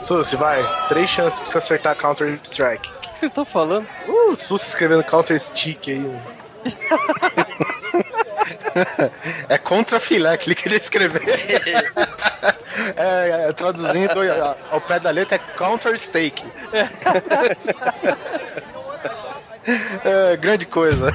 Susi, vai. Três chances pra você acertar Counter Strike. O que vocês estão falando? Uh, Susi escrevendo Counter Stick aí. é contra filé que ele queria escrever. é, é, traduzindo ao pé da letra é Counter Steak. é, grande coisa.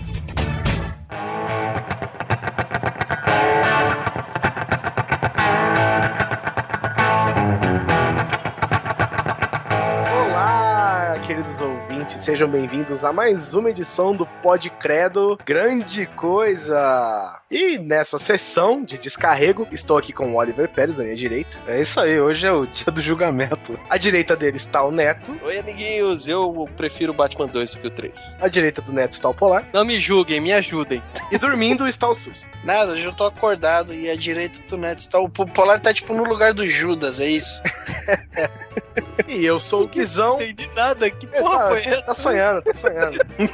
Sejam bem-vindos a mais uma edição do Pod Credo Grande Coisa. E nessa sessão de descarrego, estou aqui com o Oliver Pérez à minha direita. É isso aí, hoje é o dia do julgamento. À direita dele está o Neto. Oi, amiguinhos, eu prefiro Batman 2 do que o 3. À direita do Neto está o Polar. Não me julguem, me ajudem. E dormindo está o Sus. Nada, hoje eu tô acordado e à direita do Neto está o o Polar tá tipo no lugar do Judas, é isso? E eu sou o Guizão. Não entendi nada, que É, porra tá, foi essa? tá sonhando, tá sonhando.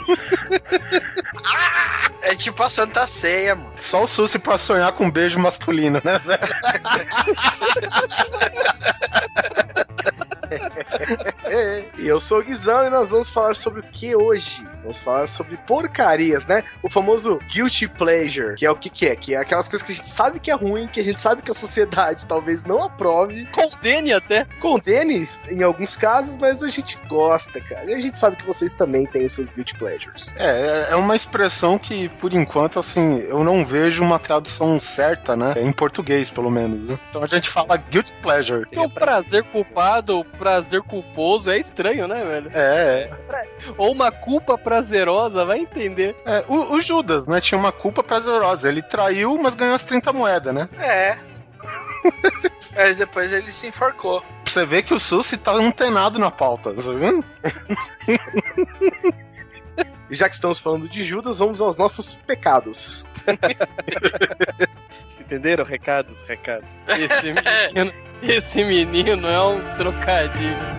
É tipo a Santa Ceia, mano. Só o Susi pra sonhar com um beijo masculino, né, velho? E eu sou o Guizão e nós vamos falar sobre o que hoje? Vamos falar sobre porcarias, né? O famoso guilty pleasure, que é o que, que é? Que é aquelas coisas que a gente sabe que é ruim, que a gente sabe que a sociedade talvez não aprove, Condene até. condene em alguns casos, mas a gente gosta, cara. E a gente sabe que vocês também têm os seus guilty pleasures. É, é uma expressão que, por enquanto, assim, eu não vejo uma tradução certa, né? Em português, pelo menos. né? Então a gente fala guilt pleasure. Porque o prazer culpado prazer culposo é estranho, né, velho? É, Ou uma culpa prazerosa, vai entender. é, o, o Judas, né? Tinha uma culpa prazerosa. Ele traiu, mas ganhou as 30 moedas, né? É. Aí depois ele se enforcou. Você ver que o Susi tá antenado na pauta, tá vendo? E já que estamos falando de Judas, vamos aos nossos pecados. Entenderam? Recados, recados. Esse menino, esse menino é um trocadilho.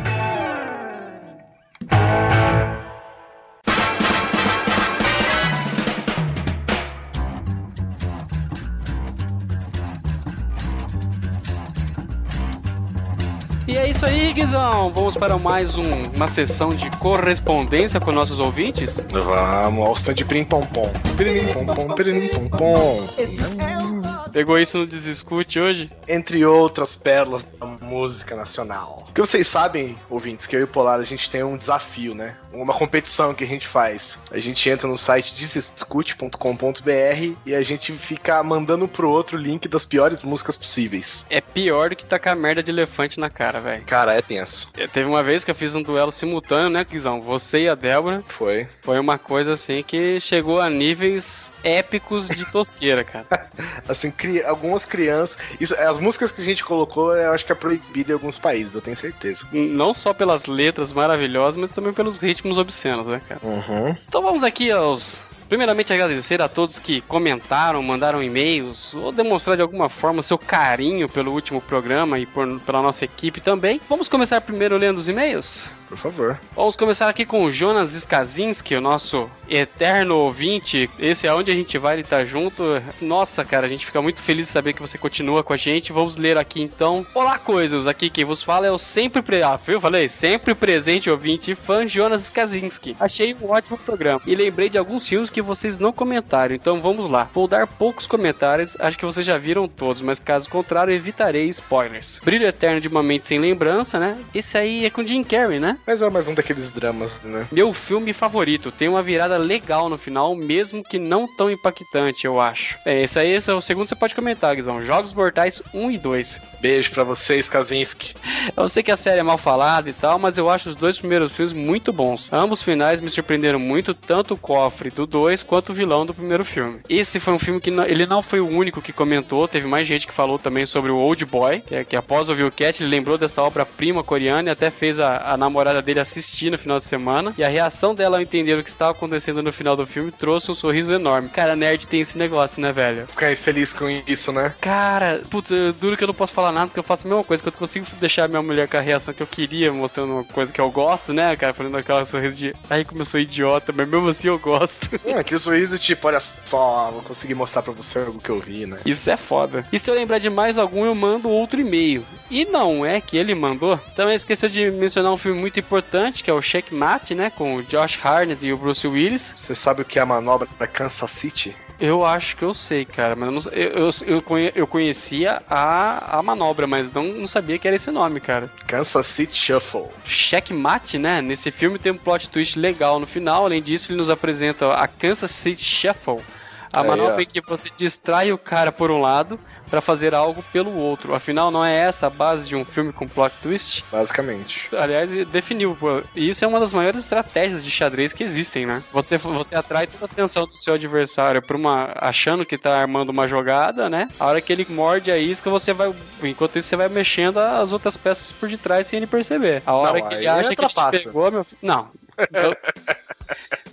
E é isso aí, Guizão. Vamos para mais um- uma sessão de correspondência com nossos ouvintes. Vamos ao stand prim pom pom. Prim pom pom, prim pom pom. Pegou isso no Desescute hoje? Entre outras pérolas da música nacional. Porque vocês sabem, ouvintes, que eu e o Polar a gente tem um desafio, né? Uma competição que a gente faz. A gente entra no site desescute.com.br e a gente fica mandando pro outro o link das piores músicas possíveis. É pior do que tacar merda de elefante na cara, velho. Cara, é tenso. Teve uma vez que eu fiz um duelo simultâneo, né, Guizão? Você e a Débora. Foi. Foi uma coisa assim que chegou a níveis épicos de tosqueira, cara. Assim, cri- algumas crianças. Isso, as músicas que a gente colocou, eu acho que é proibido em alguns países, eu tenho certeza. Não só pelas letras maravilhosas, mas também pelos ritmos obscenos, né, cara? Uhum. Então vamos aqui aos. Primeiramente agradecer a todos que comentaram, mandaram e-mails ou demonstrar de alguma forma seu carinho pelo último programa e por- pela nossa equipe também. Vamos começar primeiro lendo os e-mails? Por favor. Vamos começar aqui com o Jonas Skazinski, o nosso eterno ouvinte. Esse é onde a gente vai, ele tá junto. Nossa, cara, a gente fica muito feliz de saber que você continua com a gente. Vamos ler aqui então. Olá, coisas. Aqui quem vos fala é o sempre pre... ah? Falei, sempre presente ouvinte e fã Jonas Skazinski. Achei um ótimo programa e lembrei de alguns filmes que vocês não comentaram. Então vamos lá. Vou dar poucos comentários, acho que vocês já viram todos, mas caso contrário, evitarei spoilers. Brilho Eterno de uma Mente Sem Lembrança, né? Esse aí é com Jim Carrey, né? Mas é mais um daqueles dramas, né? Meu filme favorito. Tem uma virada legal no final, mesmo que não tão impactante, eu acho. É, esse aí esse é o segundo que você pode comentar, Guizão. Jogos Mortais 1 e 2. Beijo pra vocês, Kaczynski. Eu sei que a série é mal falada e tal, mas eu acho os dois primeiros filmes muito bons. Ambos finais me surpreenderam muito, tanto o cofre do 2 quanto o vilão do primeiro filme. Esse foi um filme que não- ele não foi o único que comentou, teve mais gente que falou também sobre o Old Boy, que, é, que após ouvir o Cat, ele lembrou dessa obra-prima coreana e até fez a, a namorada dele assistir no final de semana. E a reação dela ao entender o que estava acontecendo no final do filme trouxe um sorriso enorme. Cara, nerd tem esse negócio, né, velho? Ficar feliz com isso, né? Cara, putz, eu duro que eu não posso falar nada, porque eu faço a mesma coisa, que eu consigo deixar minha mulher com a reação que eu queria, mostrando uma coisa que eu gosto, né, cara? Fazendo aquela sorriso de. Ai, como eu sou idiota, mas mesmo assim eu gosto. Que o sorriso, tipo, olha só, vou conseguir mostrar pra você algo que eu vi, né? Isso é foda. E se eu lembrar de mais algum, eu mando outro e-mail. E não é que ele mandou. Também esqueceu de mencionar um filme muito importante, que é o Checkmate, né? Com o Josh Harnett e o Bruce Willis. Você sabe o que é a manobra da Kansas City? Eu acho que eu sei, cara, mas eu, não, eu, eu, eu, conhe, eu conhecia a, a manobra, mas não, não sabia que era esse nome, cara. Kansas City Shuffle. Checkmate, né? Nesse filme tem um plot twist legal no final. Além disso, ele nos apresenta a Kansas City Shuffle. A manobra em que você distrai o cara por um lado para fazer algo pelo outro. Afinal, não é essa a base de um filme com plot twist? Basicamente. Aliás, definiu. pô. E isso é uma das maiores estratégias de xadrez que existem, né? Você, você atrai toda a atenção do seu adversário pra uma. achando que tá armando uma jogada, né? A hora que ele morde a isca, você vai. Enquanto isso, você vai mexendo as outras peças por detrás sem ele perceber. A hora Não, que ele acha que ele pegou, meu filho. Não. Então,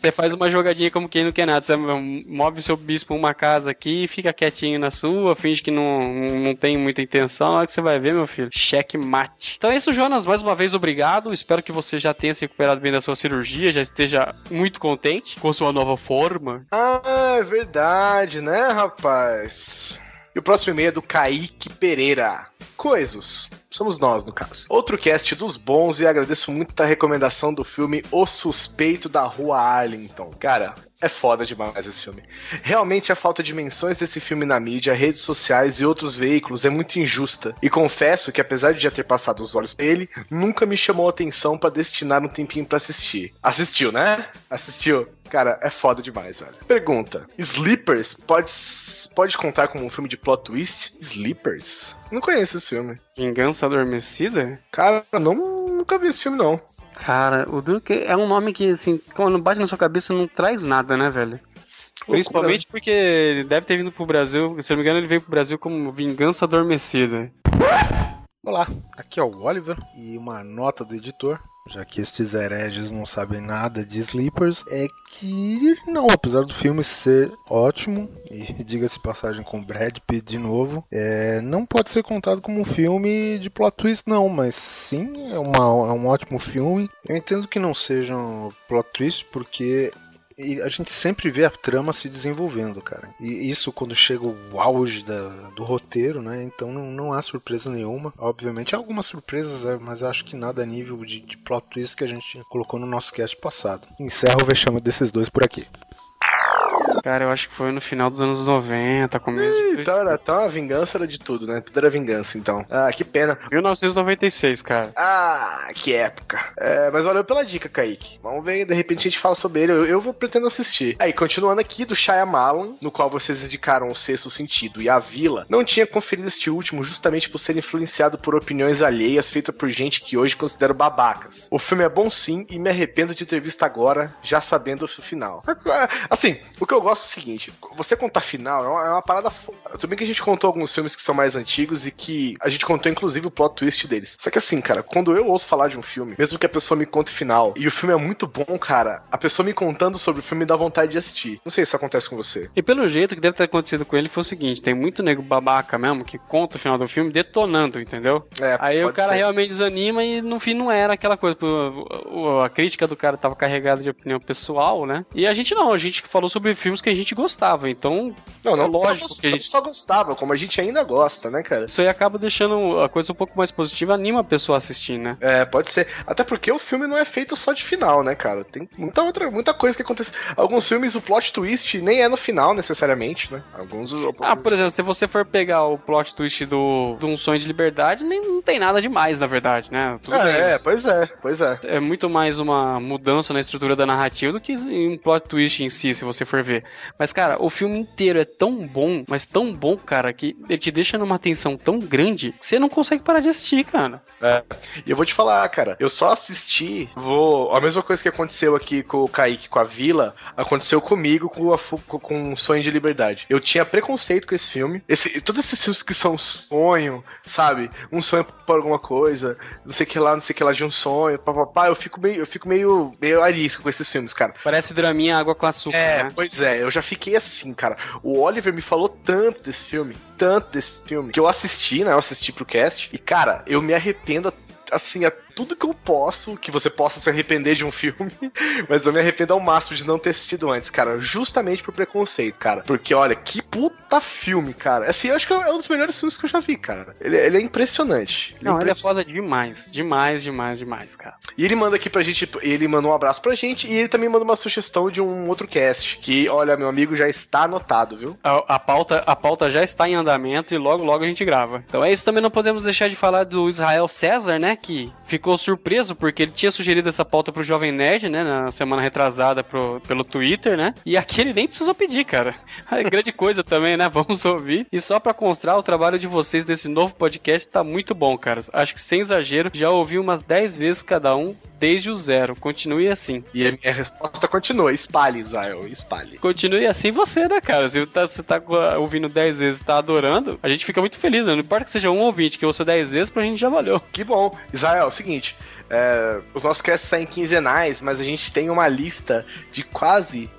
Você faz uma jogadinha como quem não quer nada. Você move seu bispo uma casa aqui, fica quietinho na sua, finge que não, não tem muita intenção. Hora que você vai ver, meu filho, cheque mate. Então é isso, Jonas. Mais uma vez, obrigado. Espero que você já tenha se recuperado bem da sua cirurgia, já esteja muito contente com sua nova forma. Ah, é verdade, né, rapaz? E o próximo e-mail é do Kaique Pereira. Coisos. Somos nós, no caso. Outro cast dos bons e agradeço muito a recomendação do filme O Suspeito da Rua Arlington. Cara, é foda demais esse filme. Realmente a falta de menções desse filme na mídia, redes sociais e outros veículos é muito injusta. E confesso que apesar de já ter passado os olhos pra ele, nunca me chamou a atenção pra destinar um tempinho pra assistir. Assistiu, né? Assistiu. Cara, é foda demais, velho. Pergunta: Sleepers pode, pode contar como um filme de plot twist? Sleepers? Não conheço esse filme. Vingança Adormecida? Cara, não, nunca vi esse filme, não. Cara, o Duke é um nome que, assim, quando bate na sua cabeça não traz nada, né, velho? Principalmente porque ele deve ter vindo pro Brasil, se eu não me engano, ele veio pro Brasil como Vingança Adormecida. Olá, aqui é o Oliver e uma nota do editor, já que estes hereges não sabem nada de Sleepers, é que não, apesar do filme ser ótimo, e diga-se passagem com Brad Pitt de novo, é, não pode ser contado como um filme de plot twist não, mas sim, é, uma- é um ótimo filme. Eu entendo que não seja um plot twist porque e a gente sempre vê a trama se desenvolvendo, cara. E isso quando chega o auge da- do roteiro, né? Então não, não há surpresa nenhuma. Obviamente há algumas surpresas, é, mas acho que nada a nível de, de plot twist que a gente colocou no nosso cast passado. Encerro o vexame desses dois por aqui. Cara, eu acho que foi no final dos anos 90, começo de Então, era, então a vingança era de tudo, né? Tudo era vingança, então. Ah, que pena. 1996, cara. Ah, que época. É, mas valeu pela dica, Kaique. Vamos ver, de repente a gente fala sobre ele. Eu, eu vou pretendo assistir. Aí, continuando aqui do Shyamalan, no qual vocês indicaram o Sexto Sentido e a Vila, não tinha conferido este último justamente por ser influenciado por opiniões alheias feitas por gente que hoje considero babacas. O filme é bom sim e me arrependo de ter visto agora, já sabendo o final. Assim, o que eu gosto é o seguinte: você contar final é uma, é uma parada foda. Tudo bem que a gente contou alguns filmes que são mais antigos e que a gente contou inclusive o plot twist deles. Só que assim, cara, quando eu ouço falar de um filme, mesmo que a pessoa me conte o final e o filme é muito bom, cara, a pessoa me contando sobre o filme dá vontade de assistir. Não sei se isso acontece com você. E pelo jeito que deve ter acontecido com ele foi o seguinte: tem muito nego babaca mesmo que conta o final do filme detonando, entendeu? É, Aí o cara ser. realmente desanima e no fim não era aquela coisa. A crítica do cara tava carregada de opinião pessoal, né? E a gente não, a gente falou sobre filmes que a gente gostava. Então Não, não, É lógico que a gente- só gostava, como a gente ainda gosta, né, cara? isso aí acaba deixando a coisa um pouco mais positiva, anima a pessoa a assistir, né? É, pode ser. Até porque o filme não é feito só de final, né, cara? Tem muita outra, muita coisa que acontece. Alguns filmes o plot twist nem é no final necessariamente, né? Alguns Ah, por exemplo, se você for pegar o plot twist do, do Um Sonho de Liberdade, nem, não tem nada demais, na verdade, né? Tudo bem, é, é, pois é, pois é. é muito mais uma mudança na estrutura da narrativa do que um plot twist em si, se você for ver. Mas, cara, o filme inteiro é tão bom, mas tão bom, cara, que ele te deixa numa tensão tão grande que você não consegue parar de assistir, cara. É. E eu vou te falar, cara, eu só assisti, vou. A mesma coisa que aconteceu aqui com o Kaique, com a Vila, aconteceu comigo com, a, com o Sonho de Liberdade. Eu tinha preconceito com esse filme. Esse, todos esses filmes que são sonho, sabe? Um sonho por alguma coisa, não sei o que lá, não sei o que lá de um sonho, papapá, eu fico meio, eu fico meio, meio arisco com esses filmes, cara. Parece draminha água com açúcar, É, né? pois é, eu já fiquei assim, cara. O Oliver me falou tanto desse filme, tanto desse filme, que eu assisti, né? Eu assisti pro cast, e, cara, eu me arrependo assim, a tudo que eu posso, que você possa se arrepender de um filme, mas eu me arrependo ao máximo de não ter assistido antes, cara, justamente por preconceito, cara. Porque, olha, que puta filme, cara. Assim, eu acho que é um dos melhores filmes que eu já vi, cara. Ele, ele é impressionante. Ele é Não, ele é impressionante. foda demais. Demais, demais, demais, cara. E ele manda aqui pra gente, ele mandou um abraço pra gente, e ele também manda uma sugestão de um outro cast, que, olha, meu amigo, já está anotado, viu? A, a pauta, a pauta já está em andamento e logo, logo a gente grava. Então é isso. Também não podemos deixar de falar do Israel César, né? Que ficou surpreso porque ele tinha sugerido essa pauta pro Jovem Nerd, né? Na semana retrasada pro, pelo Twitter, né? E aqui ele nem precisou pedir, cara. É grande coisa também, né? Vamos ouvir. E só pra constar, o trabalho de vocês nesse novo podcast tá muito bom, cara. Acho que sem exagero, já ouvi umas 10 vezes cada um desde o zero. Continue assim. E a minha resposta continua: espalhe, Israel, espalhe. Continue assim você, né, cara? Se tá- você tá ouvindo 10 vezes tá adorando, a gente fica muito feliz, né? Não importa que seja um ouvinte que ouça 10 vezes, pra gente já valeu. Que bom. Israel, é o seguinte: é, os nossos casts saem quinzenais, mas a gente tem uma lista de quase.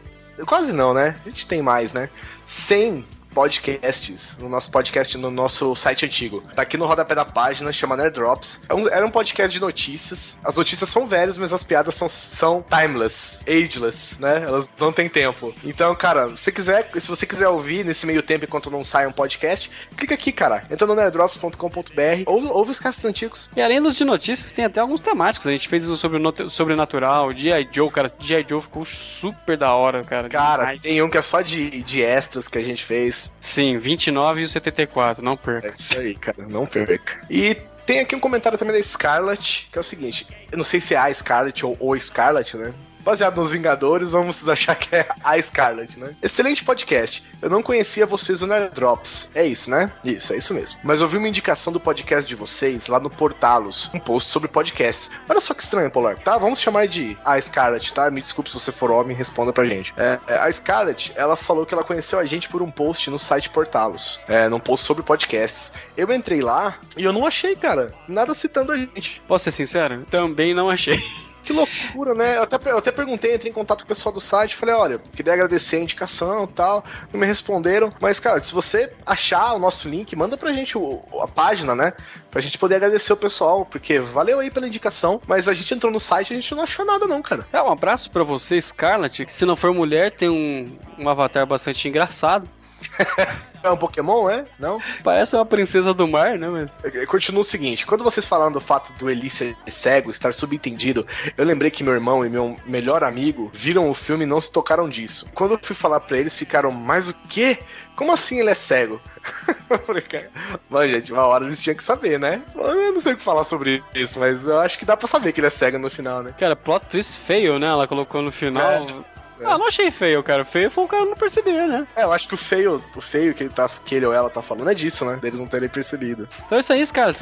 Quase não, né? A gente tem mais, né? 100 podcasts no nosso podcast, no nosso site antigo. Tá aqui no rodapé da página, chama Nerd Drops. É um- era um podcast de notícias. As notícias são velhas, mas as piadas são, são timeless, ageless, né? Elas não têm tempo. Então, cara, se você quiser, se você quiser ouvir nesse meio tempo enquanto não sai um podcast, clica aqui, cara. Entra no nerddrops.com.br, ouve, ouve os casts antigos. E além dos de notícias, tem até alguns temáticos. A gente fez um sobre o sobrenatural, G.I. Joe, cara. G.I. Joe ficou super da hora, cara. Cara, Demais. tem um que é só de, de extras que a gente fez. Sim, 29 e o 74, não É perca. isso aí, cara, não perca. E tem aqui um comentário também da Scarlett, que é o seguinte: eu não sei se é a Scarlett ou o Scarlett, né? Baseado nos Vingadores, vamos achar que é a Scarlett, né? Excelente podcast. Eu não conhecia vocês no Nerd Drops. É isso, né? Isso, é isso mesmo. Mas eu vi uma indicação do podcast de vocês lá no Portalos, um post sobre podcasts. Olha só que estranho, Polar. Tá, vamos chamar de a Scarlett, tá? Me desculpe se você for homem, responda pra gente. É, é, a Scarlett, ela falou que ela conheceu a gente por um post no site Portalos, é, num post sobre podcasts. Eu entrei lá e eu não achei, cara, nada citando a gente. Posso ser sincero? Também não achei. Que loucura, né? Eu até, eu até perguntei, entrei em contato com o pessoal do site, falei, olha, queria agradecer a indicação e tal, não me responderam, mas, cara, se você achar o nosso link, manda pra gente o, a página, né? Pra gente poder agradecer o pessoal, porque valeu aí pela indicação, mas a gente entrou no site e a gente não achou nada não, cara. É, um abraço pra você, Scarlett, que se não for mulher, tem um, um avatar bastante engraçado. É um Pokémon, é? Não? Parece uma princesa do mar, né? Mas. Continua o seguinte: quando vocês falaram do fato do Eli ser cego, estar subentendido, eu lembrei que meu irmão e meu melhor amigo viram o filme e não se tocaram disso. Quando eu fui falar pra eles, ficaram, mas o quê? Como assim ele é cego? Mas, gente, uma hora eles tinham que saber, né? Eu não sei o que falar sobre isso, mas eu acho que dá pra saber que ele é cego no final, né? Cara, plot twist feio, né? Ela colocou no final. É. Ah, não achei feio, cara. Feio foi o cara não perceber, né? É, eu acho que o feio, o feio que ele, tá, que ele ou ela tá falando é disso, né? Deles não terem percebido. Então é isso aí, cara.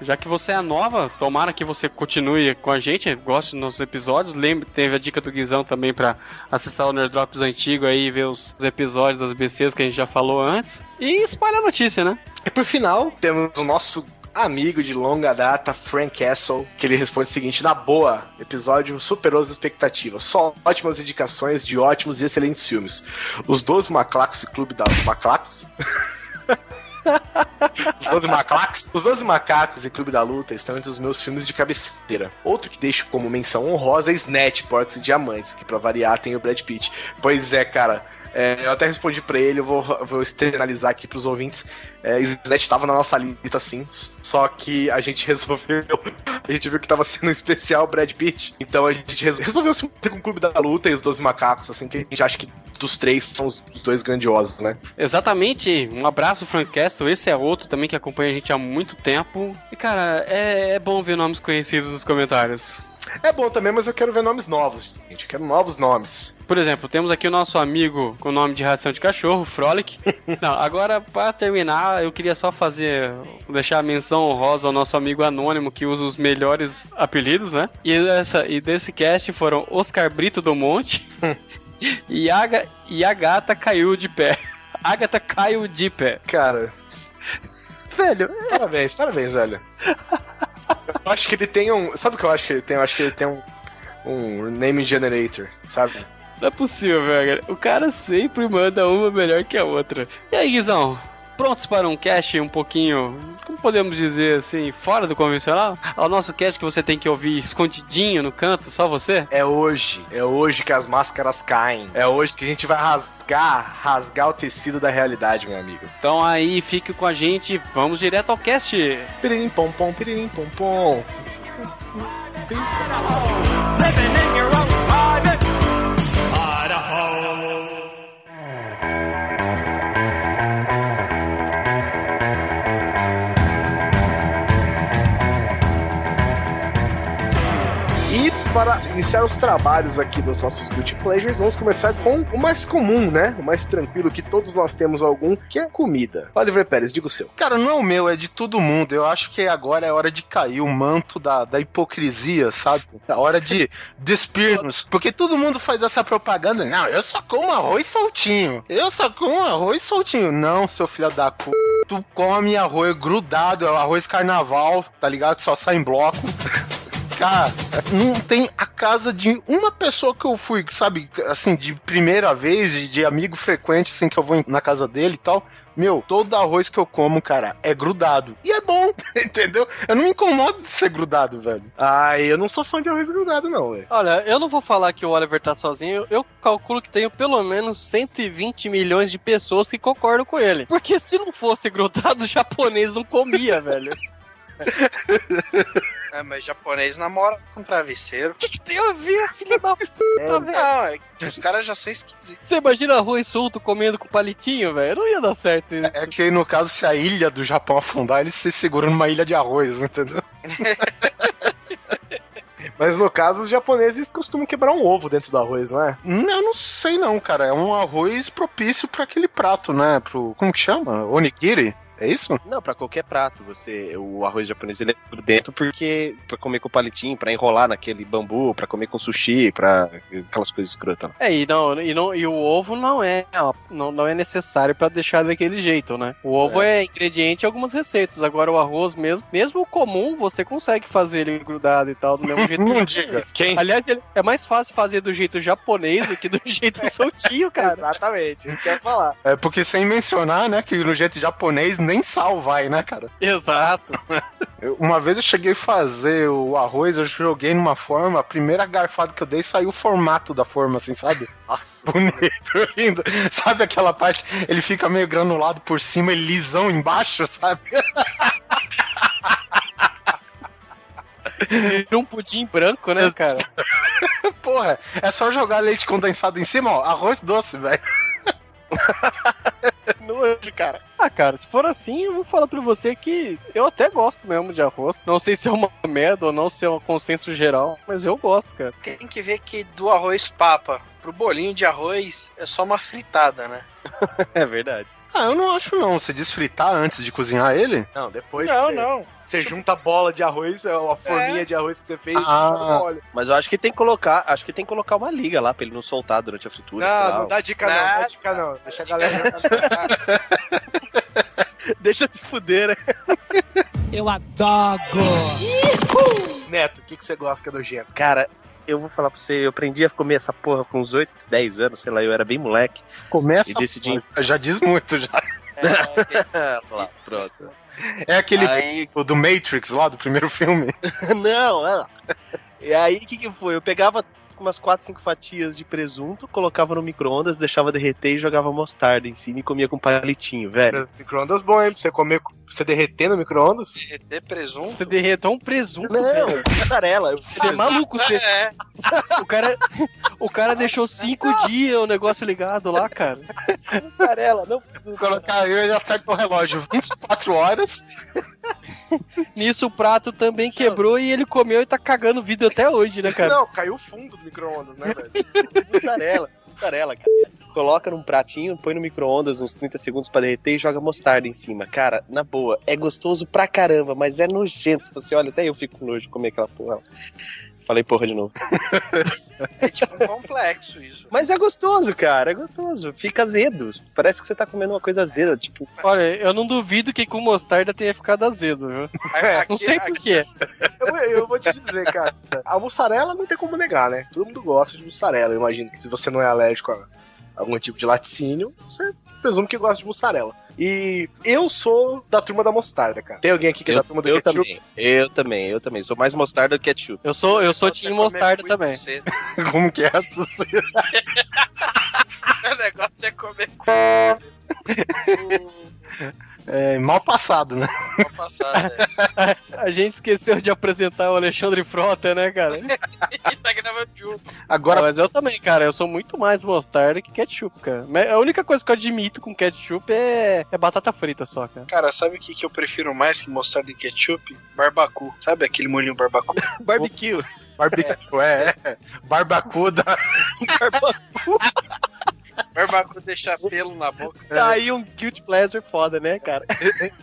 Já que você é nova, tomara que você continue com a gente, goste dos nossos episódios. Lembre, teve a dica do Guizão também pra acessar o Nerd Drops antigo aí e ver os episódios das BCs que a gente já falou antes. E espalha a notícia, né? E por final, temos o nosso amigo de longa data, Frank Castle, que ele responde o seguinte: na boa, episódio superou as expectativas. Só ótimas indicações de ótimos e excelentes filmes. Os 12 Macacos e Clube da Macacos. Os 12 macacos, os 12 macacos e Clube da Luta estão entre os meus filmes de cabeceira. Outro que deixo como menção honrosa é Snatch, Porcos e Diamantes, que pra variar tem o Brad Pitt. Pois é, cara. É, eu até respondi pra ele, eu vou, vou externalizar aqui pros ouvintes. É, Snatch tava na nossa lista, sim. Só que a gente resolveu. A gente viu que tava sendo um especial Brad Pitt. Então a gente resol- resolveu se meter com o Clube da Luta e os 12 Macacos, assim, que a gente acha que dos três são os, os dois grandiosos, né? Exatamente. Um abraço, Frank Castle. Esse é outro também que acompanha a gente há muito tempo. E, cara, é, é bom ver nomes conhecidos nos comentários. É bom também, mas eu quero ver nomes novos, gente. Eu quero novos nomes. Por exemplo, temos aqui o nosso amigo com o nome de ração de cachorro, Frolic. Não, agora, para terminar, eu queria só fazer. deixar a menção honrosa ao nosso amigo anônimo que usa os melhores apelidos, né? E, essa, e desse cast foram Oscar Brito do Monte e, a, ga- e a gata caiu de pé. Agatha caiu de pé. Cara, Velho, parabéns, parabéns, velho. Eu acho que ele tem um. Sabe o que eu acho que ele tem? Eu acho que ele tem um. Um name generator, sabe? não é possível, velho. O cara sempre manda uma melhor que a outra. E aí, Guizão? Prontos para um cast um pouquinho, como podemos dizer assim, fora do convencional? Ao nosso cast que você tem que ouvir escondidinho no canto, só você? É hoje. É hoje que as máscaras caem. É hoje que a gente vai rasgar, rasgar o tecido da realidade, meu amigo. Então aí, fique com a gente, vamos direto ao cast. Piririm pom pom, piririm pom pom. living in your own para iniciar os trabalhos aqui dos nossos Guilty Pleasures, vamos começar com o mais comum, né? O mais tranquilo que todos nós temos algum, que é comida. Oliver Pérez, diga o seu. Cara, não é o meu, é de todo mundo. Eu acho que agora é hora de cair o manto da, da hipocrisia, sabe? É hora de despir-nos. Porque todo mundo faz essa propaganda. Não, eu só como arroz soltinho. Eu só como arroz soltinho. Não, seu filho da c... Tu come arroz grudado, é o arroz carnaval, tá ligado? Só sai em bloco. Cara, não tem a casa de uma pessoa que eu fui, sabe, assim, de primeira vez, de, de amigo frequente, assim, que eu vou na casa dele e tal. Meu, todo arroz que eu como, cara, é grudado. E é bom, entendeu? Eu não me incomodo de ser grudado, velho. Ai, eu não sou fã de arroz grudado, não, velho. Olha, eu não vou falar que o Oliver tá sozinho, eu calculo que tenho pelo menos 120 milhões de pessoas que concordam com ele. Porque se não fosse grudado, o japonês não comia, velho. É, mas japonês namora com travesseiro. O que, que tem a ver, filho da puta, velho? Não, é que os caras já são esquisitos. Você imagina arroz solto comendo com palitinho, velho? Não ia dar certo isso. É que no caso, se a ilha do Japão afundar, eles se seguram numa ilha de arroz, entendeu? Mas no caso, os japoneses costumam quebrar um ovo dentro do arroz, não é? Hum, Eu não sei não, cara. É um arroz propício pra aquele prato, né? Pro. Como que chama? Onigiri? É isso? Não, pra qualquer prato, você o arroz japonês ele é por dentro porque pra comer com palitinho, pra enrolar naquele bambu, pra comer com sushi, pra aquelas coisas escrotas. lá. É, e, não, e, não, e o ovo não é, não, não é necessário pra deixar daquele jeito, né? O ovo é. ingrediente em algumas receitas. Agora o arroz mesmo, mesmo o comum, você consegue fazer ele grudado e tal, do mesmo jeito. Não que o diga. Quem? Aliás, ele- é mais fácil fazer do jeito japonês do que do jeito soltinho, cara. Exatamente, isso que eu ia falar. É porque sem mencionar, né, que no jeito japonês nem sal vai, né, cara? Exato. Eu- uma vez eu cheguei a fazer o arroz, eu joguei numa forma, a primeira garfada que eu dei saiu o formato da forma, assim, sabe? Nossa. Bonito, lindo. Sabe aquela parte, ele fica meio granulado por cima e lisão embaixo, sabe? Um pudim branco, né, cara? Porra, é só jogar leite condensado em cima, ó, arroz doce, velho. Nojo, cara. Ah, cara, se for assim, eu vou falar pra você que eu até gosto mesmo de arroz. Não sei se é uma merda ou não, se é um consenso geral, mas eu gosto, cara. Tem que ver que do arroz papa pro bolinho de arroz é só uma fritada, né? É verdade. Ah, eu não acho não. Você desfritar antes de cozinhar ele? Não, depois não, que você, não. Você junta a bola de arroz, é a forminha de arroz que você fez, Ah. no óleo. Mas eu acho que tem que colocar, acho que tem que colocar uma liga lá pra ele não soltar durante a fritura, sei Não, lá. não dá dica não, Não. dá dica não. Deixa a galera... Deixa se fuder, né? Eu adoro. Neto, o que, que você gosta que é nojento? Cara, eu vou falar pra você, eu aprendi a comer essa porra com uns 8, 10 anos, sei lá, eu era bem moleque. Começa. E decidi- Já diz muito, já. É, Sei lá, pronto. É aquele Aí, do Matrix lá, do primeiro filme. não, ah. E aí, o que que foi? Eu pegava umas 4, 5 fatias de presunto, colocava no micro-ondas, deixava derreter e jogava mostarda em cima e comia com palitinho, velho. Micro-ondas bom, hein? Pra você comer, pra você derreter no micro-ondas. derreter presunto. Você derretou um presunto, Não, velho. mussarela. Você é maluco, você. É, O cara, o cara deixou cinco dias o negócio ligado lá, cara. mussarela, não presunto. Colocar eu ele acerta o relógio 24 horas. Nisso o prato também quebrou e ele comeu e tá cagando o vidro até hoje, né, cara? Não, caiu o fundo do micro-ondas, né, velho? Mussarela, mussarela, cara. Coloca num pratinho, põe no micro-ondas uns 30 segundos pra derreter e joga mostarda em cima. Cara, na boa, é gostoso pra caramba, mas é nojento. Você olha, até eu fico com nojo de comer aquela porra. Falei porra de novo. É tipo um complexo isso. Mas é gostoso, cara, é gostoso. Fica azedo. Parece que você tá comendo uma coisa azeda, tipo. Olha, eu não duvido que com mostarda tenha ficado azedo, viu? Aqui- Não sei por quê. Eu, vou- eu vou te dizer, cara. A mussarela não tem como negar, né? Todo mundo gosta de mussarela. Eu imagino que se você não é alérgico a algum tipo de laticínio, você presume que gosta de mussarela. E eu sou da turma da mostarda, cara. Tem alguém aqui que é da turma do eu ketchup? também, eu também, eu também. Sou mais mostarda do que ketchup. Eu sou, eu sou Você time mostarda também. Como que é essa? O negócio é comer É mal passado, né? com a passada. é. A gente esqueceu de apresentar o Alexandre Frota, né, cara? E tá gravando junto. Agora, mas eu também, cara. Eu sou muito mais mostarda que ketchup, cara. Mas A única coisa que eu admito com ketchup é, é batata frita só, cara. Cara, sabe o que, que eu prefiro mais que mostarda e ketchup? Barbacu. Sabe aquele molhinho barbacu? Barbecue. barbecue, é, é. Barbacuda. barbacu deixa pelo na boca. Tá aí um guilty pleasure foda, né, cara?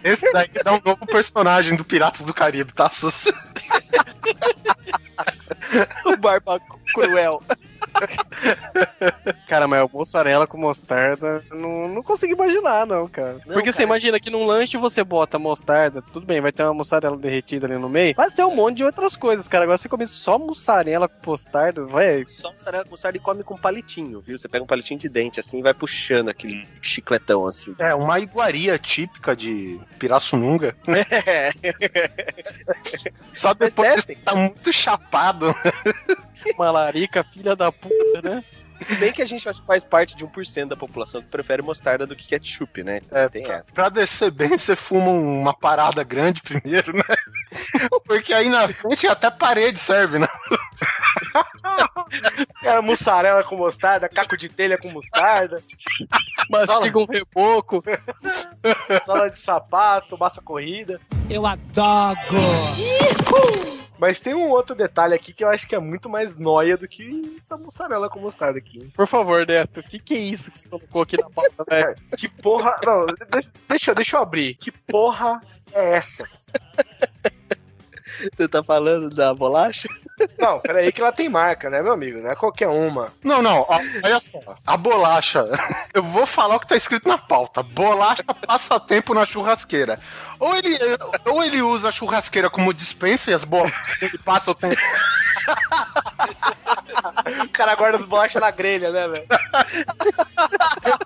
Esse daí dá um novo personagem do Piratas do Caribe, tá? Sus? o barbacu cruel. Cara, mas mussarela com mostarda, não, não consigo imaginar, não, cara. Não, Porque você cara. imagina que num lanche você bota mostarda, tudo bem, vai ter uma mussarela derretida ali no meio, mas tem um monte de outras coisas, cara. Agora você come só mussarela com mostarda, vai. Só mussarela com mostarda e come com palitinho, viu? Você pega um palitinho de dente assim e vai puxando aquele chicletão assim. É, uma iguaria típica de Pirassununga. É. Só depois que tá muito chapado. Uma larica, filha da puta, né? Se bem que a gente faz parte de 1% da população que prefere mostarda do que ketchup, né? Então É, tem pra, essa. pra descer bem, você fuma uma parada grande primeiro, né? Porque aí na frente até parede serve, né? Era mussarela com mostarda, caco de telha com mostarda, Mastiga um reboco. sala de sapato, massa corrida. Eu adoro. Mas tem um outro detalhe aqui que eu acho que é muito mais noia do que essa mussarela com mostarda aqui. hein? Por favor, Neto, o que, que é isso que você colocou aqui na pauta, velho? Que porra. Não, deixa, deixa, eu- deixa eu abrir. Que porra é essa? Você tá falando da bolacha? Não, peraí que ela tem marca, né, meu amigo? Não é qualquer uma. Não, não, ó, olha só. A bolacha. Eu vou falar o que tá escrito na pauta. Bolacha passa tempo na churrasqueira. Ou ele, ou ele usa a churrasqueira como dispensa e as bolachas ele passa o tempo. O cara guarda as bolachas na grelha, né, velho?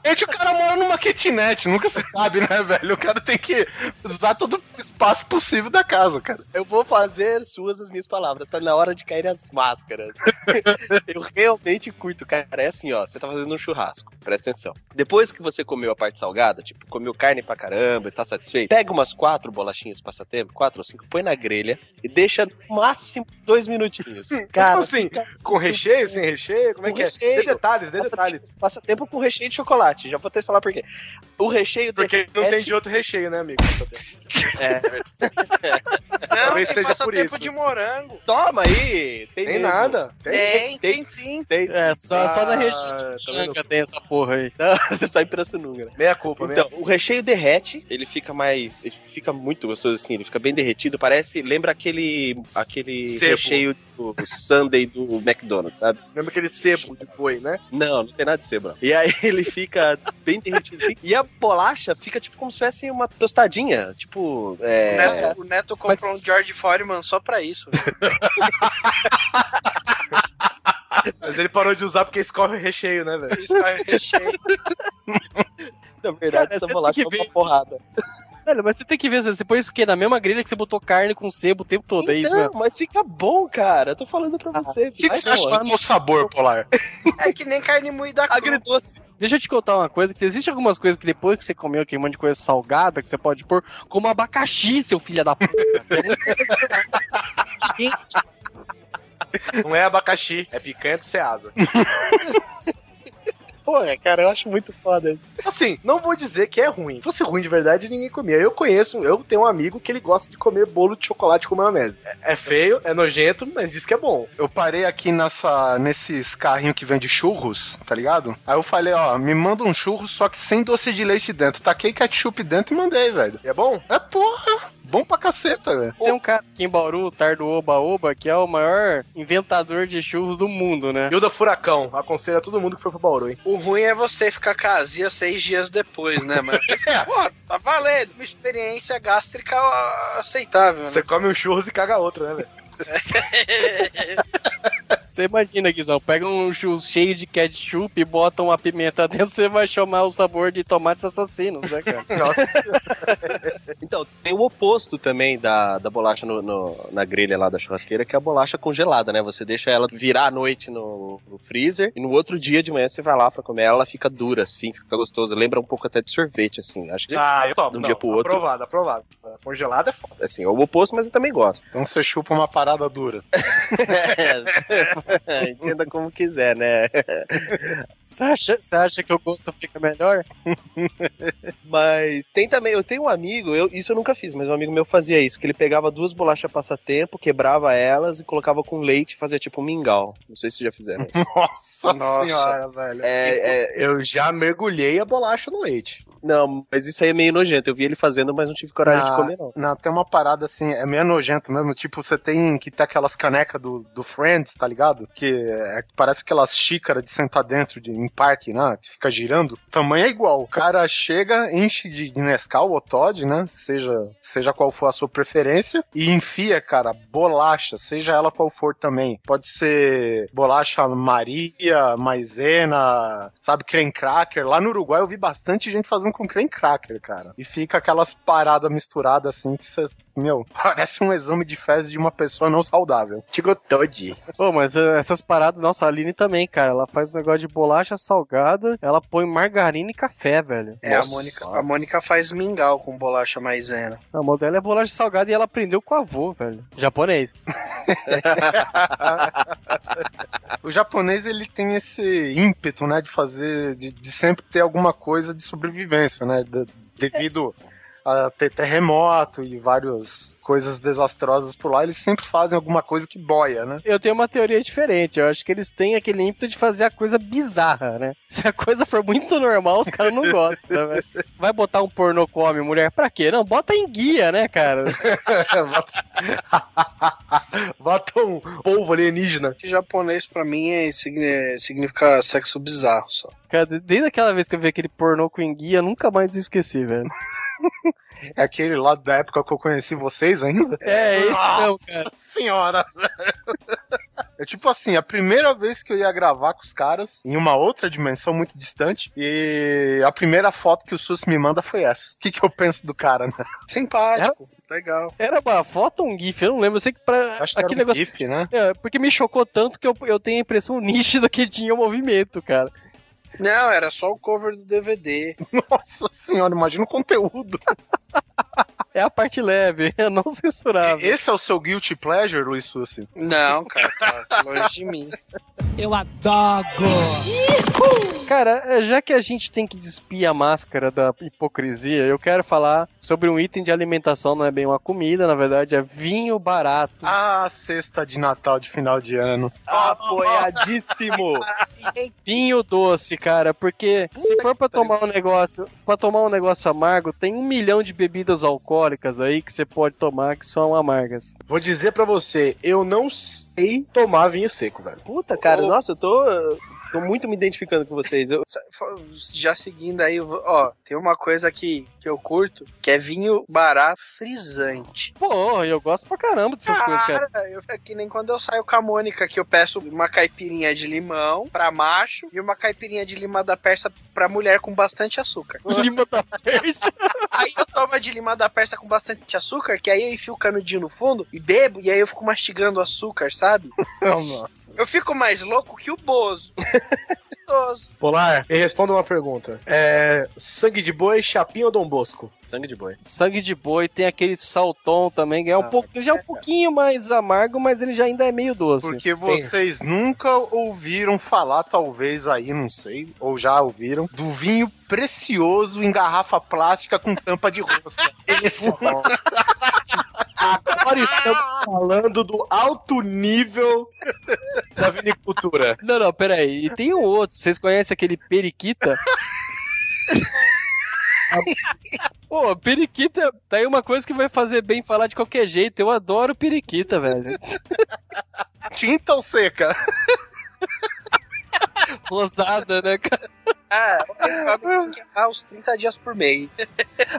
Gente, o cara mora numa kitnet, nunca se sabe, né, velho? O cara tem que usar todo o espaço possível da casa, cara. Eu vou fazer suas as minhas palavras. Tá na hora de cair as máscaras. eu realmente curto, cara. É assim, ó. Você tá fazendo um churrasco. Presta atenção. Depois que você comeu a parte salgada, tipo, comeu carne pra caramba e tá satisfeito, pega umas quatro bolachinhas passatempo, quatro ou cinco, põe na grelha e deixa no máximo dois minutinhos. Cara, Tipo assim, com recheio, sem recheio? Como é que é? recheio. Dê detalhes, dê Passa detalhes. passa tempo com recheio de chocolate. Já vou até falar por quê. O recheio Porque não tem derrete- de outro recheio, né, amigo? É, Não, Talvez seja por passatempo isso. de morango. toma aí! Tem, Tem nada. Tem, tem sim. Tem. É, só, só na Ah, região tá tem essa porra aí. Só em Pirassununga, né? Meia culpa, meia Então, o recheio derrete, ele fica mais. Ele fica muito gostoso assim, ele fica bem derretido. Parece. Lembra aquele. aquele Sebo. recheio do Sunday do McDonald's, sabe? Lembra aquele sebo de boi, né? Não, não tem nada de sebo. E aí ele fica bem derretido assim. E a bolacha fica tipo como se fosse uma tostadinha. Tipo. O É. Neto, o Neto comprou Mas- um George Foreman só pra isso. Mas ele parou de usar porque escorre o recheio, né, velho? Isso é recheio. Na verdade, Cara, essa bolacha é uma porrada. Velho, mas você tem que ver, você põe isso o quê? Na mesma grelha que você botou carne com sebo o tempo todo, é isso Então, mesmo? mas fica bom, cara. Eu tô falando pra você. O que, que você acha do sabor, Polar? É que nem carne moída crua. Agridoce. Deixa eu te contar uma coisa, que existe algumas coisas que depois que você comeu aquele monte de coisa salgada que você pode pôr, como abacaxi, seu filho da puta. Não é abacaxi, é picanha do Ceasa. Porra, cara, eu acho muito foda isso. Assim, não vou dizer que é ruim. Se fosse ruim de verdade, ninguém comia. Eu conheço, eu tenho um amigo que ele gosta de comer bolo de chocolate com maionese. É, é feio, é nojento, mas diz que é bom. Eu parei aqui nessa, nesses carrinhos que vende churros, tá ligado? Aí eu falei, ó, me manda um churro, só que sem doce de leite dentro. Taquei ketchup dentro e mandei, velho. E é bom? É porra! Bom pra caceta, velho. Tem um cara aqui em Bauru, o Tardo Oba Oba, que é o maior inventador de churros do mundo, né? Hilda Furacão, aconselho a todo mundo que foi pro Bauru, hein? O ruim é você ficar casia seis dias depois, né? Mas, pô, tá valendo. Uma experiência gástrica aceitável, né? Você come um churros e caga outro, né, velho? Você imagina, Guizão, pega um churros cheio de ketchup e bota uma pimenta dentro, você vai chamar o sabor de tomates assassinos, né, cara? Então, tem o oposto também da, da bolacha no, no- na grelha lá da churrasqueira, que é a bolacha congelada, né? Você deixa ela virar à noite no, no freezer e no outro dia de manhã você vai lá pra comer ela, ela fica dura, assim, fica gostosa. Lembra um pouco até de sorvete, assim. Acho que, Ah, eu tomo. De um não, dia pro outro. Aprovado, aprovado. Congelado é foda. assim, é o oposto, mas eu também gosto. Então você chupa uma parada dura. Entenda como quiser, né? Você acha, você acha que o gosto fica melhor? Mas tem também, eu tenho um amigo, eu, isso eu nunca fiz, mas um amigo meu fazia isso, que ele pegava duas bolachas passatempo, quebrava elas e colocava com leite e fazia tipo um mingau. Não sei se vocês já fizeram. Nossa, Nossa. senhora, velho. é, é, Eu já mergulhei a bolacha no leite. não, mas isso aí é meio nojento. Eu vi ele fazendo, mas não tive coragem de Ah, comer, não. Não, tem uma parada assim, é meio nojento mesmo. Tipo, você tem que ter aquelas canecas do, do Friends, tá ligado? Que é- parece aquelas xícaras de sentar dentro de, em parque, né? Que fica girando. O tamanho é igual. O cara chega, enche de Nescau ou Todd, né? Seja, seja qual for a sua preferência. E enfia, cara, bolacha, seja ela qual for também. Pode ser bolacha Maria, maisena, sabe, creme cracker. Lá no Uruguai eu vi bastante gente fazendo com creme cracker, cara. E fica aquelas paradas misturadas assim que você, meu, parece um exame de fezes de uma pessoa não saudável. Tigo Todd. Pô, mas eh, essas paradas, nossa, a Aline também, cara, ela faz um negócio de bolacha salgada, ela põe margarina e café, velho. É, a Nossa. Mônica, a Mônica faz mingau com bolacha maisena. A modelo é bolacha salgada e ela aprendeu com o avô, velho. Japonês. O japonês ele tem esse ímpeto, né, de fazer, de, de sempre ter alguma coisa de sobrevivência, né, de- devido a ter terremoto e várias coisas desastrosas por lá, eles sempre fazem alguma coisa que boia, né? Eu tenho uma teoria diferente. Eu acho que eles têm aquele ímpeto de fazer a coisa bizarra, né? Se a coisa for muito normal, os caras não gostam, velho. Vai botar um pornô come mulher pra quê? Não, bota em guia, né, cara? Bota um polvo alienígena. Que japonês pra mim é, signi- significa sexo bizarro só. Cara, desde aquela vez que eu vi aquele pornô com enguia, nunca mais eu esqueci, velho. É aquele lá da época que eu conheci vocês ainda. É, esse mesmo, Nossa cara. senhora, velho. É tipo assim, a primeira vez que eu ia gravar com os caras, em uma outra dimensão muito distante, e a primeira foto que o Sus me manda foi essa. O que, que eu penso do cara, né? Simpático, legal. Era uma foto ou um gif? Eu não lembro. Eu sei que pra. Acho que aquele era um negócio. GIF, né? É, porque me chocou tanto que eu, eu tenho a impressão nítida que tinha o movimento, cara. Não, era só o cover do DVD. Nossa senhora, imagina o conteúdo. É a parte leve, é não censurável. Esse é o seu guilty pleasure, Luiz Sussi? Não, cara, tá longe de mim. Eu adoro. Cara, é, já que a gente tem que despir a máscara da hipocrisia, eu quero falar sobre um item de alimentação, não é bem uma comida, na verdade é vinho barato. Ah, cesta de Natal de final de ano. Apoiadíssimo! Vinho doce, cara, porque se for pra tomar um negócio, para tomar um negócio amargo, tem um milhão de bebidas alcoólicas aí que você pode tomar que são amargas. Vou dizer pra você, eu não sei tomar vinho seco, velho. Puta, cara, nossa, eu tô, tô muito me identificando com vocês. Eu, Já seguindo aí, eu vou- ó, tem uma coisa que, que eu curto, que é vinho barato frisante. Pô, eu gosto pra caramba dessas coisas, cara. eu, é que nem quando eu saio com a Mônica, que eu peço uma caipirinha de limão pra macho e uma caipirinha de lima da persa pra mulher com bastante açúcar. Lima da Persa. Aí eu tomo a de lima da persa com bastante açúcar, que aí eu enfio o canudinho no fundo e bebo, e aí eu fico mastigando o açúcar, sabe? Nossa. Eu fico mais louco que o Bozo. Gostoso. Polar, me responda uma pergunta. É. Sangue de boi, chapinha ou Dom Bosco? Sangue de boi. Sangue de boi tem aquele saltom também, é um pouco, ele já é um pouquinho mais amargo, mas ele já ainda é meio doce. Porque vocês nunca ouviram falar, talvez aí, não sei, ou já ouviram, do vinho precioso em garrafa plástica com tampa de rosca. Esse Agora estamos falando do alto nível da vinicultura. Não, não, peraí. E tem um outro. Vocês conhecem aquele periquita? Pô, periquita tá aí uma coisa que vai fazer bem falar de qualquer jeito. Eu adoro periquita, velho. Tinta ou seca? Rosada, né, cara? Ah, eu pago aos 30 dias por mês.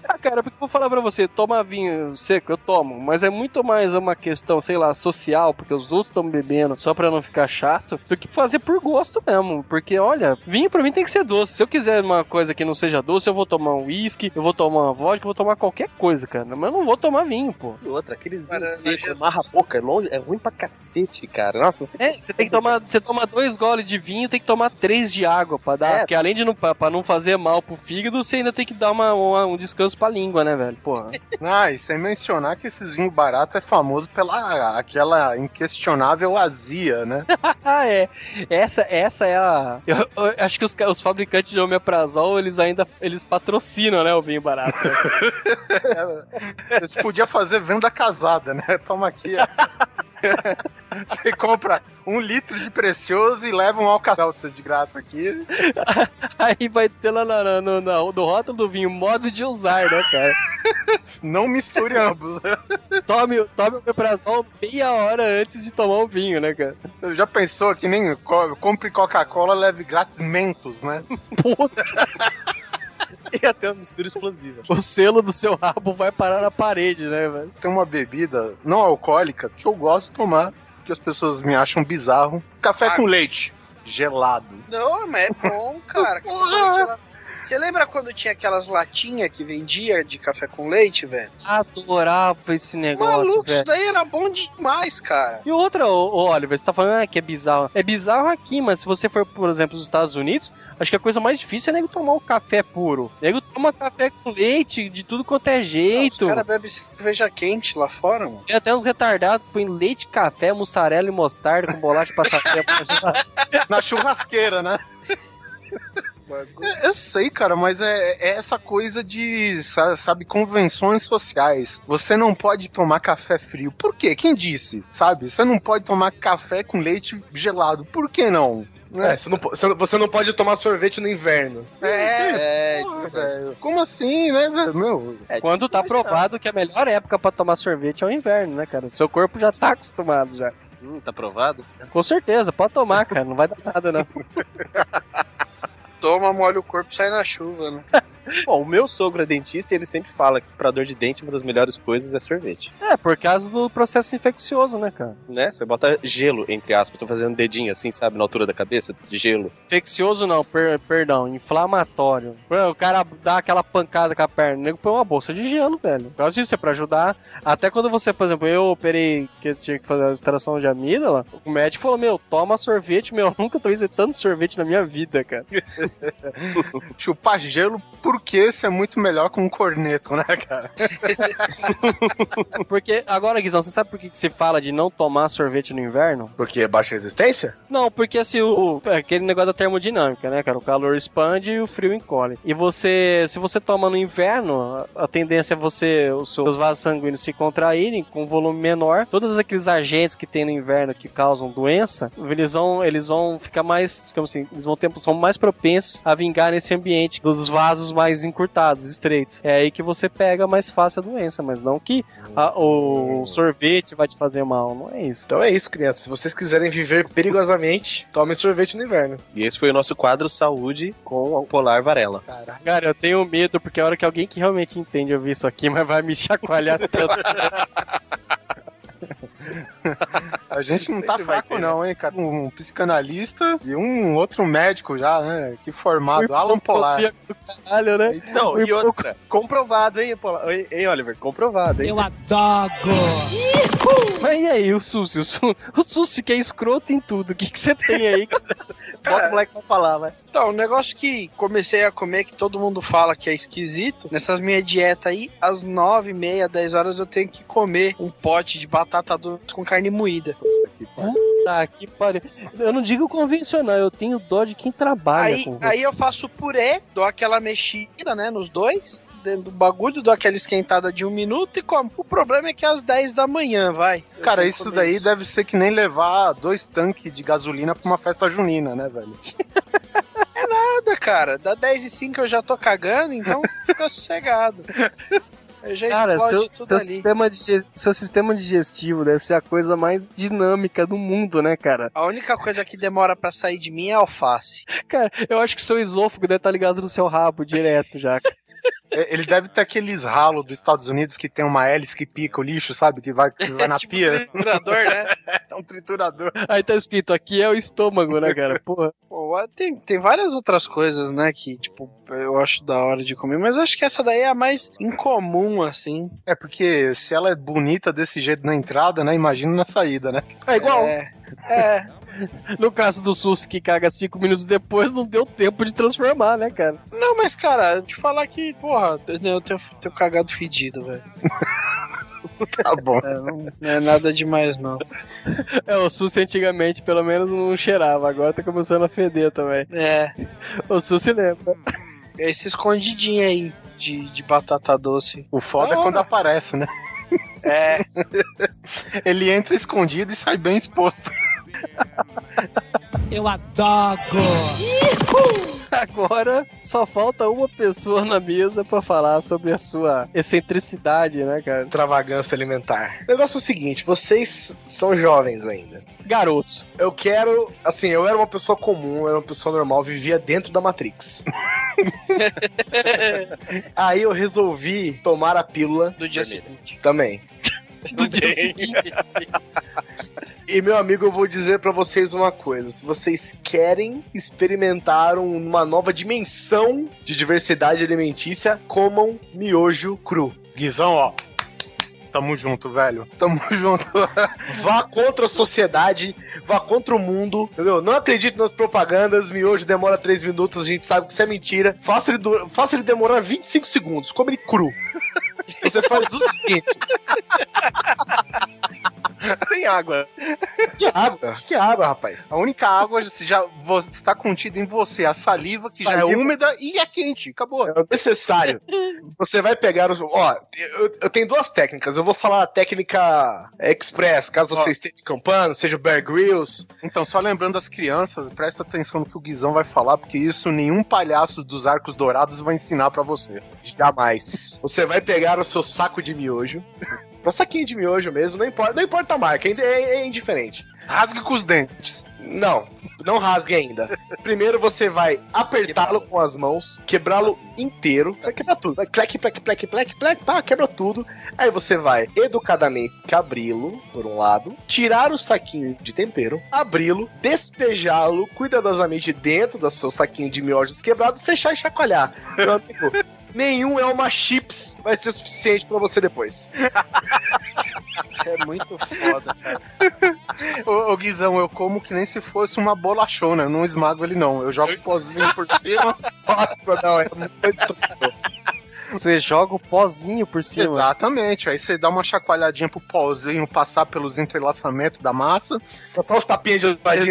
Ah, cara, porque eu vou falar pra você, tomar vinho seco, eu tomo, mas é muito mais uma questão, sei lá, social, porque os outros estão bebendo só pra não ficar chato, do que fazer por gosto mesmo. Porque, olha, vinho pra mim tem que ser doce. Se eu quiser uma coisa que não seja doce, eu vou tomar um uísque, eu vou tomar uma vodka, eu vou tomar qualquer coisa, cara. Mas eu não vou tomar vinho, pô. E outra, aqueles vinhos secos, Jesus. marra a boca, é, longe, é ruim pra cacete, cara. Nossa, você... É, você tem que tomar, você toma dois goles de vinho, tem que tomar três de água pra dar, É. porque além de não, pra, pra não fazer mal pro fígado, você ainda tem que dar uma, uma- um descanso pra língua, né, velho? Porra. Ah, e sem mencionar que esses vinhos baratos é famoso pela aquela inquestionável azia, né? Ah, é. Essa, essa é a. Eu, eu acho que os, os fabricantes de omeprazol, eles ainda eles patrocinam, né, o vinho barato. né? Você podia fazer venda casada, né? Toma aqui. Você compra um litro de precioso e leva um alcacelser de graça aqui. Aí vai ter lá na, no, na- no rótulo do vinho modo de usar, né, cara? Não misture ambos. Tome, tome o omeprazol meia hora antes de tomar o vinho, né, cara? Já pensou que nem co- compre Coca-Cola, leve grátis mentos, né? Puta, ia ser uma mistura explosiva. o selo do seu rabo vai parar na parede, né, velho? Tem uma bebida não alcoólica que eu gosto de tomar, que as pessoas me acham bizarro. Café Ah. com leite. Gelado. Não, mas é bom, cara. você lembra quando tinha aquelas latinhas que vendia de café com leite, velho? Adorava esse negócio, Maluco, isso daí era bom demais, cara. E outra, ô, ô, Oliver, você tá falando ah, que é bizarro. É bizarro aqui, mas se você for, por exemplo, nos Estados Unidos, acho que a coisa mais difícil é nego tomar o café puro. Nego toma café com leite de tudo quanto é Os jeito. caras bebem cerveja quente lá fora, mano. Tem até uns retardados que põem leite, café, mussarela e mostarda com bolacha passatempo. Na churrasqueira, né? Eu sei, cara, mas é, é essa coisa de, sa- sabe, convenções sociais. Você não pode tomar café frio. Por quê? Quem disse? Sabe? Você não pode tomar café com leite gelado. Por que não? É, você, não, po- você não- você não pode tomar sorvete no inverno. É, É, porra, velho. Como assim, né, velho? Meu, Quando tá provado que a melhor época pra tomar sorvete é o inverno, né, cara? Seu corpo já tá acostumado já. Hum, tá provado? Com certeza, pode tomar, cara. Não vai dar nada, não. Toma, molha o corpo e sai na chuva, né? Bom, o meu sogro é dentista e ele sempre fala que pra dor de dente uma das melhores coisas é sorvete. É, por causa do processo infeccioso, né, cara? Né? Você bota gelo, entre aspas. Tô fazendo um dedinho assim, sabe, na altura da cabeça, de gelo. Infeccioso não, per- perdão, inflamatório. O cara dá aquela pancada com a perna, o nego põe uma bolsa de gelo, velho. Por causa disso, é pra ajudar. Até quando você, por exemplo, eu operei, que eu tinha que fazer a extração de amígdala, o médico falou, meu, toma sorvete, meu, eu nunca tomei tanto sorvete na minha vida, cara. chupar gelo, porque esse é muito melhor com um corneto, né, cara? Porque, agora, Guizão, você sabe por que que se fala de não tomar sorvete no inverno? Porque é baixa resistência? Não, porque assim, o, aquele negócio da termodinâmica, né, cara? O calor expande e o frio encolhe. E você, se você toma no inverno, a, a tendência é você, os seus vasos sanguíneos se contraírem com um volume menor. Todos aqueles agentes que tem no inverno que causam doença, eles vão, eles vão ficar mais, digamos assim, eles vão ter, são mais propensos a vingar nesse ambiente dos vasos mais encurtados, estreitos. É aí que você pega mais fácil a doença, mas não que a- o sorvete vai te fazer mal, não é isso. Então é isso, crianças. Se vocês quiserem viver perigosamente, tomem sorvete no inverno. E esse foi o nosso quadro Saúde com o Polar Varela. Cara, eu tenho medo, porque a hora que alguém que realmente entende ouvir isso aqui, mas vai me chacoalhar tanto. A gente não tá fraco, ter, né? não, hein, cara? Um psicanalista e um outro médico já, né? Que formado, Alan Polar. Do caralho, né? Não, Foi e outra, comprovado, hein, Polar? Hein, Oliver? Comprovado, hein? Eu adoro. Mas e aí, o Susi? O, Su... o Susi que é escroto em tudo. O que que você tem aí? Bota o moleque pra falar, vai. Então, o negócio que comecei a comer, que todo mundo fala que é esquisito, nessas minhas dietas aí, às nove, meia, dez horas eu tenho que comer um pote de batata doce com carne moída. Tá, que pariu. Eu não digo convencional, eu tenho dó de quem trabalha Aí, com você. aí eu faço purê, dou aquela mexida, né, nos dois, dentro do bagulho, dou aquela esquentada de um minuto e como. O problema é que é às 10 da manhã, vai. Cara, que isso daí deve ser que nem levar dois tanques de gasolina pra uma festa junina, né, velho? nada, cara. Da 10 e 5 eu já tô cagando, então fica sossegado. Cara, seu, seu, sistema dige- seu sistema digestivo deve ser a coisa mais dinâmica do mundo, né, cara? A única coisa que demora pra sair de mim é alface. Cara, eu acho que seu esôfago deve estar ligado no seu rabo direto já. É, Ele deve ter aqueles ralos dos Estados Unidos que tem uma hélice que pica o lixo, sabe? Que vai, que vai na tipo pia. triturador, né? É um triturador. Aí tá escrito, aqui é o estômago, né, cara? Porra. Pô, tem, tem várias outras coisas, né, que, tipo, eu acho da hora de comer, mas eu acho que essa daí é a mais incomum, assim. É porque se ela é bonita desse jeito na entrada, né? Imagina na saída, né? É igual. É, é. No caso do SUS que caga cinco minutos depois, não deu tempo de transformar, né, cara? Não, mas, cara, te falar que, porra, eu tenho, tenho cagado fedido, velho. Tá bom. É, não, não é nada demais, não. É, o SUS antigamente pelo menos não cheirava, agora tá começando a feder também. É, O SUS se lembra. esse escondidinho aí de, de batata doce. O foda Da é quando aparece, né? É, Ele entra escondido e sai bem exposto. Eu adoro. Agora só falta uma pessoa na mesa pra falar sobre a sua excentricidade, né, cara? Extravagância alimentar. O negócio é o seguinte: vocês são jovens ainda. Garotos. Eu quero. Assim, eu era uma pessoa comum, eu era uma pessoa normal, vivia dentro da Matrix. Aí eu resolvi tomar a pílula do dia seguinte. também. Do dia seguinte. E meu amigo, eu vou dizer pra vocês uma coisa: se vocês querem experimentar um- uma nova dimensão de diversidade alimentícia, comam miojo cru. Guizão, ó. Tamo junto, velho. Tamo junto. Vá contra a sociedade, vá contra o mundo, entendeu? Não acredite nas propagandas, miojo demora 3 minutos, a gente sabe que isso é mentira. Faça ele, faça ele demorar 25 segundos, come ele cru. Você faz o seguinte: Sem água. que água? Que água, rapaz? A única água já está contida em você. A saliva, que já é Saliva. úmida e é quente. Acabou. É necessário. Você vai pegar os. Ó, eu, eu tenho duas técnicas. Eu vou falar a técnica express, caso Ó. você esteja acampando, seja o Bear Grylls. Então, só lembrando as crianças, presta atenção no que o Guizão vai falar, porque isso nenhum palhaço dos arcos dourados vai ensinar pra você. Jamais. Você vai pegar o seu saco de miojo. Um saquinho de miojo mesmo, não importa, não importa a marca, é, é, é indiferente. Rasgue com os dentes. Não, não rasgue ainda. Primeiro você vai apertá-lo com as mãos, quebrá-lo inteiro, vai quebrar tudo. Vai plec, plec, plec, plec, plec, pá, quebra tudo. Aí você vai educadamente abri-lo, por um lado, tirar o saquinho de tempero, abri-lo, despejá-lo cuidadosamente dentro do seu saquinho de miojos quebrados, fechar e chacoalhar. Meu amigo, nenhum é uma chips vai ser suficiente pra você depois. É muito foda, cara. Ô, ô, Guizão, eu como que nem se fosse uma bolachona. Eu não esmago ele, não. Eu jogo pozinho por cima. Nossa, não, é muito estúpido. Você joga o pozinho por cima. Exatamente. Aí você dá uma chacoalhadinha pro pozinho passar pelos entrelaçamentos da massa. Só os tapinhas de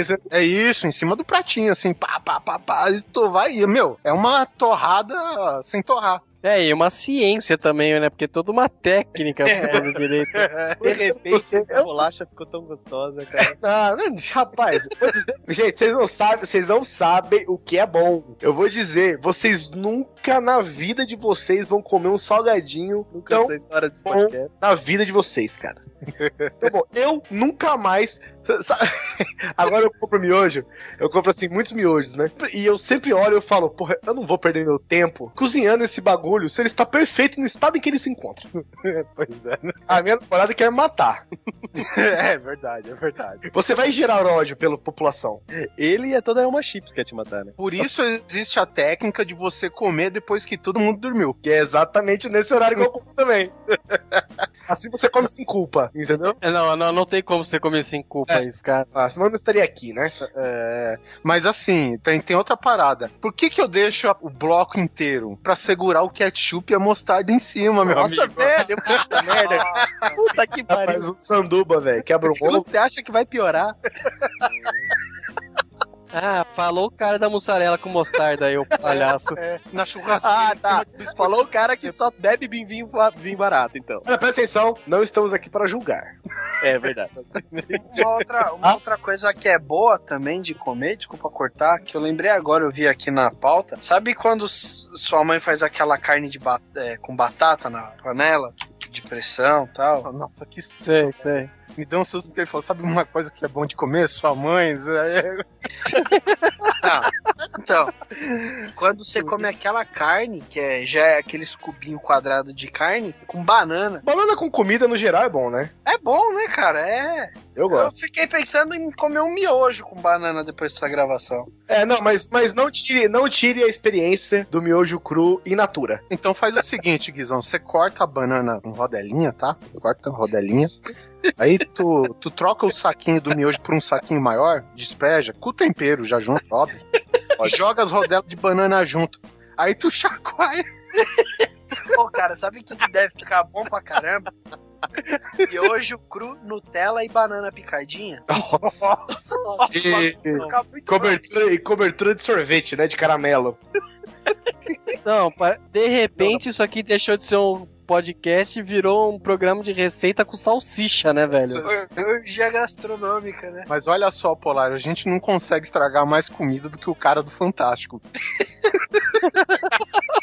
você- É isso, em cima do pratinho, assim, pá, pá, pá, pá. E tu vai. e, Meu, é uma torrada sem torrar. É, e uma ciência também, né? Porque é toda uma técnica pra você fazer direito. De repente, a bolacha ficou tão gostosa, cara. Ah, não, rapaz, dizer- gente, vocês não sabem, vocês não sabem o que é bom. Eu vou dizer, vocês nunca na vida de vocês vão comer um salgadinho Nunca tão essa história desse bom podcast. na vida de vocês, cara. Então, bom, eu nunca mais. Agora eu compro miojo, eu compro assim muitos miojos, né? E eu sempre olho e eu falo, porra, eu não vou perder meu tempo cozinhando esse bagulho se ele está perfeito no estado em que ele se encontra. pois é. A minha namorada quer me matar. É verdade, é verdade. Você vai gerar ódio pela população. Ele é toda uma chips que quer te matar, né? Por isso existe a técnica de você comer depois que todo mundo dormiu. Que é exatamente nesse horário que eu como também. Assim você come sem culpa, entendeu? É, Não, não, não tem como você comer sem culpa É. isso, cara. Ah, senão eu não estaria aqui, né? É, mas assim, tem, tem outra parada. Por que que eu deixo o bloco inteiro? Pra segurar o ketchup e a mostarda em cima, meu Nossa, amigo. velho, puta merda. Puta que pariu. Faz um sanduba, velho. Quebra o ovo. você acha que vai piorar? Ah, falou o cara da mussarela com mostarda aí, o palhaço. Na churrasqueira Ah, tá. Falou o cara que só bebe vinho, vinho barato, então. Olha, presta atenção, não estamos aqui para julgar. É verdade. Uma outra, uma outra coisa que é boa também de comer, desculpa cortar, que eu lembrei agora, eu vi aqui na pauta. Sabe quando sua mãe faz aquela carne de ba- é, com batata na panela? De pressão e tal? Nossa, que susto. Sei, sei. Me deu um susto porque ele falou: sabe uma coisa que é bom de comer? Sua mãe. É, Então, quando você come aquela carne, que é, já é aqueles cubinho quadrado de carne, com banana. Banana com comida no geral é bom, né? É bom, né, cara? É. Eu Eu gosto. fiquei pensando em comer um miojo com banana depois dessa gravação. É, não, mas, mas não, tire, não tire a experiência do miojo cru in natura. Então faz o seguinte, Guizão: você corta a banana em rodelinha, tá? Corta em rodelinha. Aí tu, tu troca o saquinho do miojo por um saquinho maior, despeja, com o tempero já junto, óbvio. Joga as rodelas de banana junto. Aí tu chacoalha. Pô, cara, sabe o que deve ficar bom pra caramba? Miojo cru, Nutella e banana picadinha. E muito cobertura, e cobertura de sorvete, né? De caramelo. Não, de repente isso aqui deixou de ser um podcast virou um programa de receita com salsicha, né, velho? Orgia gastronômica, né? Mas olha só, Polar, a gente não consegue estragar mais comida do que o cara do Fantástico.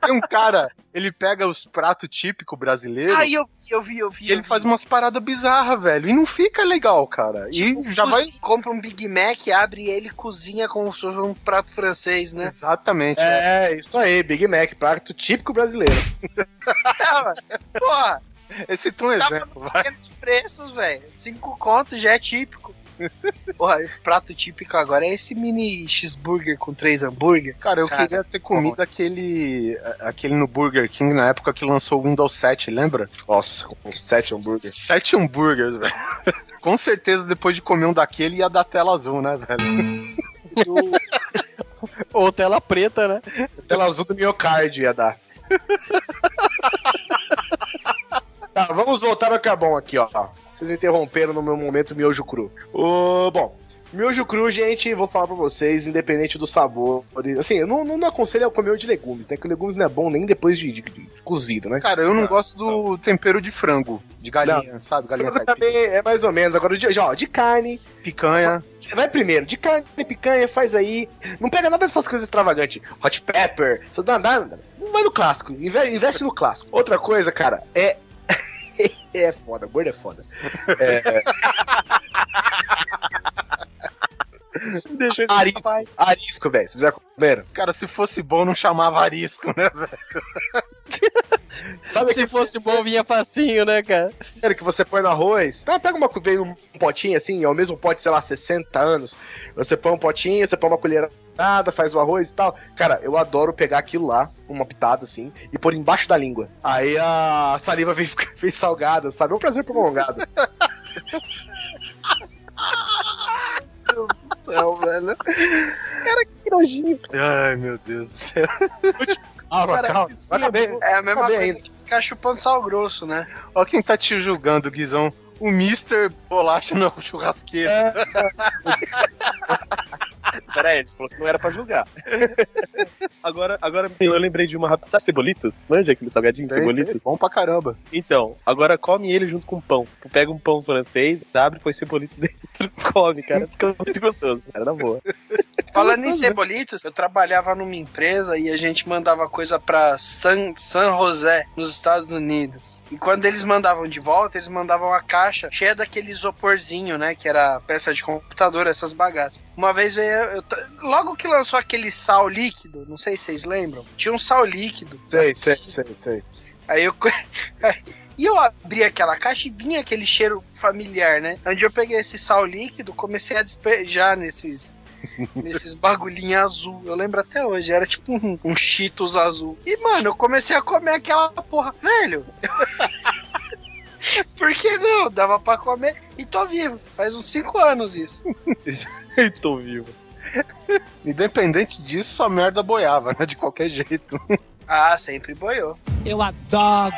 Tem um cara, ele pega os pratos típicos brasileiros Aí eu vi, eu vi, eu vi. e ele faz umas paradas bizarras, velho. E não fica legal, cara. Tipo, e já vai. Compra um Big Mac, abre ele e cozinha como se fosse um prato francês, né? Exatamente. É, isso aí, Big Mac, prato típico brasileiro. Porra, Esse é um Dá exemplo, vai. preços, velho. Cinco contos já é típico. Porra, o prato típico agora é esse mini cheeseburger com três hambúrguer. Cara, eu Cara, queria ter comido aquele, aquele no Burger King na época que lançou o Windows 7, lembra? Nossa, uns sete hambúrgueres. Sete hambúrgueres, velho. Com certeza, depois de comer um daquele, ia dar tela azul, né, velho? Ou tela preta, né? Tela azul do miocárdio ia dar. tá, vamos voltar ao que é bom aqui, ó. Vocês me interromperam no meu momento miojo cru. O, bom, miojo cru, gente, vou falar pra vocês, independente do sabor. Assim, eu não, não, não aconselho a comer o de legumes, né? Que o legumes não é bom nem depois de, de- de cozido, né? Cara, eu não gosto do tempero de frango, de galinha, sabe? Galinha também é mais ou menos. Agora, de, já, ó, de carne, Picanha. vai primeiro. De carne, picanha, faz aí. Não pega nada dessas coisas extravagantes. Hot pepper, nada. Vai no clássico, inve- investe no clássico. Outra coisa, cara, é. é foda, gordo é foda. Deixa eu Arisco, arisco, velho. Vocês já comeram? Cara, se fosse bom, não chamava arisco, né, velho? Sabe Se fosse bom, vinha facinho, né, cara? aquele que você põe no arroz? Então, pega uma, vem um potinho assim, é o mesmo pote, sei lá, 60 anos. Você põe um potinho, você põe uma colherada, faz o arroz e tal. Cara, eu adoro pegar aquilo lá, uma pitada assim, e pôr embaixo da língua. Aí a saliva vem, vem salgada, sabe? É um prazer prolongado. céu, velho. Cara, que nojinho. Ai, meu Deus do céu. Calma, Cara, calma. Vai caber. É a mesma coisa que ficar chupando sal grosso, né? Ó quem tá te julgando, Guizão. O Mr. Bolacha não, churrasqueiro. Pera aí, ele falou que não era pra julgar. agora, agora eu lembrei de uma rápida. Sabe cebolitos? Manja aquele salgadinho, Sei, cebolitos? sei, Bom pra caramba. Então, agora come ele junto com pão. Tu pega um pão francês, abre, põe cebolitos dentro, come, cara. Fica muito gostoso, cara, na boa. Falando em né? cebolitos, eu trabalhava numa empresa e a gente mandava coisa pra San, San José, nos Estados Unidos. E quando eles mandavam de volta, eles mandavam a caixa cheia daquele isoporzinho, né? Que era peça de computador, essas bagaças. Uma vez veio. eu logo que lançou aquele sal líquido, não sei se vocês lembram, tinha um sal líquido. Sei, sei, sei, sei. Aí eu. E eu abri aquela caixa e vinha aquele cheiro familiar, né? Onde eu peguei esse sal líquido, comecei a despejar nesses. nesses bagulhinhos azul. Eu lembro até hoje, era tipo um, um Cheetos azul. E, mano, eu comecei a comer aquela porra. Velho, Por que não? Dava pra comer e tô vivo. Faz uns 5 anos isso. E tô vivo. Independente disso, a merda boiava, né? De qualquer jeito. Ah, sempre boiou. Eu adoro.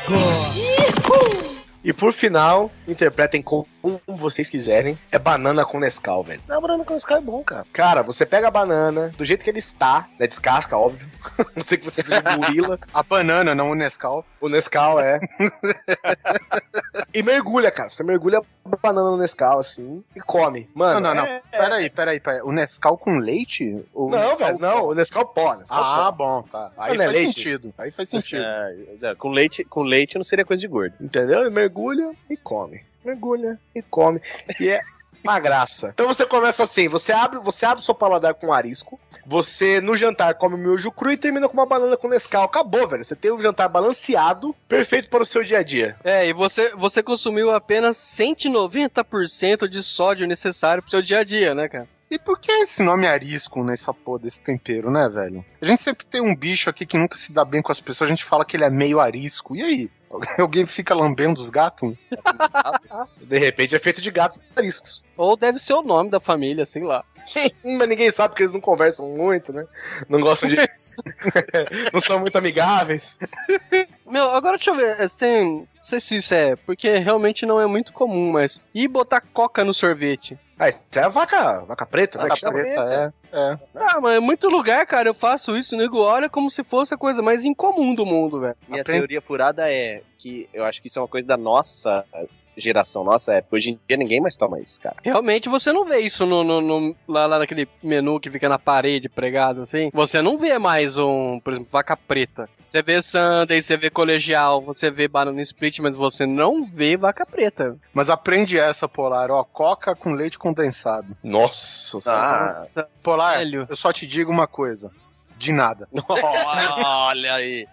E por final, interpretem como vocês quiserem. É banana com Nescau, velho. Não, banana com Nescau é bom, cara. Cara, você pega a banana, do jeito que ele está, né? Descasca, óbvio. Não sei que você seja um gorila. A banana, não o Nescau. O Nescau, é. e mergulha, cara. Você mergulha a banana no Nescau, assim, e come. Mano, não, não, não. é- Peraí, peraí, peraí. O Nescau com leite? Ou o Não, Nescau velho, não. O Nescau pó, Nescau Ah, pó. bom, tá. Aí Não é faz leite? sentido. Aí faz sentido. É, não, com, leite, com leite não seria coisa de gordo. Entendeu? E mergulha e come. Mergulha e come. E é uma graça. Então você começa assim, você abre, você abre o seu paladar com arisco, você no jantar come o miojo cru e termina com uma banana com Nescau. Acabou, velho. Você tem um jantar balanceado, perfeito para o seu dia a dia. É, e você, você consumiu apenas 190% de sódio necessário pro seu dia a dia, né, cara? E por que esse nome arisco nessa porra desse tempero, né, velho? A gente sempre tem um bicho aqui que nunca se dá bem com as pessoas, a gente fala que ele é meio arisco. E aí? Alguém fica lambendo os gatos? De repente é feito de gatos ariscos. Ou deve ser o nome da família, sei lá. Mas ninguém sabe porque eles não conversam muito, né? Não gostam de. não são muito amigáveis. Meu, agora deixa eu ver, você tem. Não sei se isso é, porque realmente não é muito comum, mas. E botar coca no sorvete? Ah, isso é a vaca, vaca preta, né? Vaca chama? preta, é, é. Ah, mas em muito lugar, cara, eu faço isso, o nego olha como se fosse a coisa mais incomum do mundo, velho. Minha Aprende- teoria furada é que eu acho que isso é uma coisa da nossa geração, nossa época. Hoje em dia ninguém mais toma isso, cara. Realmente você não vê isso no, no- no- lá, lá naquele menu que fica na parede pregado assim. Você não vê mais um, por exemplo, vaca preta. Você vê Sunday, você vê colegial, você vê banana split, mas você não vê vaca preta. Mas aprende essa, Polar, ó. Coca com leite condensado. Nossa. Ah, Nossa, Polar, velho. eu só te digo uma coisa. De nada. olha aí.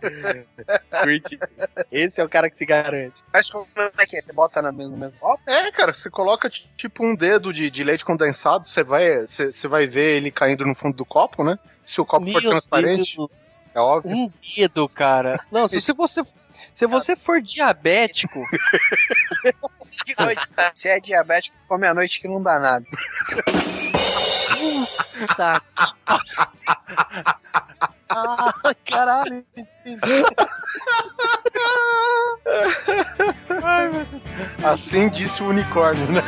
Esse é o cara que se garante. Mas como é que é? Você bota na mesma, no mesmo copo? É, cara, você coloca tipo um dedo de, de leite condensado, você vai, você você vai ver ele caindo no fundo do copo, né? Se o copo for Meu transparente, Deus, é óbvio. um dedo, cara. Não, se, se você se você for diabético, De noite. Se é diabético, come à noite que não dá nada. tá. Ah, caralho. Assim disse o unicórnio, né?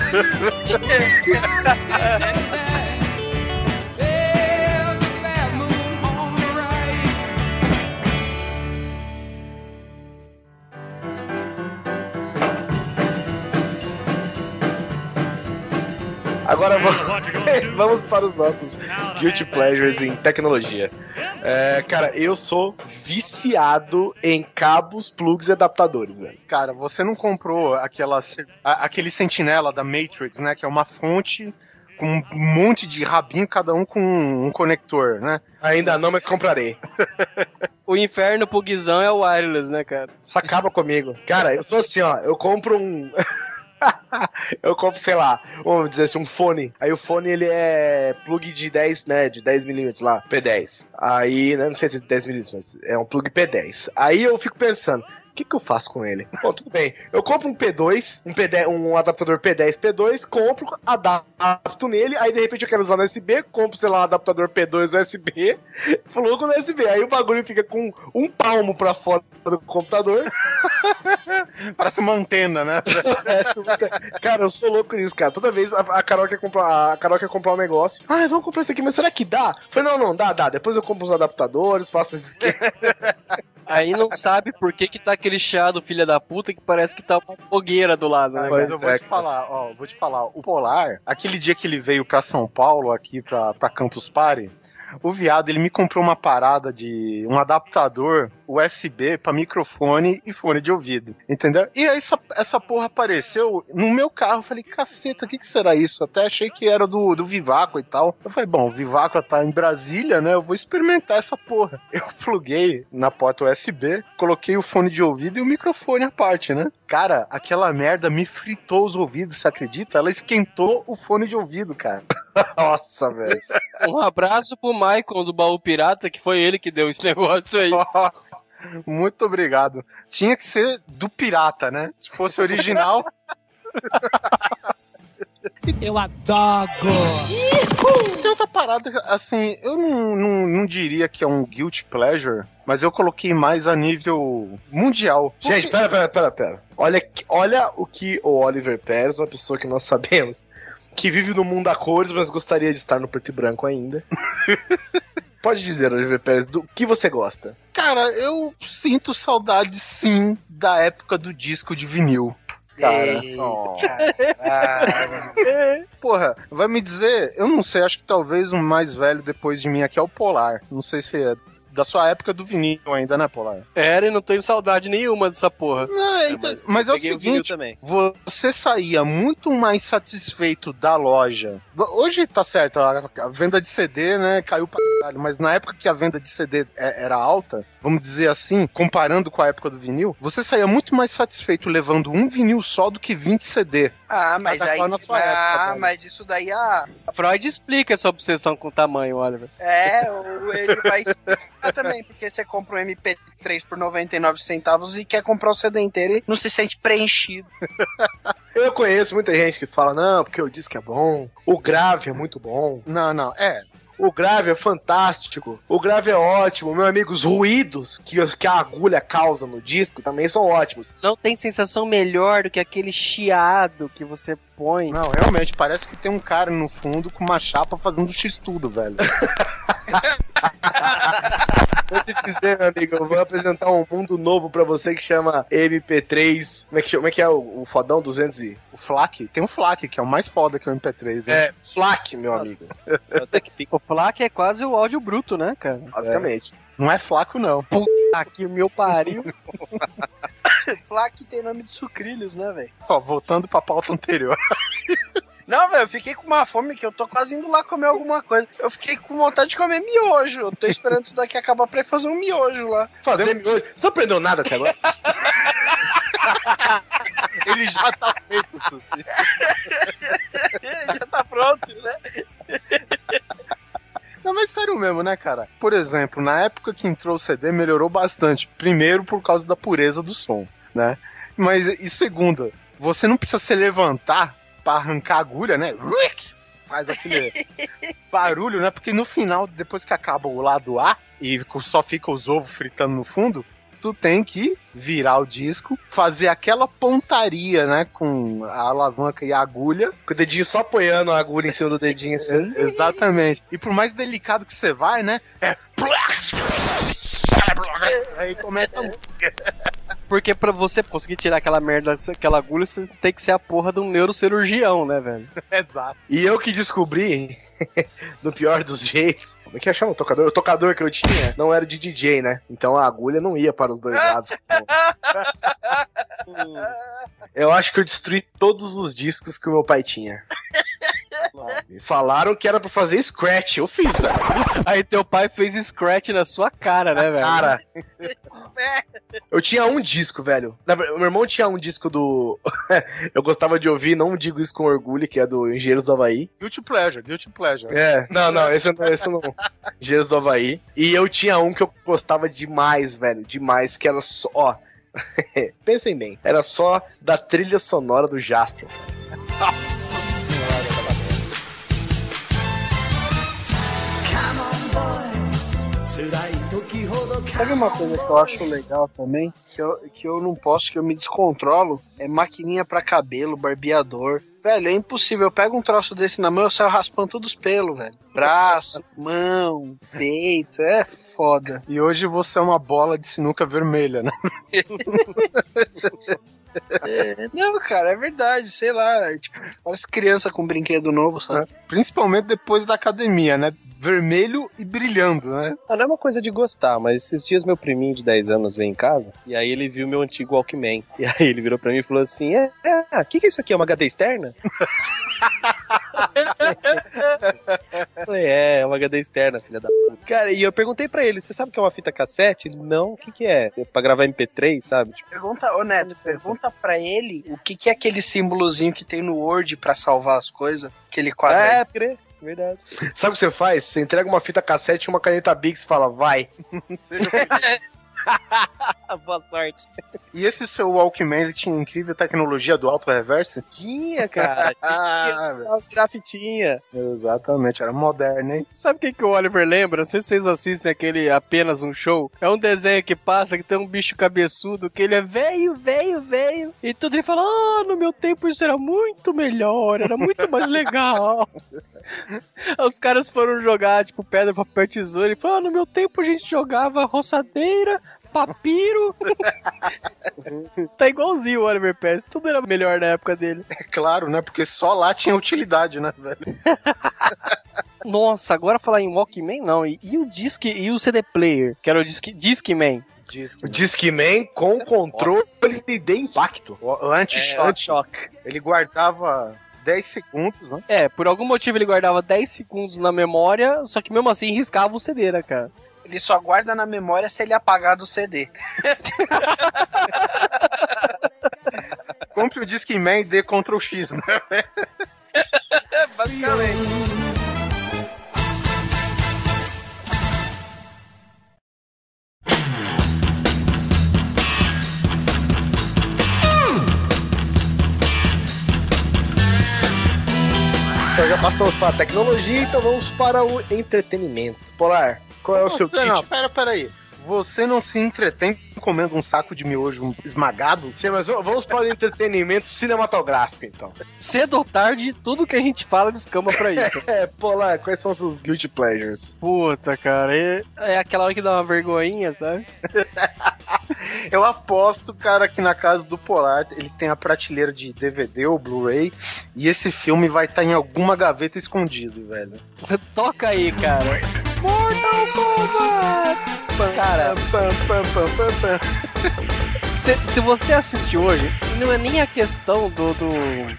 Agora vamos, vamos para os nossos guilty pleasures em tecnologia. É, cara, eu sou viciado em cabos, plugs e adaptadores, velho. Cara, você não comprou aquela, a- aquele sentinela da Matrix, né? Que é uma fonte com um monte de rabinho, cada um com um conector, né? Ainda não, mas comprarei. O inferno pro Guizão é o wireless, né, cara? Só acaba comigo. Cara, eu sou assim, ó. Eu compro um. eu compro, sei lá, vamos dizer assim, um fone. Aí o fone ele é plug de 10, né? De 10 milímetros lá, P10. Aí, né, não sei se é 10 milímetros, mas é um plug P10. Aí eu fico pensando. O que, que eu faço com ele? Bom, tudo bem. Eu compro um P2, um, P10, um adaptador P10, P2, compro, adapto nele, aí de repente eu quero usar no USB, compro, sei lá, um adaptador P2 USB, plugo no USB. Aí o bagulho fica com um palmo pra fora do computador. Parece uma antena, né? Essa- cara, eu sou louco nisso, cara. Toda vez a, Carol quer comprar, a Carol quer comprar um negócio. Ah, vamos comprar isso aqui, mas será que dá? Eu falei, não, não, dá, dá. Depois eu compro os adaptadores, faço esse esquema. Aí não sabe por que que tá aquele chiado, filha da puta, que parece que tá uma fogueira do lado, né? Mas eu vou te falar, ó, vou te falar, o Polar, aquele dia que ele veio pra São Paulo, aqui pra, pra Campus Party, o viado, ele me comprou uma parada de um adaptador USB pra microfone e fone de ouvido, entendeu? E aí essa, essa porra apareceu no meu carro, eu falei, caceta, o que que será isso? Até achei que era do, do Vivaco e tal. Eu falei, bom, o Vivaco tá em Brasília, né? Eu vou experimentar essa porra. Eu pluguei na porta USB, coloquei o fone de ouvido e o microfone à parte, né? Cara, aquela merda me fritou os ouvidos, você acredita? Ela esquentou o fone de ouvido, cara. Nossa, velho. Um abraço pro Maicon do Baú Pirata, que foi ele que deu esse negócio aí. Muito obrigado. Tinha que ser do pirata, né? Se fosse original. Eu adoro. Tem outra parada, assim, eu não, não, não diria que é um guilty pleasure, mas eu coloquei mais a nível mundial. Gente, pera, pera, pera, pera. Olha, olha o que o Oliver Pérez, uma pessoa que nós sabemos, que vive no mundo a cores, mas gostaria de estar no preto e branco ainda. Pode dizer, Oliver Pérez, do que você gosta? Cara, eu sinto saudade sim da época do disco de vinil. Cara, porra, vai me dizer, eu não sei, acho que talvez o mais velho depois de mim aqui é o Polar. Não sei se é da sua época do vinil ainda, né, Polar? Era e não tenho saudade nenhuma dessa porra. Não, é, então- mas é o o seguinte, também. você saía muito mais satisfeito da loja. Hoje tá certo, a, a venda de CD, né, caiu pra caralho, mas na época que a venda de CD é- era alta, vamos dizer assim, comparando com a época do vinil, você saía muito mais satisfeito levando um vinil só do que 20 CD. Ah, mas aí. qual na sua ah, época, mas isso daí ah, Freud explica essa obsessão com o tamanho, Oliver. é, o- ele vai explicar também, porque você compra um MP3 por 99 centavos e quer comprar o CD inteiro e não se sente preenchido. Eu conheço muita gente que fala, não, porque o disco é bom, o grave é muito bom, Não, não, é. O grave é fantástico, o grave é ótimo, meu amigo, os ruídos que, que a agulha causa no disco também são ótimos. Não tem sensação melhor do que aquele chiado que você põe. Não, realmente, parece que tem um cara no fundo com uma chapa fazendo x-tudo, velho. Vou te dizer, meu amigo, eu vou apresentar um mundo novo pra você que chama MP3. Como é que, chama- como é, que é o, o fodão 200 e... O FLAC, tem um FLAC, que é o mais foda que o MP3, né? É, FLAC, meu amigo, É o plaque é quase o áudio bruto, né, cara? basicamente. Não é flaco, não. Aqui o meu pariu. Plaque tem nome de sucrilhos, né, velho? Ó, voltando pra pauta anterior. Não, velho, eu fiquei com uma fome que eu tô quase indo lá comer alguma coisa. Eu fiquei com vontade de comer miojo. Eu tô esperando isso daqui acabar pra fazer um miojo lá. Fazer miojo. Você não aprendeu nada até agora? Ele já tá feito, Suci. Já tá pronto, né? Não, mas sério mesmo, né, cara? Por exemplo, na época que entrou o CD, melhorou bastante. Primeiro, por causa da pureza do som, né? Mas, e segunda, você não precisa se levantar pra arrancar a agulha, né? Faz aquele barulho, né? Porque no final, depois que acaba o lado A e só fica os ovos fritando no fundo, tu tem que virar o disco, fazer aquela pontaria, né? Com a alavanca e a agulha Com o dedinho só apoiando a agulha em cima do dedinho assim. Exatamente. E por mais delicado que você vai, né? É. Aí começa a Porque pra você conseguir tirar aquela merda, aquela agulha, você tem que ser a porra de um neurocirurgião, né, velho? Exato. E eu que descobri, do pior dos jeitos, como é que chama o tocador? O tocador que eu tinha não era de DJ, né? Então a agulha não ia para os dois lados. eu acho que eu destruí todos os discos que o meu pai tinha. Me falaram que era pra fazer scratch. Eu fiz, velho. Aí teu pai fez scratch na sua cara, né, velho? Cara. Eu tinha um disco, velho. Meu irmão tinha um disco do. eu gostava de ouvir, não digo isso com orgulho, que é do Engenheiros do Havaí. Guilty pleasure, guilty pleasure. É, não, não, esse não, esse não. Engenheiros do Havaí. E eu tinha um que eu gostava demais, velho. Demais, que era só. Ó. Pensem bem, era só da trilha sonora do Jasper. Sabe uma coisa que eu acho legal também? Que eu, que eu não posso, que eu me descontrolo? É maquininha pra cabelo, barbeador. Velho, é impossível. Eu pego um troço desse na mão, eu saio raspando todos os pelos, velho. Braço, mão, peito. É foda. E hoje você é uma bola de sinuca vermelha, né? É, não, cara, é verdade. Sei lá. é tipo, parece criança com brinquedo novo, sabe? Principalmente depois da academia, né? Vermelho e brilhando, né? Ah, não é uma coisa de gostar, mas esses dias meu priminho de 10 anos veio em casa e aí ele viu meu antigo Walkman. E aí ele virou pra mim e falou assim: É, o que, que é isso aqui? É uma HD externa? Eu Falei, é, é uma HD externa, filha da puta. Cara, e eu perguntei pra ele: Você sabe o que é uma fita cassete? Ele, não, o que, que é? É pra gravar MP3, sabe? Tipo, Pergunta, ô Neto, pergunta pra ele o que, que é aquele símbolozinho que tem no Word pra salvar as coisas. Aquele quadro. é, crer, verdade. Sabe o que você faz? Você entrega uma fita cassete e uma caneta Bix e fala, vai. Seja feliz. Boa sorte. E esse seu Walkman, ele tinha incrível tecnologia do auto reverse? Tinha, cara. Ah, velho. Tinha grafitinha. Exatamente, era moderno, hein? Sabe o que, que o Oliver lembra? Não sei se vocês assistem aquele Apenas um Show. É um desenho que passa que tem um bicho cabeçudo que ele é velho, velho, velho. E tudo ele fala: Ah, no meu tempo isso era muito melhor, era muito mais legal. Os caras foram jogar, tipo, pedra, papel, tesoura. E falaram: ah, no meu tempo a gente jogava roçadeira. Papiro. tá igualzinho o Oliver Pérez. Tudo era melhor na época dele. É claro, né? Porque só lá tinha utilidade, né, velho? Nossa, agora falar em Walkman, não. E, e o disc e o CD player, que era o disc, Discman. O Discman com Você- controle de impacto. o o anti-choque, Anti-choque. ele guardava 10 segundos, né? É, por algum motivo ele guardava 10 segundos na memória, só que mesmo assim riscava o CD, né, cara? Ele só guarda na memória se ele apagar do CD. Compre o Discman e dê Ctrl X, né? Basicamente. Então já passamos para a tecnologia, então vamos para o entretenimento. Polar, qual é o seu kit? não, pera, pera aí. Você não se entretém comendo um saco de miojo esmagado? Sim, mas vamos para o entretenimento cinematográfico, então. Cedo ou tarde, tudo que a gente fala descamba pra isso. É, Polar, quais são os seus guilty pleasures? Puta, cara, é, é aquela hora que dá uma vergonhinha, sabe? Eu aposto, cara, que na casa do Polar ele tem a prateleira de DVD ou Blu-ray e esse filme vai estar em alguma gaveta escondido, velho. Toca aí, cara. Mortal Kombat! Cara, se, se você assistir hoje, não é nem a questão do- do,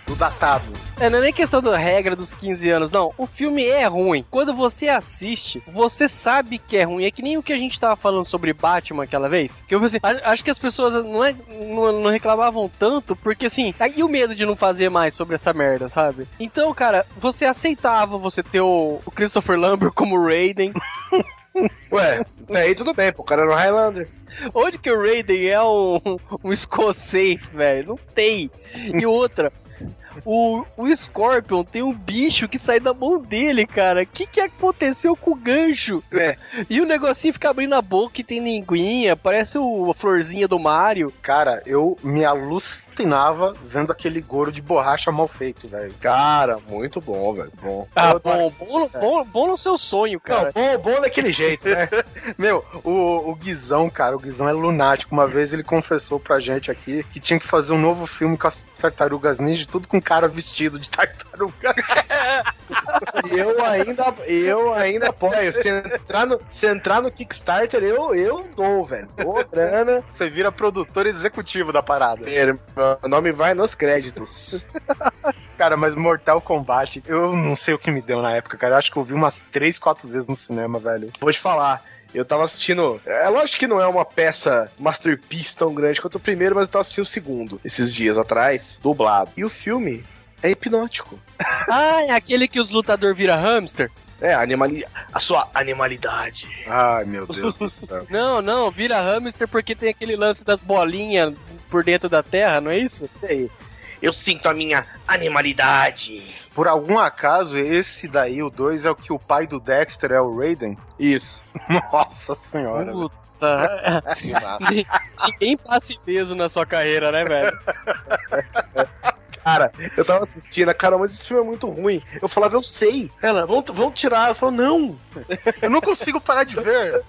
Do datado. É, não é nem questão da regra dos 15 anos, não. O filme é ruim. Quando você assiste, você sabe que é ruim. É que nem o que a gente tava falando sobre Batman aquela vez. Que eu pensei, a- acho que as pessoas não, é, não, não reclamavam tanto, porque assim, aí o medo de não fazer mais sobre essa merda, sabe? Então, cara, você aceitava você ter o, o Christopher Lambert como Raiden. Ué, aí tudo bem, pô, o cara era o Highlander. Onde que o Raiden é um, um escocês, velho? Não tem. E outra. O, o Scorpion tem um bicho que sai da mão dele, cara. O que, que aconteceu com o gancho? É. E o negocinho fica abrindo a boca e tem linguinha, parece o, a florzinha do Mario. Cara, eu me alucinava vendo aquele goro de borracha mal feito, velho. Cara, muito bom, velho. Bom. Ah, Eu- bom, bom, no- bom, bom no seu sonho, cara. Não, bom, bom daquele jeito, né? Meu, o, o Guizão, cara, o Guizão é lunático. Uma vez ele confessou pra gente aqui que tinha que fazer um novo filme com as tartarugas ninja, tudo com cara vestido de tartaruga. Eu ainda, eu ainda apoio. Se entrar no, se entrar no Kickstarter, eu, eu dou, velho. Dou grana. Você vira produtor executivo da parada. Meu nome vai nos créditos. Cara, mas Mortal Kombat, eu não sei o que me deu na época, cara. Eu acho que eu vi umas três, quatro vezes no cinema, velho. Vou te falar. Eu tava assistindo. É lógico que não é uma peça masterpiece tão grande quanto o primeiro, mas eu tava assistindo o segundo esses dias atrás, dublado. E o filme é hipnótico. Ah, é aquele que os lutadores viram hamster? É, a, animali... a sua animalidade. Ai, meu Deus do céu. Não, não, vira hamster porque tem aquele lance das bolinhas por dentro da terra, não é isso? Eu sinto a minha animalidade. Por algum acaso, esse daí, o 2, é o que o pai do Dexter é o Raiden? Isso. Nossa senhora. Puta. Ninguém passa ileso na sua carreira, né, velho? Cara, eu tava assistindo, cara, mas esse filme é muito ruim. Eu falava, eu sei. Ela, vamos, vamos tirar. Eu falo, não. Eu não consigo parar de ver.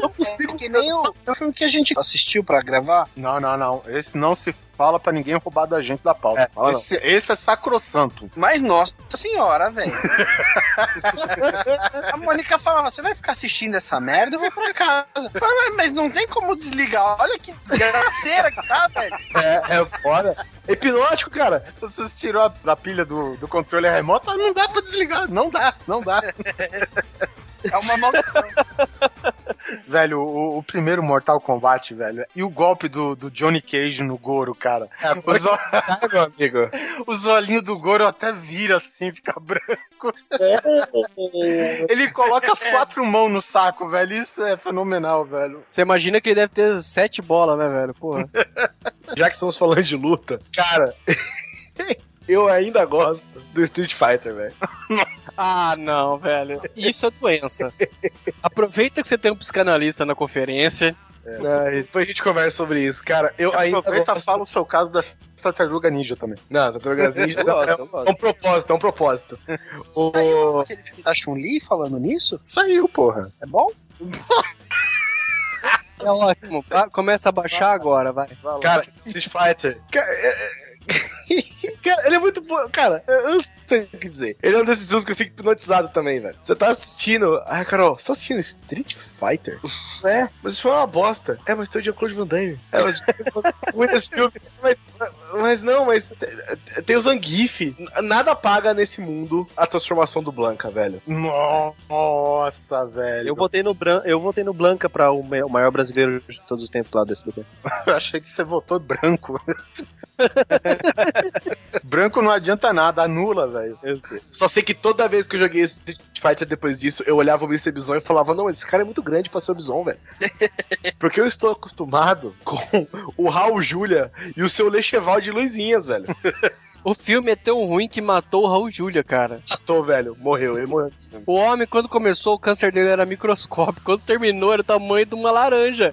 Não consigo. Que nem o, o filme que a gente assistiu pra gravar. Não, não, não. Esse não se fala pra ninguém roubar da gente da pauta. É, fala esse, esse é sacrossanto. Mas, nossa senhora, velho. a Mônica falava: você vai ficar assistindo essa merda? Eu vou pra casa. Eu falei, "Mas- não tem como desligar. Olha que desgraceira que tá, velho. É, é foda. É hipnótico, cara. Você tirou a, da pilha do, do controle remoto, não dá pra desligar. Não dá, não dá. É uma maldição. Velho, o, o primeiro Mortal Kombat, velho, e o golpe do, do Johnny Cage no Goro, cara. Os, o- meu amigo. os olhinhos do Goro até vira assim, fica branco. Ele coloca as quatro mãos no saco, velho. Isso é fenomenal, velho. Você imagina que ele deve ter sete bolas, né, velho? Porra. Já que estamos falando de luta, cara, eu ainda gosto do Street Fighter, velho. Ah, não, velho. Isso é doença. Aproveita que você tem um psicanalista na conferência. Ah, Depois a gente conversa sobre isso. Cara, eu ainda Aproveita e gosto... fala o seu caso da Tartaruga Ninja também. Não, Tartarugas Ninja não, gosto, é, eu é um propósito, é um propósito. Saiu aquele filme da Chun-Li falando nisso? Saiu, porra. É bom? É ótimo. Começa a baixar agora, vai. Cara, Street Fighter. Cara, é- é- Cara, ele é muito bom. Cara, eu não sei o que dizer. Ele é um desses filmes que eu fico hipnotizado também, velho. Você tá assistindo. Ai, Carol, você tá assistindo Street Fighter? É, mas isso foi uma bosta. É, mas tem o Jean-Claude Van Damme. É, mas esse filme. Mas, mas não, mas tem- o Zangief. Nada paga nesse mundo a transformação do Blanca, velho. Nossa, velho. Eu votei no, Bran... eu votei no Blanca pra o me- o maior brasileiro de todos os tempos lá do SBT. Eu achei que você votou branco. branco não adianta nada, anula, velho. Eu sei. Só sei que toda vez que eu joguei Street Fighter depois disso, eu olhava o Mr. Bison e falava, não, esse cara é muito grande pra ser o Bison, velho. Porque eu estou acostumado com o Raul Julia e o seu Lecheval de luzinhas, velho. O filme é tão ruim que matou o Raul Júlia, cara. Matou, velho. Morreu, ele morreu. O homem, quando começou, o câncer dele era microscópico. Quando terminou, era o tamanho de uma laranja.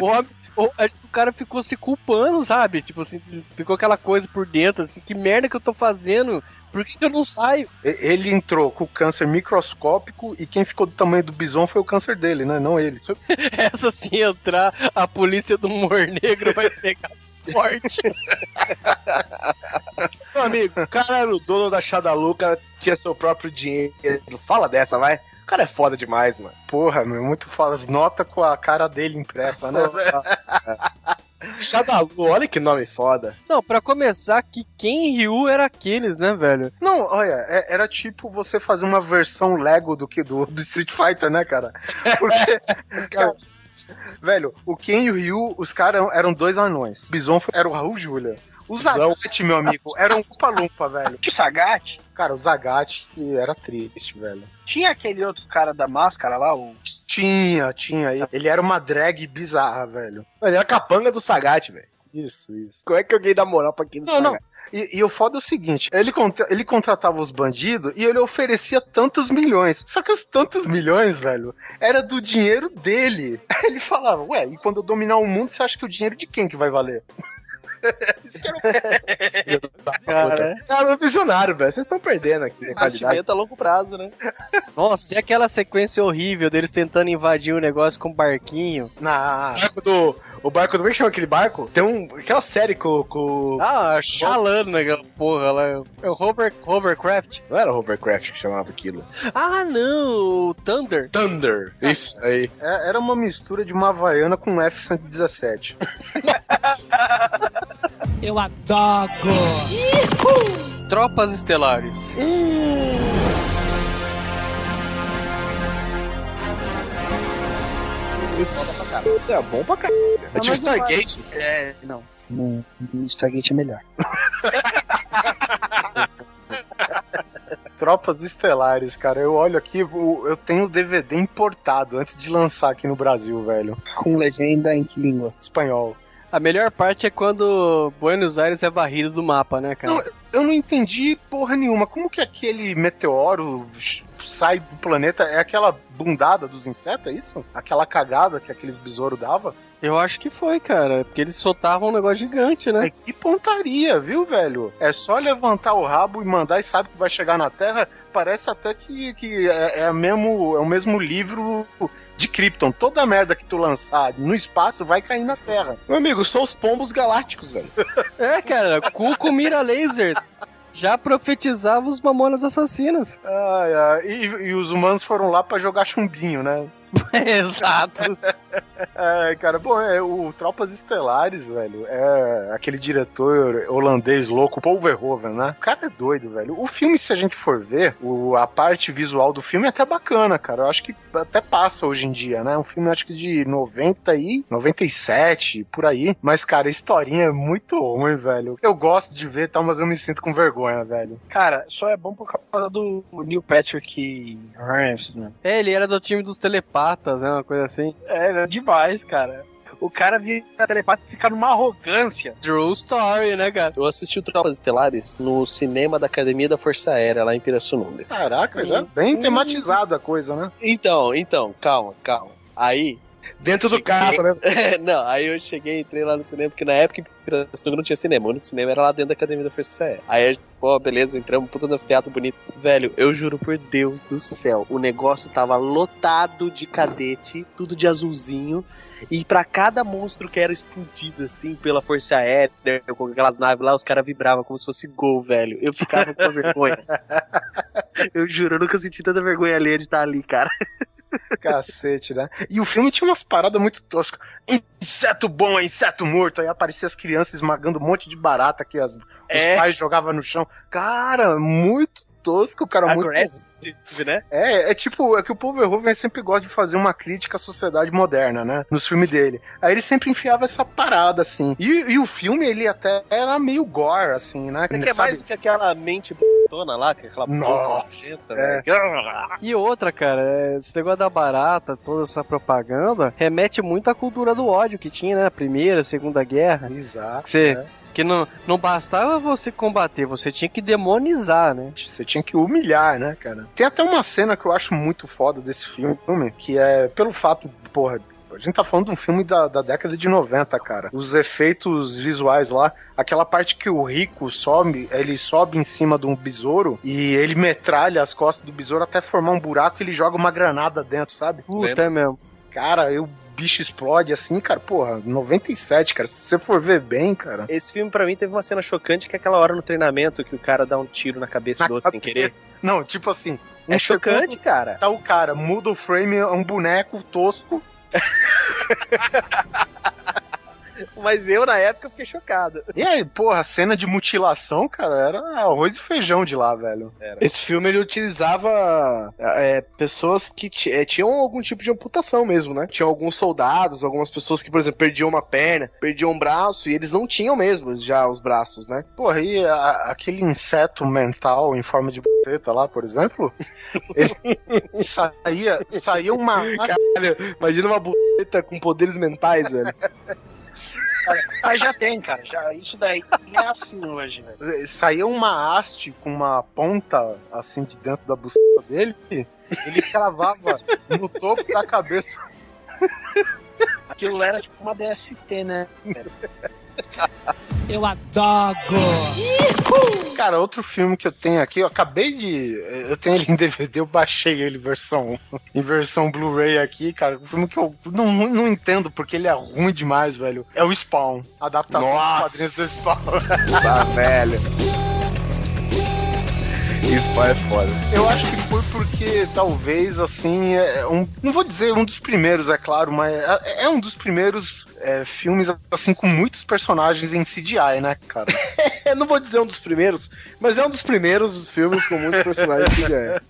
O homem. O, acho que o cara ficou se culpando, sabe? Tipo assim, ficou aquela coisa por dentro, assim, que merda que eu tô fazendo? Por que, que eu não saio? Ele entrou com o câncer microscópico e quem ficou do tamanho do bison foi o câncer dele, né? Não ele. Essa se entrar, a polícia do humor negro vai pegar forte. Meu amigo, o cara era o dono da Shadalu, o cara tinha seu próprio dinheiro. Fala dessa, vai. O cara é foda demais, mano. Porra, meu, muito foda. As notas com a cara dele impressa, né? Shadalu, olha que nome foda. Não, pra começar, que quem Ryu era aqueles, né, velho? Não, olha, é- era tipo você fazer uma versão Lego do que do, do Street Fighter, né, cara? Porque, cara, velho, o Ken e o Ryu, os caras eram dois anões. O Bison era o Raul Julia. O Zagat, meu amigo, era um Lumpa-Lumpa, velho. Que Sagat? Cara, o Zagat era triste, velho. Tinha aquele outro cara da máscara lá, o. Tinha, tinha. Ele era uma drag bizarra, velho. Ele era capanga do Sagat, velho. Isso, isso. Como é que alguém dá moral pra quem do Não, não. Sagat? E, e o foda é o seguinte: ele, contra- ele contratava os bandidos e ele oferecia tantos milhões. Só que os tantos milhões, velho, era do dinheiro dele. Aí ele falava, ué, e quando eu dominar o mundo, você acha que o dinheiro de quem que vai valer? Cara, Cara, é visionário, velho. Vocês estão perdendo aqui a qualidade. Investimento a longo prazo, né? nossa, e aquela sequência horrível deles tentando invadir o negócio com um barquinho? Na. Barco do. O barco. Como é que chama aquele barco? Tem um. Aquela série com. com Ah, chalando naquela porra lá. É o Hover, Hovercraft. não era Hovercraft que chamava aquilo. Ah, não, o Thunder. Thunder. Isso aí. É- Era uma mistura de uma Havaiana com um F-117. Eu adoro. Tropas Estelares. Isso é bom pra caralho. É tipo Stargate. É, não. No Stargate é melhor. Tropas Estelares, cara. Eu olho aqui, eu tenho o DVD importado antes de lançar aqui no Brasil, velho. Com legenda em que língua? Espanhol. A melhor parte é quando Buenos Aires é varrido do mapa, né, cara? Não, eu não entendi porra nenhuma. Como que aquele meteoro sai do planeta? É aquela bundada dos insetos, é isso? Aquela cagada que aqueles besouros dava? Eu acho que foi, cara. Porque eles soltavam um negócio gigante, né? É que pontaria, viu, velho? É só levantar o rabo e mandar e sabe que vai chegar na Terra. Parece até que, que é, é, mesmo, é o mesmo livro de Krypton. Toda merda que tu lançar no espaço vai cair na Terra. Meu amigo, são os pombos galácticos, velho. É, cara. Cuco mira laser. Já profetizava os mamonas assassinas. Ai, ai, e, e os humanos foram lá pra jogar chumbinho, né? Exato. É, cara, bom, é, o Tropas Estelares, velho, é aquele diretor holandês louco, Paul Verhoeven, né? O cara é doido, velho. O filme, se a gente for ver, o, a parte visual do filme é até bacana, cara. Eu acho que até passa hoje em dia, né? Um filme, acho que de 90 e 97, por aí. Mas, cara, a historinha é muito ruim, velho. Eu gosto de ver, tal, mas eu me sinto com vergonha, velho. Cara, só é bom por causa do Neil Patrick Harris, né? É, ele era do time dos telepatas, né? Uma coisa assim. É, é demais, cara. O cara vira telepata e fica numa arrogância. True story, né, cara? Eu assisti o Tropas Estelares no cinema da Academia da Força Aérea, lá em Pirassununga. Caraca, já bem tematizada a coisa, né? Então, então, calma, calma. Aí, Dentro do carro, né? É, não, aí eu cheguei, entrei lá no cinema, porque na época em Pirassununga não tinha cinema, o único cinema era lá dentro da Academia da Força Aérea. Aí, a gente, pô, beleza, entramos, puta no teatro bonito. Velho, eu juro por Deus do céu, o negócio tava lotado de cadete, tudo de azulzinho, e pra cada monstro que era explodido, assim, pela Força Aérea, com aquelas naves lá, os caras vibravam como se fosse gol, velho. Eu ficava com vergonha. Eu juro, eu nunca senti tanta vergonha alheia de estar ali, cara. Cacete, né? E o filme tinha umas paradas muito toscas. Inseto bom é inseto morto. Aí aparecia as crianças esmagando um monte de barata que as, os É. pais jogavam no chão. Cara, muito tosco, cara. Muito... Aggressive, né? É, é tipo, é que o Paul Verhoeven sempre gosta de fazer uma crítica à sociedade moderna, né? Nos filmes dele. Aí ele sempre enfiava essa parada, assim. E, e o filme, ele até era meio gore, assim, né? É que é Sabe? mais do que aquela mente tona lá, que é aquela Nossa, nojenta, é. E outra, cara, é, esse negócio da barata, toda essa propaganda, remete muito à cultura do ódio que tinha, né? Primeira, Segunda Guerra. Exato. Você, né? Que não, não bastava você combater, você tinha que demonizar, né? Você tinha que humilhar, né, cara? Tem até uma cena que eu acho muito foda desse filme, que é pelo fato, porra. A gente tá falando de um filme da, da década de 90, cara. Os efeitos visuais lá, aquela parte que o rico sobe, ele sobe em cima de um besouro e ele metralha as costas do besouro até formar um buraco e ele joga uma granada dentro, sabe? Puta, é mesmo. Cara, o bicho explode assim, cara, porra, 97, cara. Se você for ver bem, cara. Esse filme, pra mim, teve uma cena chocante que é aquela hora no treinamento que o cara dá um tiro na cabeça Na do outro sem querer. cabeça. Não, tipo assim. É um chocante, segundo, cara. Tá o cara, muda o frame, é um boneco tosco. Mas eu, na época, fiquei chocado. E aí, porra, a cena de mutilação, cara, era arroz e feijão de lá, velho. Esse filme ele utilizava é, pessoas que é, tinham algum tipo de amputação mesmo, né? Tinham alguns soldados, algumas pessoas que, por exemplo, perdiam uma perna, perdiam um braço, e eles não tinham mesmo já os braços, né? Porra, e a- aquele inseto mental em forma de buceta lá, por exemplo, ele saía, saía uma. Caralho, imagina uma buceta com poderes mentais, velho. Mas já tem, cara. Já, isso daí é assim hoje, velho. Saía uma haste com uma ponta assim de dentro da buceta dele, ele cravava no topo da cabeça. Aquilo era tipo uma DST, né? Eu adoro! Cara, outro filme que eu tenho aqui, eu acabei de. Eu tenho ele em DVD, eu baixei ele versão, em versão Blu-ray aqui, cara. Um filme que eu não, não entendo porque ele é ruim demais, velho. É o Spawn, a adaptação Nossa. dos quadrinhos do Spawn. Tá, velho. Isso é foda. Eu acho que foi porque talvez assim, é um, não vou dizer um dos primeiros, é claro, mas é, é um dos primeiros é, filmes assim com muitos personagens em CGI, né, cara? Eu não vou dizer um dos primeiros, mas é um dos primeiros filmes com muitos personagens já é.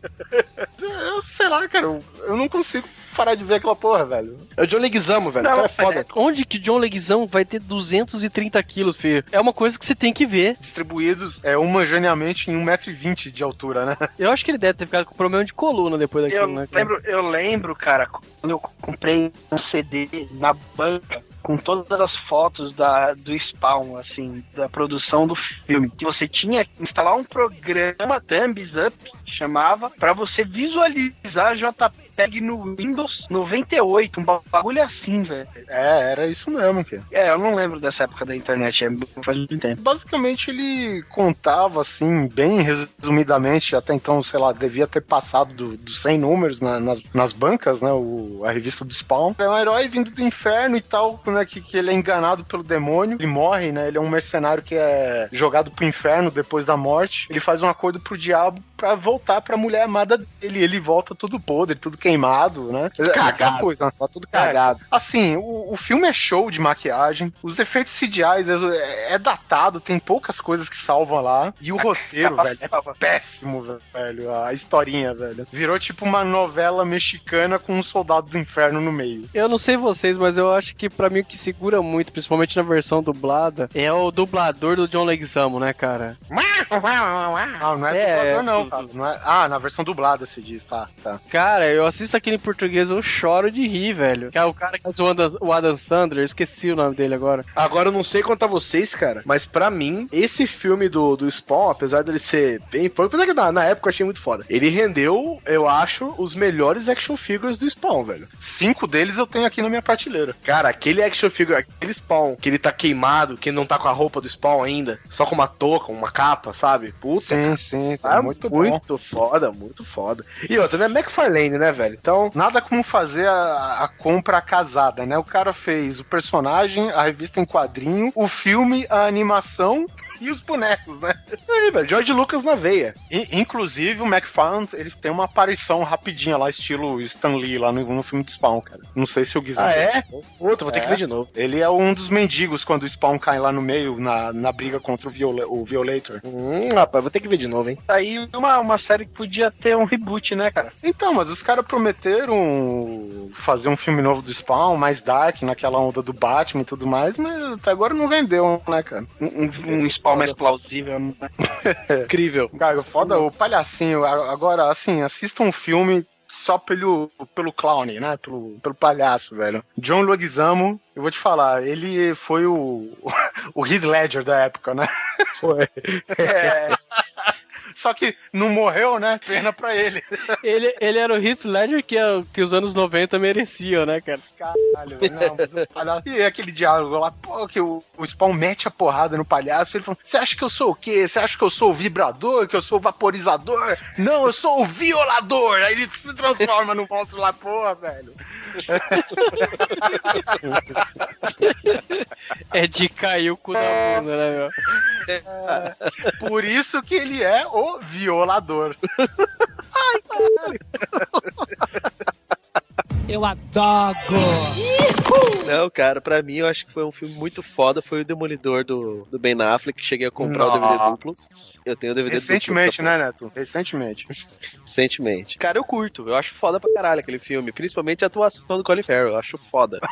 Eu sei lá, cara, eu, eu não consigo parar de ver aquela porra, velho. É o John Leguizamo, velho. Não, cara é foda. Onde que John Leguizamo vai ter 230 quilos, filho? É uma coisa que você tem que ver. Distribuídos é, homogeneamente em 1,20m de altura, né? Eu acho que ele deve ter ficado com problema de coluna depois daquilo, Eu né? cara? lembro, eu lembro, cara, quando eu comprei um CD na banca com todas as fotos da, do Spawn, assim, da produção do filme. Que você tinha que instalar um programa Thumbs Up, chamava, pra você visualizar JPEG no Windows 98, um bagulho assim, velho. É, era isso mesmo, que. É, eu não lembro dessa época da internet, é, faz muito tempo. Basicamente ele contava assim, bem resumidamente, até então, sei lá, devia ter passado do- dos 100 números na- nas, nas bancas, né? O, a revista do Spawn. É um herói vindo do inferno e tal, né, que, que ele é enganado pelo demônio, ele morre, né? Ele é um mercenário que é jogado pro inferno depois da morte. Ele faz um acordo pro diabo pra voltar pra mulher amada dele. Ele volta tudo podre, tudo queimado, né? É aquela Cagado. coisa, tá tudo cagado. Assim, o, o filme é show de maquiagem, os efeitos CGI é, é datado, tem poucas coisas que salvam lá. E o roteiro, velho, é péssimo, velho. A historinha, velho. Virou tipo uma novela mexicana com um soldado do inferno no meio. Eu não sei vocês, mas eu acho que pra mim o que segura muito, principalmente na versão dublada, é o dublador do John Leguizamo, né, cara? Ah, não é, É, dublador, não, Não é- Ah, na versão dublada se diz, tá, tá. Cara, eu assisto aquele em português, eu choro de rir, velho. Que é o cara que faz o Adam, o Adam Sandler, eu esqueci o nome dele agora. Agora eu não sei quanto a vocês, cara, mas pra mim, esse filme do, do Spawn, apesar dele ser bem pouco, apesar que na, na época eu achei muito foda, ele rendeu, eu acho, os melhores action figures do Spawn, velho. Cinco deles eu tenho aqui na minha prateleira. Cara, aquele action figure, aquele Spawn, que ele tá queimado, que não tá com a roupa do Spawn ainda, só com uma touca, uma capa, sabe? Puta, Sim, sim, sim. Ah, muito bom. Muito foda, muito foda. E outra, né? McFarlane, né, velho? Então, Nada como fazer a, a compra casada, né? O cara fez o personagem, a revista em quadrinho, o filme, a animação e os bonecos, né? aí, velho, George Lucas na veia. E, inclusive, o McFarlane, ele tem uma aparição rapidinha lá, estilo Stan Lee, lá no, no filme de Spawn, cara. Não sei se o Gizmo... Ah, é? Puta, vou ter que É. ver de novo. Ele é um dos mendigos quando o Spawn cai lá no meio, na, na briga contra o, Viola, o Violator. Hum, rapaz, vou ter que ver de novo, hein? Tá aí uma, uma série que podia ter um reboot, né, cara? Então, mas os caras prometeram fazer um filme novo do Spawn, mais dark, naquela onda do Batman e tudo mais, mas até agora não vendeu, né, cara? Um, um, um spawn mais plausível, né? Incrível. Cara, foda o palhacinho. Agora, assim, assista um filme só pelo, pelo clown, né? Pelo, pelo palhaço, velho. John Leguizamo, eu vou te falar, ele foi o, o Heath Ledger da época, né? Foi. É, Só que não morreu, né? Pena pra ele. Ele, ele era o Heath Ledger que, é- que os anos 90 mereciam, né, cara? Caralho. Não, mas o palhaço... E aquele diálogo lá, pô, que o, o Spawn mete a porrada no palhaço. Ele fala: Você acha que eu sou o quê? Você acha que eu sou o vibrador? Que eu sou o vaporizador? Não, eu sou o violador. Aí ele se transforma no monstro lá, porra, velho. É de cair o cu da bunda, né, meu? Por isso que ele é o violador. Eu adoro. Não, cara, pra mim eu acho que foi um filme muito foda. Foi o Demolidor do, do Ben Affleck. Cheguei a comprar o DVD Nossa. duplo. Eu tenho o DVD Recentemente, duplo. né, Neto? Recentemente. Recentemente. Cara, eu curto. Eu acho foda pra caralho aquele filme. Principalmente a atuação do Colin Farrell. Eu acho foda.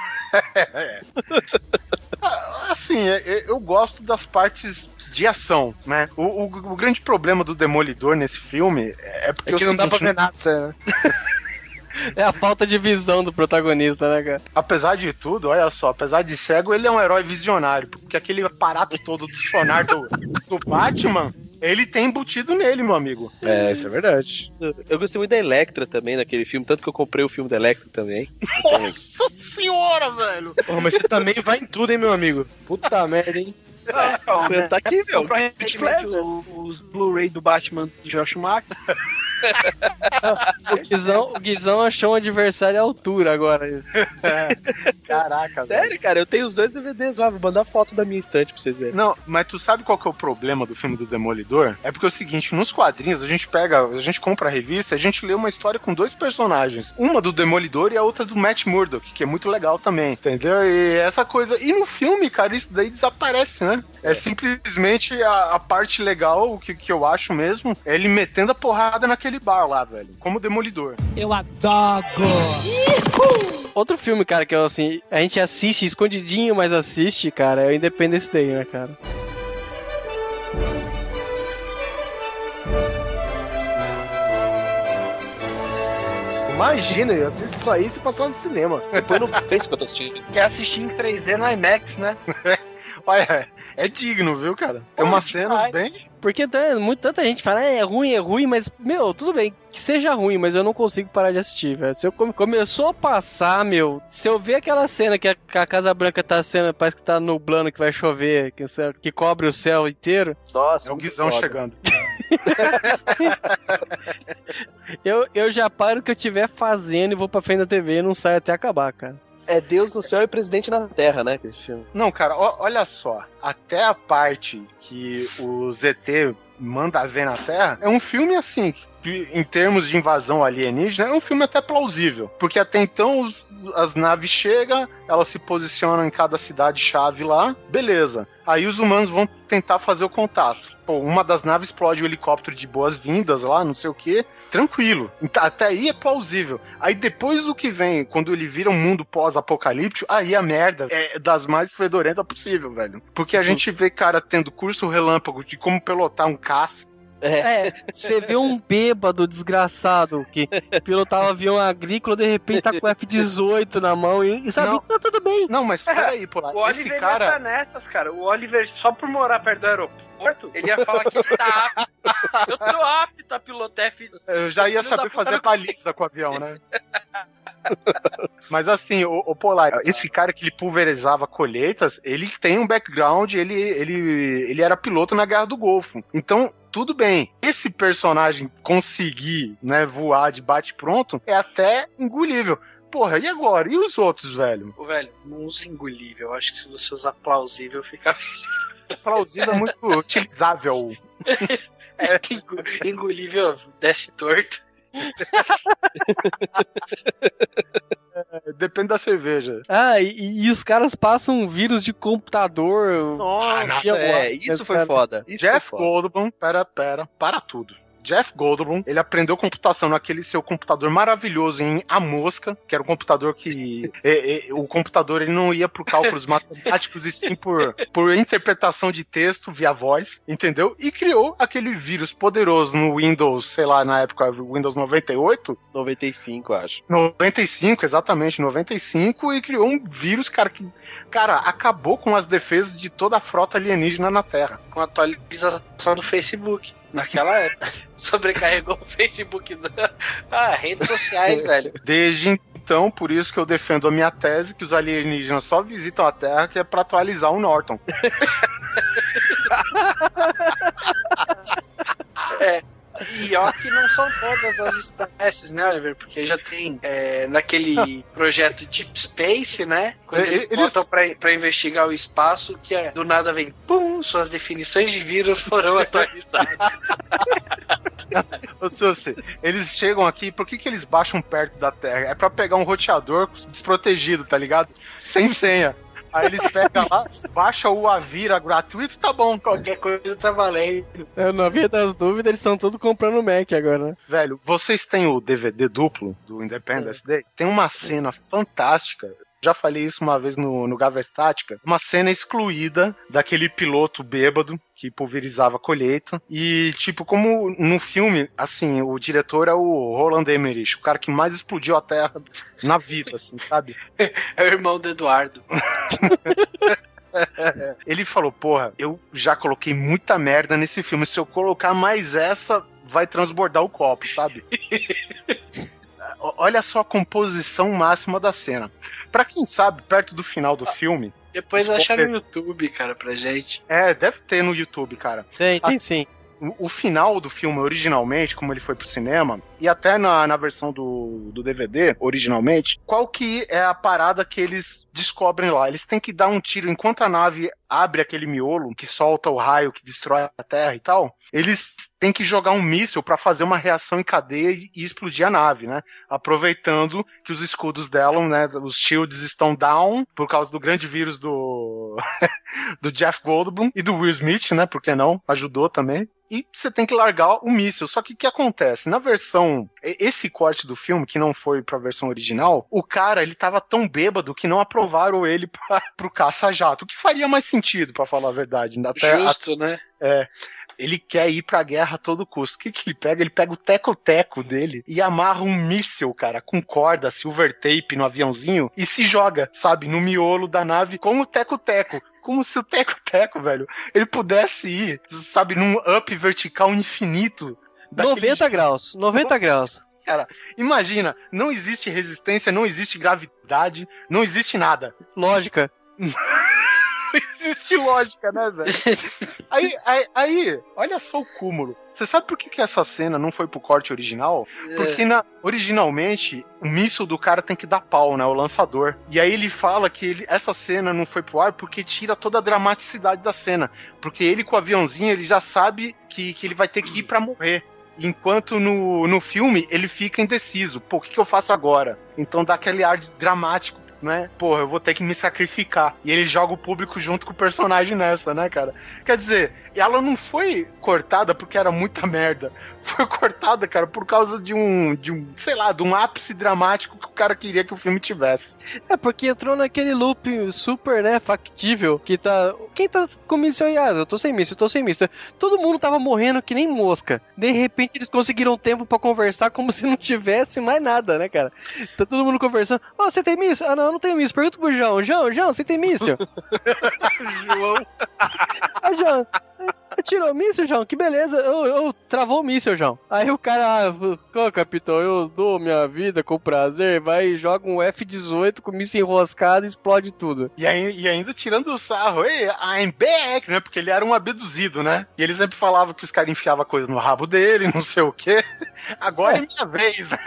Ah, Assim, é- é- eu gosto das partes de ação, né? O, o- o grande problema do Demolidor nesse filme é porque É que não dá pra ver nada, né? É a falta de visão do protagonista, né, cara? apesar de tudo, olha só, apesar de cego, ele é um herói visionário, porque aquele aparato todo do sonar do, do Batman, ele tem embutido nele, meu amigo. É, isso é verdade. Eu gostei muito da Electra também naquele filme. Tanto que eu comprei o filme da Electra também. Nossa senhora, velho! Porra, mas você também vai em tudo, hein, meu amigo? Puta merda, hein? Então, Tá aqui, meu. Recentemente o- os Blu-ray do Batman do Josh Schumacher. O Guizão, o Guizão achou um adversário à altura agora. Caraca, velho. Sério, cara, eu tenho os dois DVDs lá. Vou mandar foto da minha estante pra vocês verem. Não, mas tu sabe qual que é o problema do filme do Demolidor? É porque é o seguinte, nos quadrinhos a gente pega, a gente compra a revista, a gente lê uma história com dois personagens, uma do Demolidor e a outra do Matt Murdock, que é muito legal também, entendeu? E essa coisa, e no filme, cara, isso daí desaparece, né? É, simplesmente a, a parte legal, que, que eu acho mesmo, é ele metendo a porrada naquele bar lá, velho, como Demolidor. Eu adoro. Outro filme, cara, que eu assim, a gente assiste escondidinho, mas assiste, cara, é o Independence Day, né, cara? Imagina, eu assisto isso aí se passar no cinema. Depois no Face que eu tô assistindo. Quer assistir em 3D no IMAX, né? Olha, é digno, viu, cara? Tem umas cenas bem... Porque tá- muito, tanta gente fala, "É, é ruim, é ruim, mas, meu, tudo bem, que seja ruim, mas eu não consigo parar de assistir, velho. Se eu come- começou a passar, meu, se eu ver aquela cena que a, a Casa Branca tá sendo, parece que tá nublando, que vai chover, que, que cobre o céu inteiro, Nossa, É o muito Guizão foda. chegando. eu, eu já paro o que eu estiver fazendo e vou pra frente da TV e não saio até acabar, cara. É Deus no céu e presidente na terra, né, Cristiano? Não, cara, ó- olha só. Até a parte que o ZT manda ver na Terra é um filme assim, que, em termos de invasão alienígena, é um filme até plausível. Porque até então os- as naves chegam, elas se posicionam em cada cidade-chave lá, beleza. Aí os humanos vão tentar fazer o contato. Pô, uma das naves explode o helicóptero de boas-vindas lá, não sei o quê. Tranquilo. Até aí é plausível. Aí depois do que vem, quando ele vira um mundo pós-apocalíptico, aí a merda é das mais fedorentas possível, velho. Porque a gente vê cara tendo curso relâmpago de como pilotar um caça. É, você vê um bêbado desgraçado que pilotava avião agrícola, de repente tá com o F-18 na mão e, e sabe, Não. tá tudo bem. Não, mas peraí, pô. O Esse Oliver cara. ia tá nessas, cara. O Oliver, só por morar perto do aeroporto, ele ia falar que ele tá apto. Eu tô apto a pilotar F... Eu já ia saber fazer baliza com o avião, né? Mas assim, o, o Polar, esse cara que ele pulverizava colheitas, ele tem um background, ele, ele, ele era piloto na Guerra do Golfo. Então, tudo bem. Esse personagem conseguir, né, voar de bate-pronto é até engolível. Porra, e agora? E os outros, velho? Ô, velho, não usa engolível. Eu acho que se você usar plausível, fica. Plausível é muito utilizável. É engolível desce torto. Depende da cerveja. Ah, e, e os caras passam um vírus de computador. Nossa, E eu é, isso foi cara. foda. Isso Jeff foi foda. Goldblum, pera, pera, para tudo. Jeff Goldblum, ele aprendeu computação naquele seu computador maravilhoso em A Mosca, que era um computador que é, é, o computador ele não ia por cálculos matemáticos e sim por, por interpretação de texto via voz, entendeu? E criou aquele vírus poderoso no Windows, sei lá, na época Windows 98, 95, acho. 95, exatamente, 95, e criou um vírus, cara, que, cara, acabou com as defesas de toda a frota alienígena na Terra. Com a atualização do Facebook. Naquela época. Sobrecarregou o Facebook. Ah, redes sociais, velho. Desde então, por isso que eu defendo a minha tese que os alienígenas só visitam a Terra que é pra atualizar o Norton. E ó que não são todas as espécies, né, Oliver? Porque já tem é, naquele projeto Deep Space, né? Quando É, eles, eles- botam pra, pra investigar o espaço, que é, do nada vem, pum, suas definições de vírus foram atualizadas. Ô, Sussi, eles chegam aqui, por que, que eles baixam perto da Terra? É pra pegar um roteador desprotegido, tá ligado? Sem senha. Aí eles pegam lá, baixa o Avira gratuito, tá bom. Qualquer coisa tá valendo. É, na via das dúvidas, eles estão todos comprando Mac agora, né? Velho, vocês têm o DVD duplo do Independence Day? Tem uma cena fantástica. Já falei isso uma vez no, no Gava Estática. Uma cena excluída daquele piloto bêbado que pulverizava a colheita. E, tipo, como no filme, assim, o diretor é o Roland Emmerich, o cara que mais explodiu a Terra na vida, assim, sabe? É o irmão do Eduardo. Ele falou, porra, eu já coloquei muita merda nesse filme. Se eu colocar mais essa, vai transbordar o copo, sabe? Olha só a composição máxima da cena. Pra quem sabe, perto do final do filme. Depois achar no YouTube, cara, pra gente. É, deve ter no YouTube, cara. Tem, tem Ah, sim. O, o final do filme, originalmente, como ele foi pro cinema, e até na, na versão do, do DVD, originalmente, qual que é a parada que eles descobrem lá? Eles têm que dar um tiro enquanto a nave abre aquele miolo que solta o raio que destrói a Terra e tal. Eles têm que jogar um míssil pra fazer uma reação em cadeia e, e explodir a nave, né? Aproveitando que os escudos dela, né? Os shields estão down por causa do grande vírus do do Jeff Goldblum e do Will Smith, né? Por que não? Ajudou também. E você tem que largar o míssil. Só que o que acontece? Na versão. Esse corte do filme, que não foi pra versão original, o cara, ele tava tão bêbado que não aprovaram ele pra, pro caça-jato. O que faria mais sentido, pra falar a verdade. Até, Justo, né? Ele quer ir pra guerra a todo custo. O que, que ele pega? Ele pega o teco-teco dele e amarra um míssil, cara, com corda, silver tape no aviãozinho e se joga, sabe, no miolo da nave com o teco-teco. Como se o teco-teco, velho, ele pudesse ir, sabe, num up vertical infinito. daquele 90 graus, 90 graus. Imagina, não existe resistência, não existe gravidade, não existe nada. Lógica. existe lógica, né, velho? Aí, aí, aí, olha só o cúmulo. Você sabe por que, que essa cena não foi pro corte original? Porque na- originalmente o míssil do cara tem que dar pau, né? O lançador. E aí ele fala que ele- essa cena não foi pro ar porque tira toda a dramaticidade da cena. Porque ele com o aviãozinho, ele já sabe que, que ele vai ter que ir pra morrer. Enquanto no, no filme ele fica indeciso. Pô, o que, que eu faço agora? Então dá aquele ar dramático, né? Porra, eu vou ter que me sacrificar. E ele joga o público junto com o personagem nessa, né, cara? Quer dizer, ela não foi cortada porque era muita merda. Foi cortada, cara, por causa de um, de um, sei lá, de um ápice dramático que o cara queria que o filme tivesse. É porque entrou naquele loop super, né, factível, que tá... Quem tá com aí? Ah, eu tô sem míssil, eu tô sem míssil. Todo mundo tava morrendo que nem mosca. De repente eles conseguiram tempo pra conversar como se não tivesse mais nada, né, cara? Tá todo mundo conversando. Ó, você tem míssil? Ah, não, eu não tenho míssil. Pergunta pro João. João, João, você tem míssil? João. Ah, João, tirou o míssil, João? Que beleza. Eu, eu travou o míssil, João. Aí o cara, ah, ô, capitão, eu dou minha vida com prazer. Vai e joga um F-18 com o míssil enroscado e explode tudo. E, aí, e ainda tirando o sarro, ei, I'm back, né? Porque ele era um abduzido, né? E ele sempre falava que os caras enfiavam coisa no rabo dele, não sei o quê. Agora é, minha vez, né?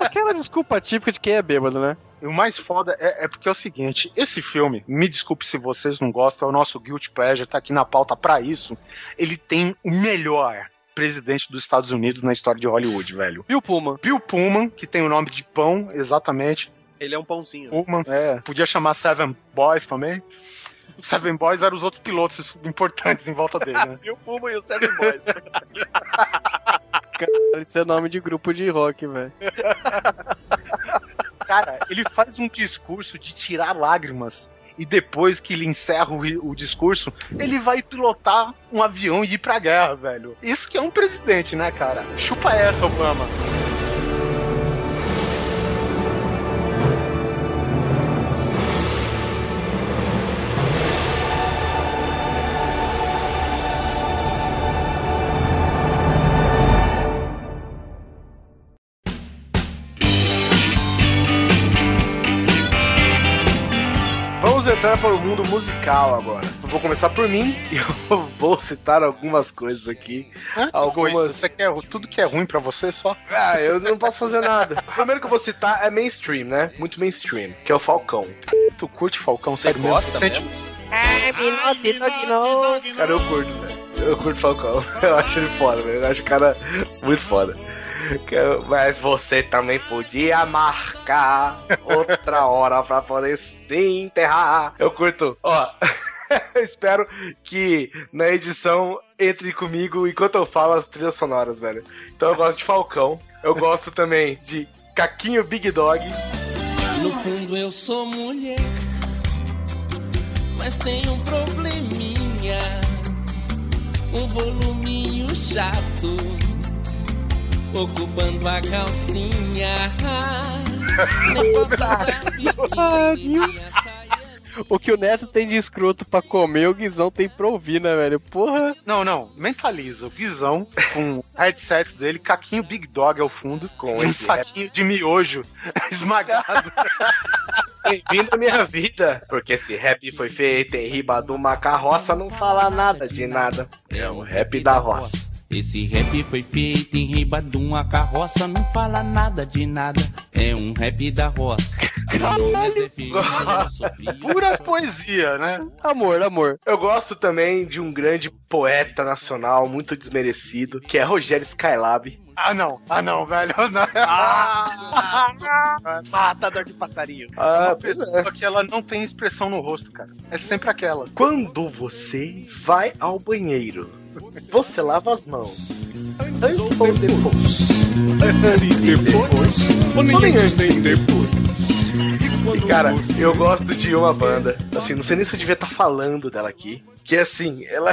Aquela desculpa típica de quem é bêbado, né? E o mais foda é, é porque é o seguinte: esse filme, me desculpe se vocês não gostam, é o nosso Guilty Pleasure, tá aqui na pauta pra isso. Ele tem o melhor presidente dos Estados Unidos na história de Hollywood, velho. Bill Pullman. Bill Pullman, que tem o nome de pão, exatamente. Ele é um pãozinho. Pullman, é. Podia chamar Seven Boys também. Seven Boys eram os outros pilotos importantes em volta dele, né? O Puma e o Seven Boys. Cara, isso é nome de grupo de rock, velho. Cara, ele faz um discurso de tirar lágrimas. E depois que ele encerra o, o discurso, ele vai pilotar um avião e ir pra guerra, velho. Isso que é um presidente, né, cara? Chupa essa, Obama. Para o mundo musical agora. Eu vou começar por mim e eu vou citar algumas coisas aqui. Hã? Algumas- Você quer tudo que é ruim pra você só? Ah, eu não posso fazer nada. O primeiro que eu vou citar é mainstream, né? Muito mainstream, que é o Falcão. Tu curte Falcão, sério mesmo? gosta Você sente- mesmo? Cara, eu curto, velho. Eu curto Falcão. Eu acho ele foda, velho. Eu acho o cara muito foda. Mas você também podia marcar outra hora pra poder se enterrar. Eu curto. Ó, espero que na edição entre comigo enquanto eu falo as trilhas sonoras, velho. Então eu gosto de Falcão. Eu gosto também de Caquinho Big Dog. No fundo eu sou mulher, mas tenho um probleminha, um voluminho chato, ocupando a calcinha. Nem posso usar biquíni, minha saia O que o Neto tem de escroto pra comer, o Guizão tem pra ouvir, né, velho? Porra. Não, não, mentaliza. O Guizão, com headsets dele, caquinho Big Dog ao fundo, com um esse saquinho de miojo esmagado. Bem-vindo à minha vida. Porque esse rap foi feito em riba de uma carroça, não fala nada de nada. É um rap da roça. Esse rap foi feito em riba de uma carroça, não fala nada de nada. É um rap da roça. É filho Pura poesia, né? Amor, amor. Eu gosto também de um grande poeta nacional, muito desmerecido, que é Rogério Skylab. Ah, não. Ah, não, velho. Não. Matador de passarinho. Ah, Uma pois é. pessoa que ela não tem expressão no rosto, cara. É sempre aquela. Quando você vai ao banheiro, você lava as mãos. Antes ou depois? Se depois, ou nem antes nem depois. E cara, eu gosto de uma banda, assim, não sei nem se eu devia estar falando dela aqui, que é assim, ela.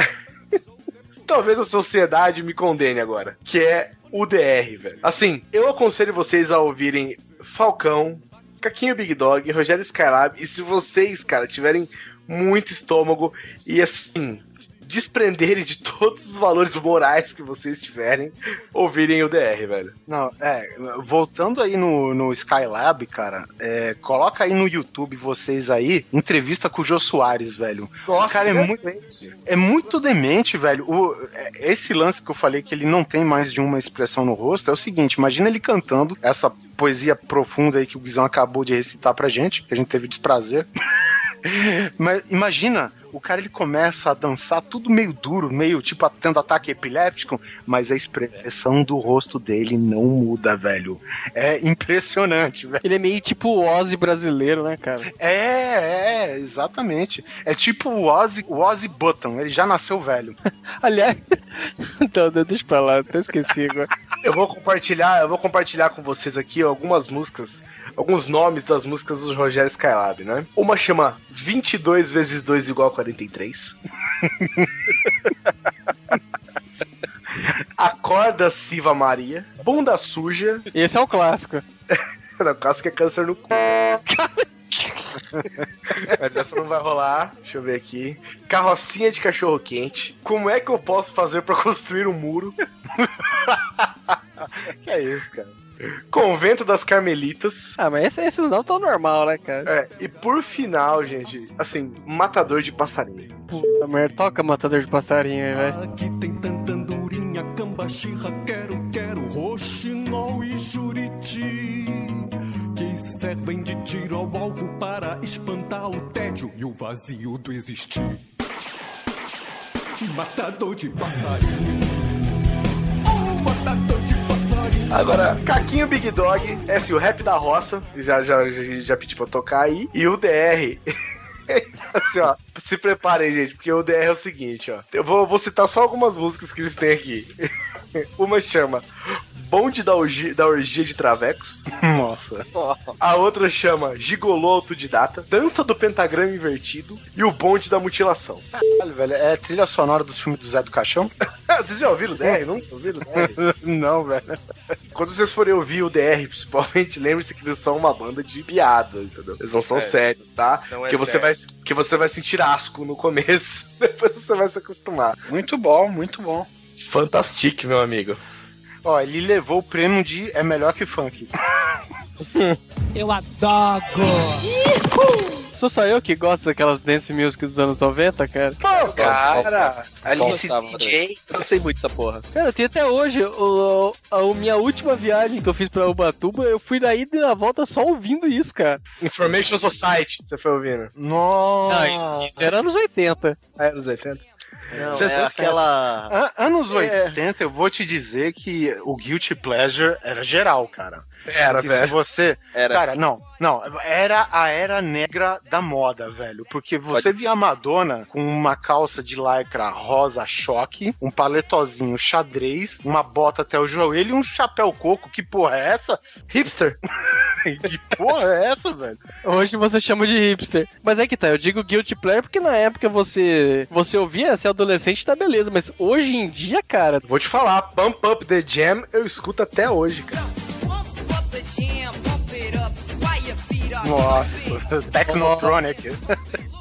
Talvez a sociedade me condene agora, que é o DR, velho. Assim, eu aconselho vocês a ouvirem Falcão, Caquinho Big Dog, Rogério Skylab, e se vocês, cara, tiverem muito estômago e assim. Desprenderem de todos os valores morais que vocês tiverem, ouvirem o DR, velho. Não, é, voltando aí no, no Skylab, cara, é, coloca aí no YouTube vocês aí, entrevista com o Jô Soares, velho. Nossa, cara, é muito, é muito demente, velho. O, é, esse lance que eu falei que ele não tem mais de uma expressão no rosto é o seguinte: imagina ele cantando essa poesia profunda aí que o Guizão acabou de recitar pra gente, que a gente teve desprazer. Mas imagina, o cara ele começa a dançar tudo meio duro, meio tipo tendo ataque epiléptico, mas a expressão do rosto dele não muda, velho. É impressionante, velho. Ele é meio tipo o Ozzy brasileiro, né, cara? É, é, exatamente. É tipo o Ozzy, o Ozzy Button, ele já nasceu velho. Aliás, então, deixa pra lá, até esqueci agora. Eu vou compartilhar, eu vou compartilhar com vocês aqui algumas músicas, alguns nomes das músicas do Rogério Skylab, né? Uma chama 22 vezes 2 igual a 43. Acorda Siva Maria, Bunda Suja. Esse é o clássico. Não, o clássico é câncer no cu. Mas essa não vai rolar. Deixa eu ver aqui. Carrocinha de cachorro quente. Como é que eu posso fazer pra construir um muro? que é isso, cara? Convento das Carmelitas. Ah, mas esses esse não tão normal, né, cara? É, e por final, gente, assim, Matador de Passarinho. Puta merda, toca Matador de Passarinho aí, velho. Aqui tem tanta andorinha, cambaxirra, quero, quero, roxinol e juriti. Servem de tiro ao alvo para espantar o tédio e o vazio do existir. Matador de passarinho. Oh, matador de passarinho. Agora, Caquinho Big Dog, é assim, o rap da roça, já, já, já, já pedi pra tocar aí, e o DR. assim, ó, se preparem, gente, porque o DR é o seguinte, ó. Eu vou, vou citar só algumas músicas que eles têm aqui. Uma chama Bonde da Orgia, da orgia de Travecos. Nossa. A outra chama Gigolô Autodidata, Dança do Pentagrama Invertido e o Bonde da Mutilação. Caralho, velho, é trilha sonora dos filmes do Zé do Caixão? Vocês já ouviram o DR? Não ouviram o DR? Não, velho. Quando vocês forem ouvir o DR, principalmente, lembre-se que eles são uma banda de piada, entendeu? Eles não são É. sérios, tá? Não é que, você vai, sério. que você vai sentir asco no começo, depois você vai se acostumar. Muito bom, muito bom. Fantastic, meu amigo. Ó, ele levou o prêmio de é melhor que funk. Eu adoro. Sou só eu que gosto daquelas dance music dos anos 90, cara. Cara, Alice DJ. Eu não sei muito essa porra. Cara, eu tenho até hoje. O, a, a minha última viagem que eu fiz pra Ubatuba, eu fui na ida e na volta só ouvindo isso, cara. Information Society, você foi ouvindo? Nossa. Não, isso, isso era anos 80. É, nos 80. Não, Cê- é aquela. An- Anos É. 80, eu vou te dizer que o Guilty Pleasure era geral, cara. Era, Porque se velho. você. Era. Cara, não, não. Era a era negra da moda, velho. Porque você via a Madonna com uma calça de lycra rosa choque, um paletozinho xadrez, uma bota até o joelho e um chapéu coco. Que porra é essa? Hipster. Que porra é essa, velho? Hoje você chama de hipster. Mas é que tá, eu digo guilty pleasure porque na época você você ouvia, ser adolescente tá beleza, mas hoje em dia, cara, Vou te falar, Pump Up The Jam eu escuto até hoje, cara. Nossa, Technotronic.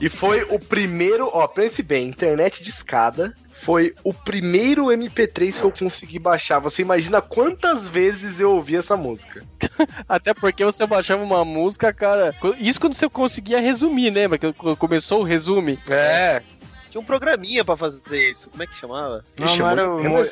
E foi o primeiro, ó, pense bem, internet de escada. Foi o primeiro MP3 que eu consegui baixar. Você imagina quantas vezes eu ouvi essa música? até porque você baixava uma música, cara, isso quando você conseguia resumir, lembra? Que começou o resume. É. Tinha um programinha pra fazer isso. Como é que chamava? Não, Ixi, não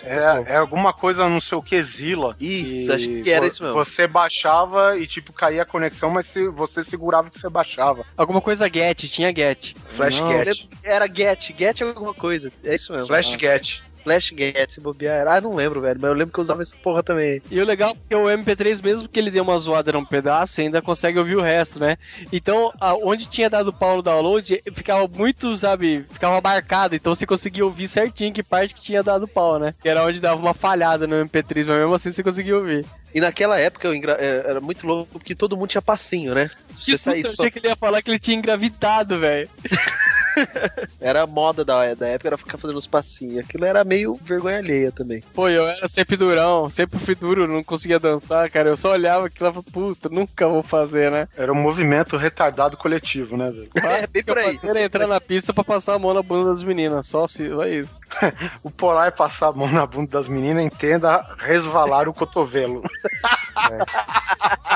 era, é, é alguma coisa, não sei o que, Zilla. Isso, E acho que era isso mesmo. Você baixava e, tipo, caía a conexão, mas se, você segurava o que você baixava. Alguma coisa get, tinha get. Flash Não, Get. Era Get, Get alguma coisa. É isso mesmo. Flash Get. Flash Get, se bobear. era- Ah, não lembro, velho. Mas eu lembro que eu usava essa porra também. E o legal é que o MP3, mesmo que ele dê uma zoada num pedaço, ainda consegue ouvir o resto, né? Então, a- onde tinha dado pau no download, ficava muito, sabe, ficava marcado. Então você conseguia ouvir certinho que parte que tinha dado pau, né? Que era onde dava uma falhada no MP3, mas mesmo assim você conseguia ouvir. E naquela época eu engra- é, era muito louco porque todo mundo tinha passinho, né? Que susto, eu achei que ele ia falar que ele tinha engravidado, velho. Era a moda da, da época, era ficar fazendo uns passinhos. Aquilo era meio vergonha alheia também. Pô, eu era sempre durão, sempre fui duro, não conseguia dançar, cara. Eu só olhava aquilo e falava, puta, nunca vou fazer, né? Era um movimento retardado coletivo, né, velho? É, bem por aí. Era entrar na pista pra passar a mão na bunda das meninas, só se, só isso. O polar é passar a mão na bunda das meninas, entenda resvalar o cotovelo.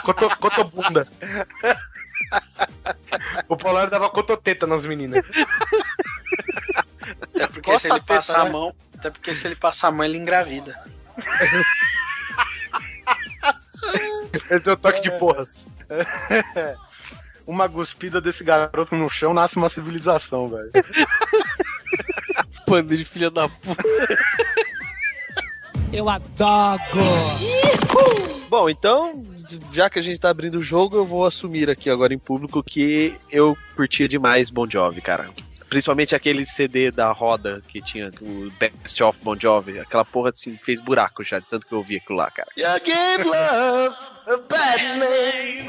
Coto, cotobunda. O Polar dava cototeta nas meninas. Até porque Costa se ele teta, passar a né? mão. Até porque se ele passar a mão, ele engravida. Ele tem o toque de porras. Uma guspida desse garoto no chão nasce uma civilização, velho. Pando de filha da puta. Eu adoro. Bom, então, já que a gente tá abrindo o jogo, eu vou assumir aqui agora em público que eu curtia demais Bon Jovi, cara. Principalmente aquele CD da roda que tinha o Best of Bon Jovi. Aquela porra assim, fez buraco já, de tanto que eu ouvi aquilo lá, cara. You give love a bad name.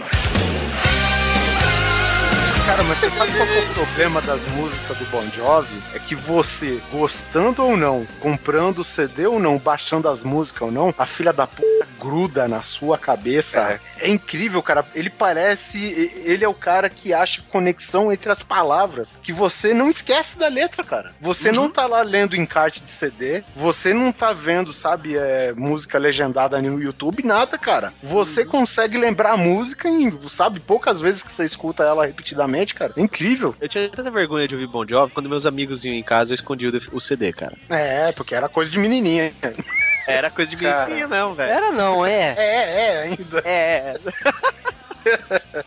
Cara, mas você sabe qual é o problema das músicas do Bon Jovi? É que você, gostando ou não, comprando o CD ou não, baixando as músicas ou não, a filha da puta gruda na sua cabeça. É. incrível, cara. Ele parece. Ele é o cara que acha conexão entre as palavras. Que você não esquece da letra, cara. Você não tá lá lendo encarte de CD, você não tá vendo, sabe, é, música legendada no YouTube, nada, cara. Você consegue lembrar a música em, sabe, poucas vezes que você escuta ela repetidamente, cara. É incrível. Eu tinha tanta vergonha de ouvir Bon Jovi, quando meus amigos iam em casa, eu escondia o CD, cara. É, porque era coisa de menininha. Era coisa de menininha mesmo, velho. Era não, é. É, é, ainda. É,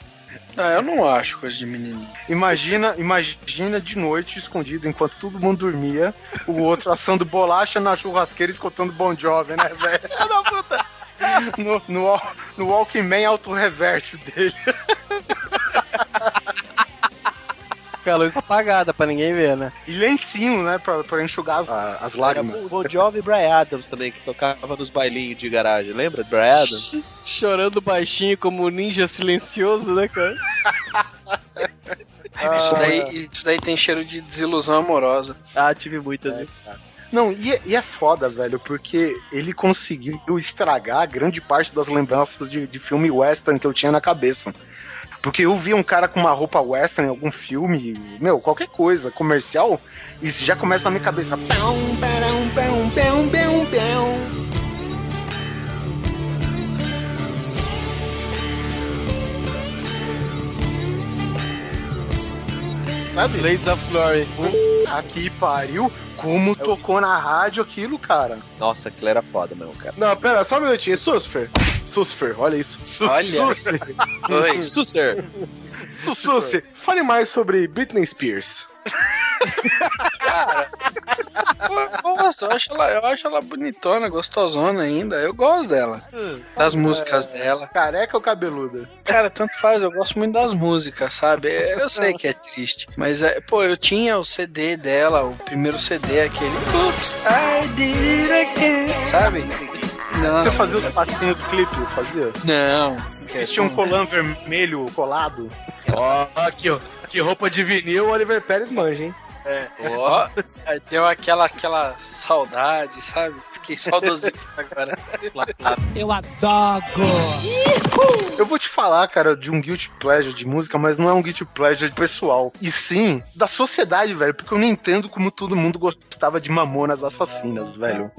Ah, eu não acho coisa de menino. Imagina, imagina de noite, escondido, enquanto todo mundo dormia, o outro assando bolacha na churrasqueira escutando Bon Jovi, né, velho? No, no, Wal- no Walkman auto-reverse dele. Com a luz apagada pra ninguém ver, né? E lencinho, né, pra, pra enxugar as, a- as Era lágrimas. Bon Jovi e Brian Adams também, que tocava nos bailinhos de garagem. Lembra de Brian Adams? Chorando baixinho como um ninja silencioso, né, cara? Isso, daí, isso daí tem cheiro de desilusão amorosa. Ah, tive muitas, viu? Não, e é, e é foda, velho, porque ele conseguiu estragar grande parte das lembranças de, de filme western que eu tinha na cabeça. Porque eu via um cara com uma roupa western em algum filme, meu, qualquer coisa, comercial, e isso já começa na minha cabeça. Pão, pão, pão, pão, pão, pão. Sabe? Blaze of Glory. Aqui pariu, como tocou na rádio aquilo, cara. Nossa, aquilo era foda mesmo, cara. Não, pera, só um minutinho. Susfer. Susfer, olha isso. Olha. Oi. Susser. Sussi, fale mais sobre Britney Spears. Eu gosto, eu acho, ela, eu acho ela bonitona, gostosona ainda. Eu gosto dela. Das músicas dela. Careca ou cabeluda? Cara, tanto faz, eu gosto muito das músicas, sabe? Eu sei que é triste. Mas, é, pô, eu tinha o CD dela, o primeiro CD, aquele. Oops, I did it again. Sabe? Não, Você fazia os passinhos do clipe? Fazia? não. Vestia um colã vermelho colado? Ó, aqui, ó. Que roupa de vinil o Oliver Pérez manja, hein? Ó, aí deu aquela, aquela saudade, sabe? Fiquei saudosista agora. Eu adoro. Eu vou te falar, cara, de um guilty pleasure de música, mas não é um guilty pleasure pessoal. E sim da sociedade, velho. Porque eu não entendo como todo mundo gostava de Mamonas Assassinas, velho.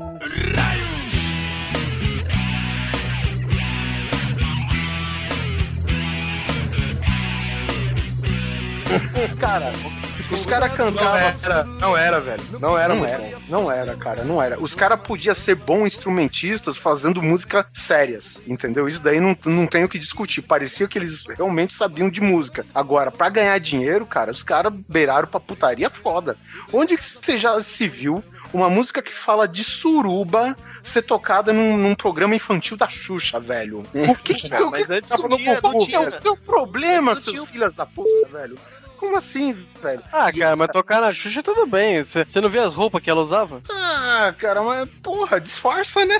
cara, os caras cantavam. Era, não era, velho. Não era, Não era, não era, cara, não era. Os caras podiam ser bons instrumentistas fazendo música sérias, entendeu? Isso daí não, não tem o que discutir. Parecia que eles realmente sabiam de música. Agora, pra ganhar dinheiro, cara, os caras beiraram pra putaria foda. Onde que você já se viu uma música que fala de suruba ser tocada num, num programa infantil da Xuxa, velho? O que que, Cara, o que antes não tinha, não tinha. É o seu problema, Não seus tinha. filhos da puta, velho. Como assim, velho? Ah, cara, mas tocar na Xuxa tudo bem. Você não vê as roupas que ela usava? Ah, cara, mas porra, disfarça, né?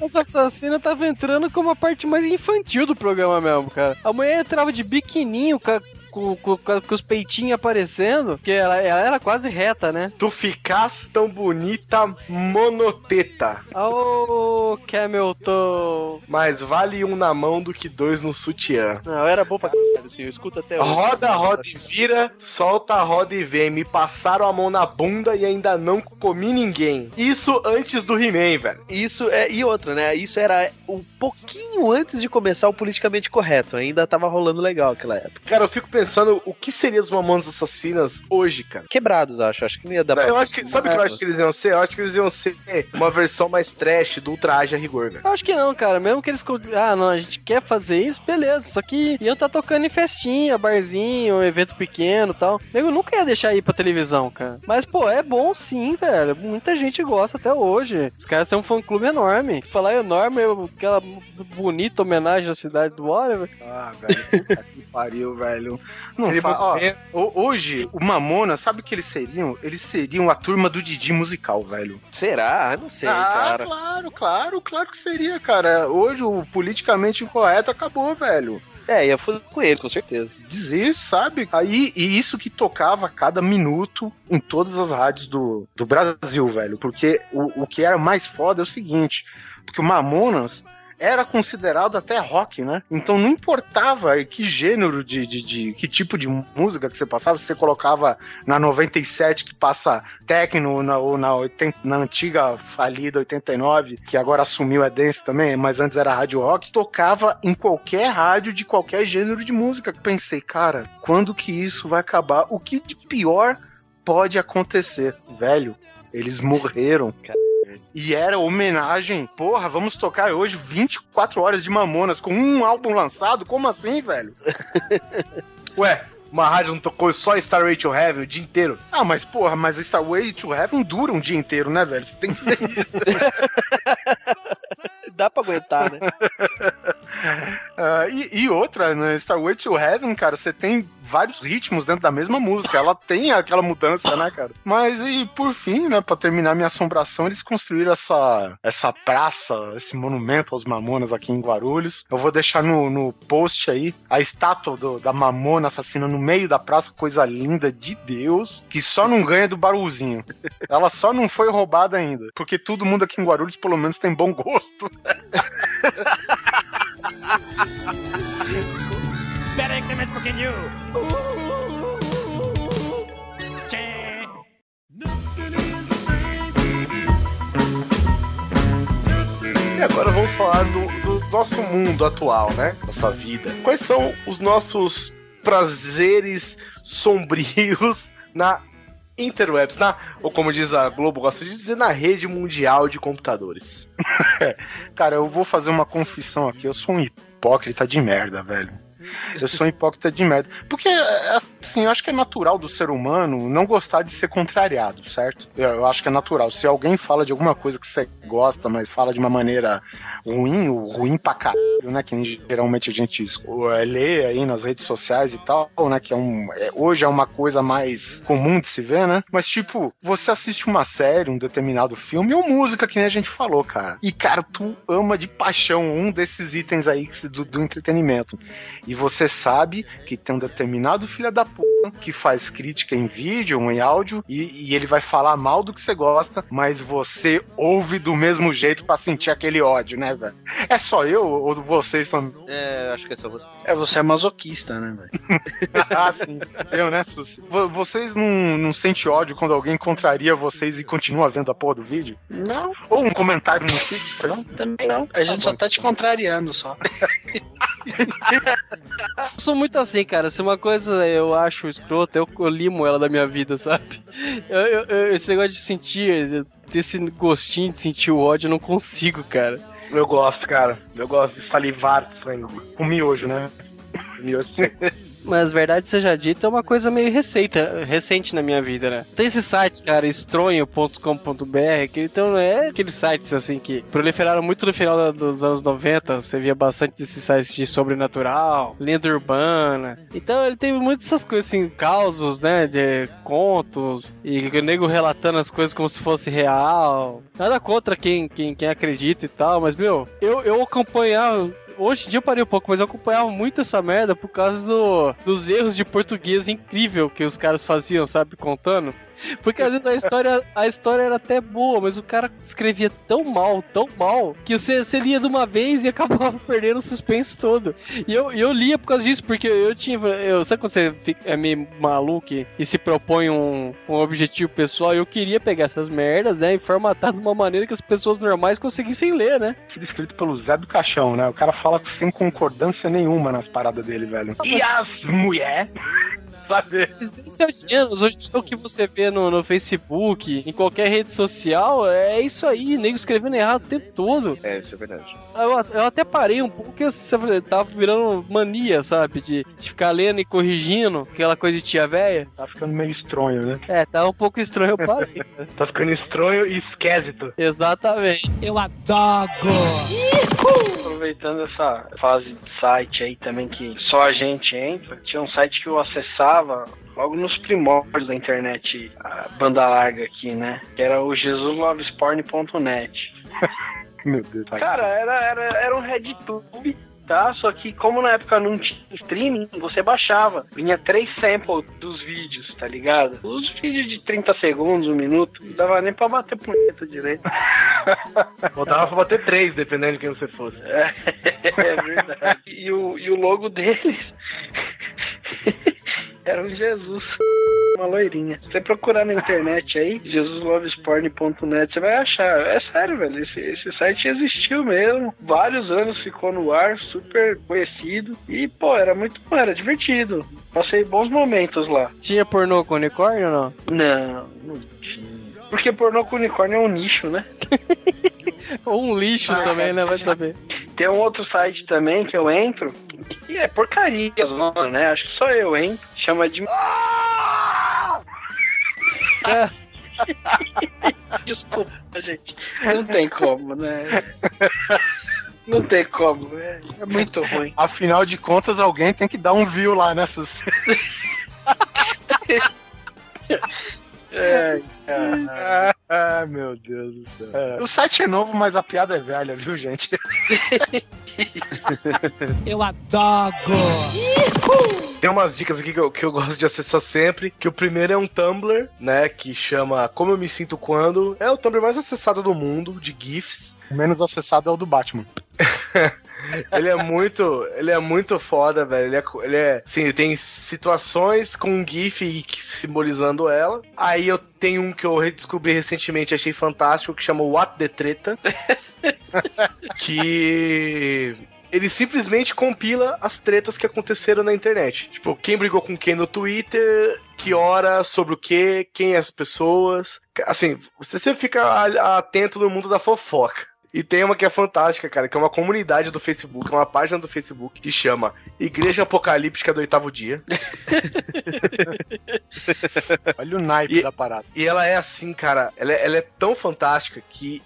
Essa assassina tava entrando como a parte mais infantil do programa mesmo, cara. A mulher entrava de biquininho, ca- com, com- com os peitinhos aparecendo, que ela, ela era quase reta, né? Tu ficas tão bonita, monoteta. Ô, Camel Toe. Mas vale um na mão do que dois no sutiã. Não, era bom pra caralho, assim, eu escuto até hoje. Roda, roda e vira, solta, roda e vem. Me passaram a mão na bunda e ainda não comi ninguém. Isso antes do He-Man, velho. Isso é. E outra, né? Isso era um pouquinho antes de começar o politicamente correto. Ainda tava rolando legal aquela época. Cara, eu fico pensando o que seria os Mamonas Assassinas hoje, cara. Quebrados, acho. Acho que não ia dar pra. Eu acho que. Sabe o que eu acho que eles iam ser? Eu acho que eles iam ser uma versão mais trash do ultraje a rigor, velho. Eu acho que não, cara. Mesmo que eles. Ah, não, a gente quer fazer isso, beleza. Só que iam tá tocando em festinha, barzinho, evento pequeno e tal. Eu nunca ia deixar ir pra televisão, cara. Mas, pô, é bom sim, velho. Muita gente gosta até hoje. Os caras têm um fã-clube enorme. Falar enorme, aquela bonita homenagem à cidade do Oliver. Ah, velho, pariu, velho. Não Aquele fa... ó, hoje, o Mamona, sabe o que eles seriam? Eles seriam a turma do Didi musical, velho. Será? Não sei, ah, cara. claro, claro, claro que seria, cara. Hoje o politicamente incorreto acabou, velho. É, ia foder com eles, com certeza. Dizer, sabe? Aí, e isso que tocava a cada minuto em todas as rádios do, do Brasil, velho. Porque o, o que era mais foda é o seguinte: porque o Mamonas era considerado até rock, né? Então não importava que gênero de, de, de- que tipo de música que você passava, se você colocava na 97 que passa techno na, ou na, 80 na antiga falida 89, que agora assumiu a dance também, mas antes era rádio rock, tocava em qualquer rádio de qualquer gênero de música. Pensei, cara, quando que isso vai acabar? O que de pior pode acontecer? Velho, eles morreram. E era homenagem. Porra, vamos tocar hoje 24 horas de Mamonas com um álbum lançado? Como assim, velho? Ué, uma rádio não tocou só Starway to Heaven o dia inteiro? Ah, mas porra, mas Starway to Heaven dura um dia inteiro, né, velho? Você tem que ver isso. Dá pra aguentar, né? Ah, e, e outra, né? Starway to Heaven, cara, você tem vários ritmos dentro da mesma música. Ela tem aquela mudança, né, cara? Mas e por fim, né, pra terminar minha assombração, eles construíram essa, essa praça, esse monumento aos Mamonas aqui em Guarulhos. Eu vou deixar no, no post aí a estátua do- da Mamona assassina no meio da praça, coisa linda de Deus, que só não ganha do barulzinho. Ela só não foi roubada ainda, porque todo mundo aqui em Guarulhos pelo menos tem bom gosto. Espera aí que tem mais pouquinho. Tchê. E agora vamos falar do, do nosso mundo atual, né? Nossa vida. Quais são os nossos prazeres sombrios na interwebs, na, ou como diz a Globo gosta de dizer, na rede mundial de computadores. Cara, eu vou fazer uma confissão aqui. Eu sou um hipócrita de merda, velho. Eu sou hipócrita de merda. Porque, é, assim, eu acho que é natural do ser humano não gostar de ser contrariado, certo? Eu acho que é natural. Se alguém fala de alguma coisa que você gosta, mas fala de uma maneira ruim, ou ruim pra caralho, né? Que geralmente a gente é, lê aí nas redes sociais e tal, né? Que é um, é- hoje é uma coisa mais comum de se ver, né? Mas, tipo, você assiste uma série, um determinado filme ou música, que nem a gente falou, cara. E, cara, tu ama de paixão um desses itens aí do, do entretenimento. E você sabe que tem um determinado filho da puta que faz crítica em vídeo ou em áudio e, e ele vai falar mal do que você gosta, mas você ouve do mesmo jeito pra sentir aquele ódio, né, velho? É só eu ou vocês também? É, acho que é só você. É, você é masoquista, né, velho? ah, sim. Eu, né, Susi? Vo- Vocês não, não sentem ódio quando alguém contraria vocês e continua vendo a porra do vídeo? Não, Ou um comentário no sei lá? também não. A gente só tá te contrariando só. Sou muito assim, cara. Se uma coisa eu acho escrota, eu, eu limo ela da minha vida, sabe? Eu, eu- esse negócio de sentir, desse gostinho de sentir o ódio, eu não consigo, cara. Eu gosto, cara. Eu gosto de salivar sangue. Com miojo, né? Mas verdade seja dita, é uma coisa meio receita, recente na minha vida, né? Tem esse site, cara, estronho.com.br, que então é aqueles sites assim que proliferaram muito no final da- dos anos 90. Você via bastante desses sites de sobrenatural, lenda urbana. Então ele tem muitas essas coisas assim, causos, né? De contos, e o nego relatando as coisas como se fosse real. Nada contra quem, quem, quem acredita e tal, mas meu, eu, eu acompanhava hoje em dia eu parei um pouco, mas eu acompanhava muito essa merda por causa do, dos erros de português incrível que os caras faziam, sabe, contando. Porque às vezes a história, a história era até boa, mas o cara escrevia tão mal, tão mal, que você, você lia de uma vez e acabava perdendo o suspense todo. E eu, eu lia por causa disso, porque eu tinha. Eu, sabe quando você é meio maluco e, se propõe um, um objetivo pessoal? Eu queria pegar essas merdas, né? E formatar de uma maneira que as pessoas normais conseguissem ler, né? Sido escrito pelo Zé do Caixão, né? O cara fala sem concordância nenhuma nas paradas dele, velho. E as mulher? Sabe? Esse é menos. Hoje o que você vê no, no Facebook, em qualquer rede social, é isso aí, nego escrevendo errado o tempo todo. É, isso é verdade. Eu, eu até parei um pouco, porque você tava virando mania, sabe? De, de ficar lendo e corrigindo, aquela coisa de tia véia. Tá ficando meio estranho, né? É, tá um pouco estranho, eu parei. né? Tá ficando estranho e esquisito. Exatamente. Eu adoro. Aproveitando essa fase de site aí também que só a gente entra, tinha um site que eu acessava logo nos primórdios da internet, a banda larga aqui, né? Que era o jesuslovesporn.net. Meu Deus. Cara, era, era, era um RedTube, tá? Só que como na época não tinha streaming, você baixava. Vinha três samples dos vídeos, tá ligado? Os vídeos de 30 segundos, um minuto, não dava nem pra bater punheta direito. Botava pra bater três, dependendo de quem você fosse. É, é verdade. E o, e o logo deles era um Jesus, uma loirinha. Se você procurar na internet aí, jesuslovesporn.net, você vai achar. É sério, velho. Esse, esse site existiu mesmo. Vários anos ficou no ar, super conhecido. E, pô, era muito bom, era divertido. Passei bons momentos lá. Tinha pornô com unicórnio ou não? Não, não tinha. Porque pornô com unicórnio é um nicho, né? Ou um lixo Ah, também, né? Vai saber. Tem um outro site também que eu entro, e é porcaria, né? Acho que só eu entro. Chama de. Desculpa, gente. Não tem como, né? Não tem como, é, é muito ruim. Afinal de contas, alguém tem que dar um view lá nessas. É, ah, meu Deus do céu. O site é novo, mas a piada é velha, viu, gente? Eu adoro. Tem umas dicas aqui que eu, que eu gosto de acessar sempre. Que o primeiro é um Tumblr, né? Que chama Como Eu Me Sinto Quando. É o Tumblr mais acessado do mundo, de GIFs. O menos acessado é o do Batman. Ele é muito. Ele é muito foda, velho. Ele é. Ele é sim, ele tem situações com um GIF simbolizando ela. Aí eu tenho um que eu redescobri recentemente, achei fantástico, que chama What the Treta. que. Ele simplesmente compila as tretas que aconteceram na internet. Tipo, quem brigou com quem no Twitter, que hora, sobre o que, quem é as pessoas. Assim, você sempre fica atento no mundo da fofoca. E tem uma que é fantástica, cara, que é uma comunidade do Facebook, uma página do Facebook que chama Igreja Apocalíptica do Oitavo Dia. Olha o naipe E- da parada. E ela é assim, cara, ela é, ela é tão fantástica que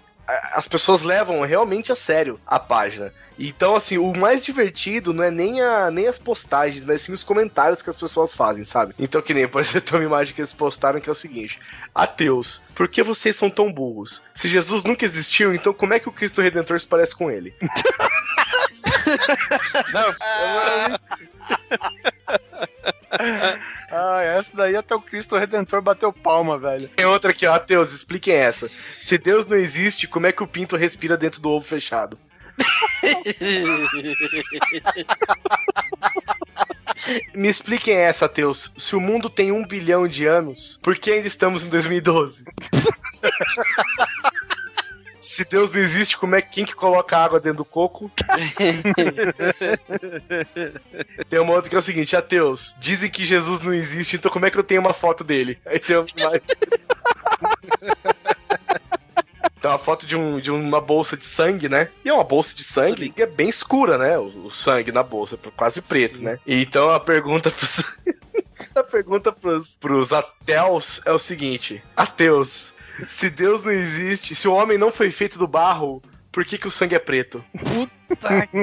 as pessoas levam realmente a sério a página. Então, assim, o mais divertido não é nem, a, nem as postagens, mas sim os comentários que as pessoas fazem, sabe? Então, que nem, por exemplo, tem uma imagem que eles postaram que é o seguinte: Ateus, por que vocês são tão burros? Se Jesus nunca existiu, então como é que o Cristo Redentor se parece com ele? Ah, essa daí até o Cristo Redentor bateu palma, velho. Tem outra aqui, ó, Ateus, expliquem essa. Se Deus não existe, como é que o pinto respira dentro do ovo fechado? Me expliquem essa, Ateus. Se o mundo tem um bilhão de anos, por que ainda estamos em 2012? Se Deus não existe, como é que quem que coloca água dentro do coco? tem uma outra que é o seguinte, ateus, dizem que Jesus não existe, então como é que eu tenho uma foto dele? Aí tem mais. Tem uma foto de, um, de uma bolsa de sangue, né? E é uma bolsa de sangue que é bem escura, né? O, o sangue na bolsa, quase preto, né? E então a pergunta pros, a pergunta pros, pros ateus é o seguinte: Ateus, se Deus não existe, se o homem não foi feito do barro, por que, que o sangue é preto? Puta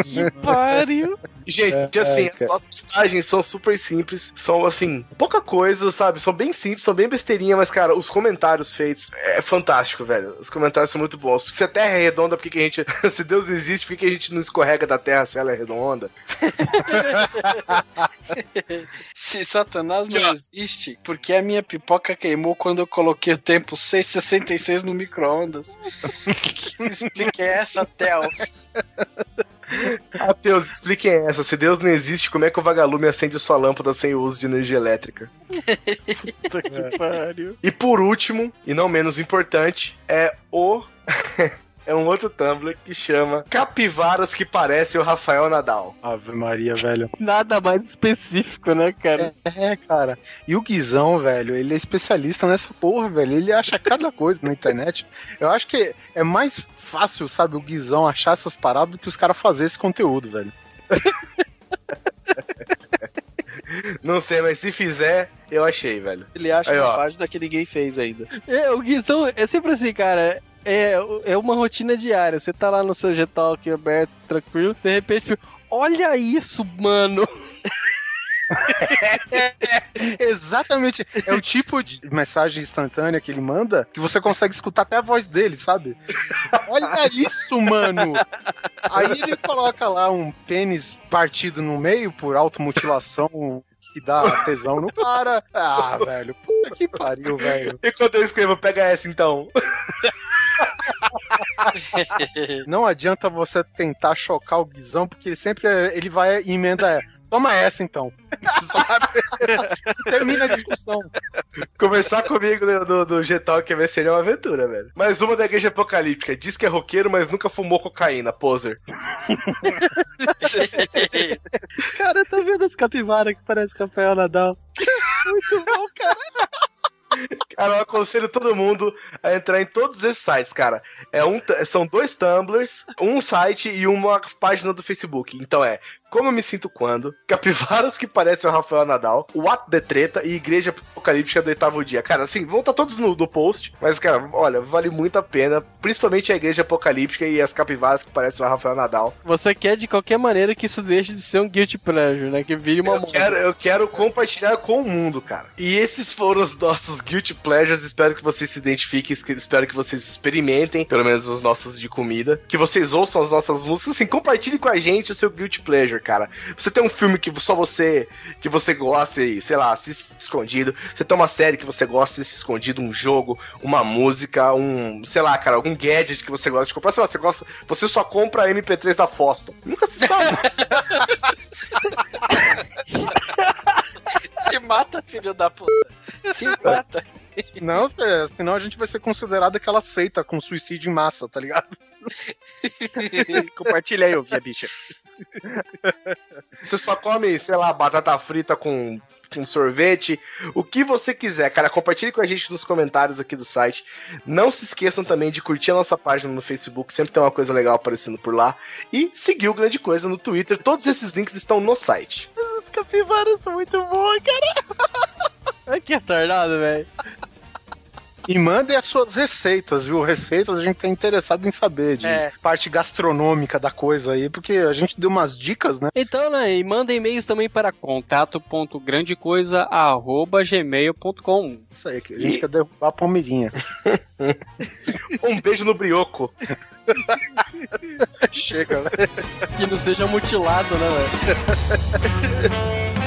que pariu. Gente, É, assim, é, as nossas postagens são super simples, são assim, pouca coisa, sabe? São bem simples, são bem besteirinha, mas, cara, os comentários feitos é fantástico, velho. Os comentários são muito bons. Se a Terra é redonda, por que, que a gente. Se Deus existe, por que, que a gente não escorrega da Terra se ela é redonda? Se Satanás não existe, porque a minha pipoca queimou quando eu coloquei o tempo 6,66 no micro-ondas. Explique essa, Tels. Ateus, expliquem essa. Se Deus não existe, como é que o vagalume acende sua lâmpada sem o uso de energia elétrica? Puta que pariu. E por último, e não menos importante, é o. é um outro Tumblr que chama Capivaras que parecem o Rafael Nadal. Ave Maria, velho. Nada mais específico, né, cara? É, cara. E o Guizão, velho, ele é especialista nessa porra, velho. Ele acha cada coisa na internet. Eu acho que é mais fácil, sabe, o Guizão achar essas paradas do que os caras fazerem esse conteúdo, velho. Não sei, mas se fizer, eu achei, velho. Ele acha Aí, uma ó. página que ninguém fez ainda. É, o Guizão é sempre assim, cara. É, é uma rotina diária. Você tá lá no seu G-Talk aberto, tranquilo, de repente, olha isso, mano. Exatamente. É o tipo de mensagem instantânea que ele manda que você consegue escutar até a voz dele, sabe? Olha isso, mano! Aí ele coloca lá um pênis partido no meio por automutilação que dá tesão no cara. Ah, velho, puta que pariu, velho. E quando eu escrevo, pega essa então. Não adianta você tentar chocar o Guizão, porque ele sempre ele vai e emenda é, Toma essa então. Sabe? Termina a discussão. Conversar comigo do, do, do G-Talk vai ser uma aventura, velho. Mais uma da igreja apocalíptica. Diz que é roqueiro, mas nunca fumou cocaína. Poser. Cara, tá vendo as capivaras que parece Rafael Nadal? Muito bom, cara. Cara, eu aconselho todo mundo a entrar em todos esses sites, cara. É um, são dois Tumblrs, um site e uma página do Facebook. Então é Como Eu Me Sinto Quando, Capivaras que Parecem o Rafael Nadal, o Ato de Treta e Igreja Apocalíptica do Oitavo Dia. Cara, assim, vão estar todos no, no post, mas, cara, olha, vale muito a pena, principalmente a Igreja Apocalíptica e as Capivaras que Parecem o Rafael Nadal. Você quer de qualquer maneira que isso deixe de ser um guilty pleasure, né? Que vire uma Eu quero, eu quero compartilhar com o mundo, cara. E esses foram os nossos Guilty Pleasures. Espero que vocês se identifiquem, es- espero que vocês experimentem, pelo menos os nossos de comida. Que vocês ouçam as nossas músicas, assim, compartilhe com a gente o seu Guilty Pleasure, cara. Você tem um filme que só você que você gosta e, sei lá, assiste escondido. Você tem uma série que você gosta assiste escondido, um jogo, uma música, um, sei lá, cara, algum gadget que você gosta de comprar. Sei lá, você gosta, você só compra MP3 da Foston. Nunca se sabe. Se mata, filho da puta. Se mata. Não, senão a gente vai ser considerado aquela seita com suicídio em massa, tá ligado? Compartilha aí, ô minha bicha. Você só come, sei lá, batata frita com, com sorvete, o que você quiser, cara. Compartilhe com a gente nos comentários aqui do site. Não se esqueçam também de curtir a nossa página no Facebook, sempre tem uma coisa legal aparecendo por lá. E seguir o Grande Coisa no Twitter. Todos esses links estão no site. As capivaras são muito boas, cara. Ai, que retardado, velho. E mandem as suas receitas, viu? Receitas a gente tá interessado em saber de É. parte gastronômica da coisa aí, porque a gente deu umas dicas, né? Então, né, e manda e-mails também para contato.grandecoisa.gmail.com Isso aí, que a gente quer derrubar a Palmeirinha. Um beijo no brioco. Chega, né? Que não seja mutilado, né, velho?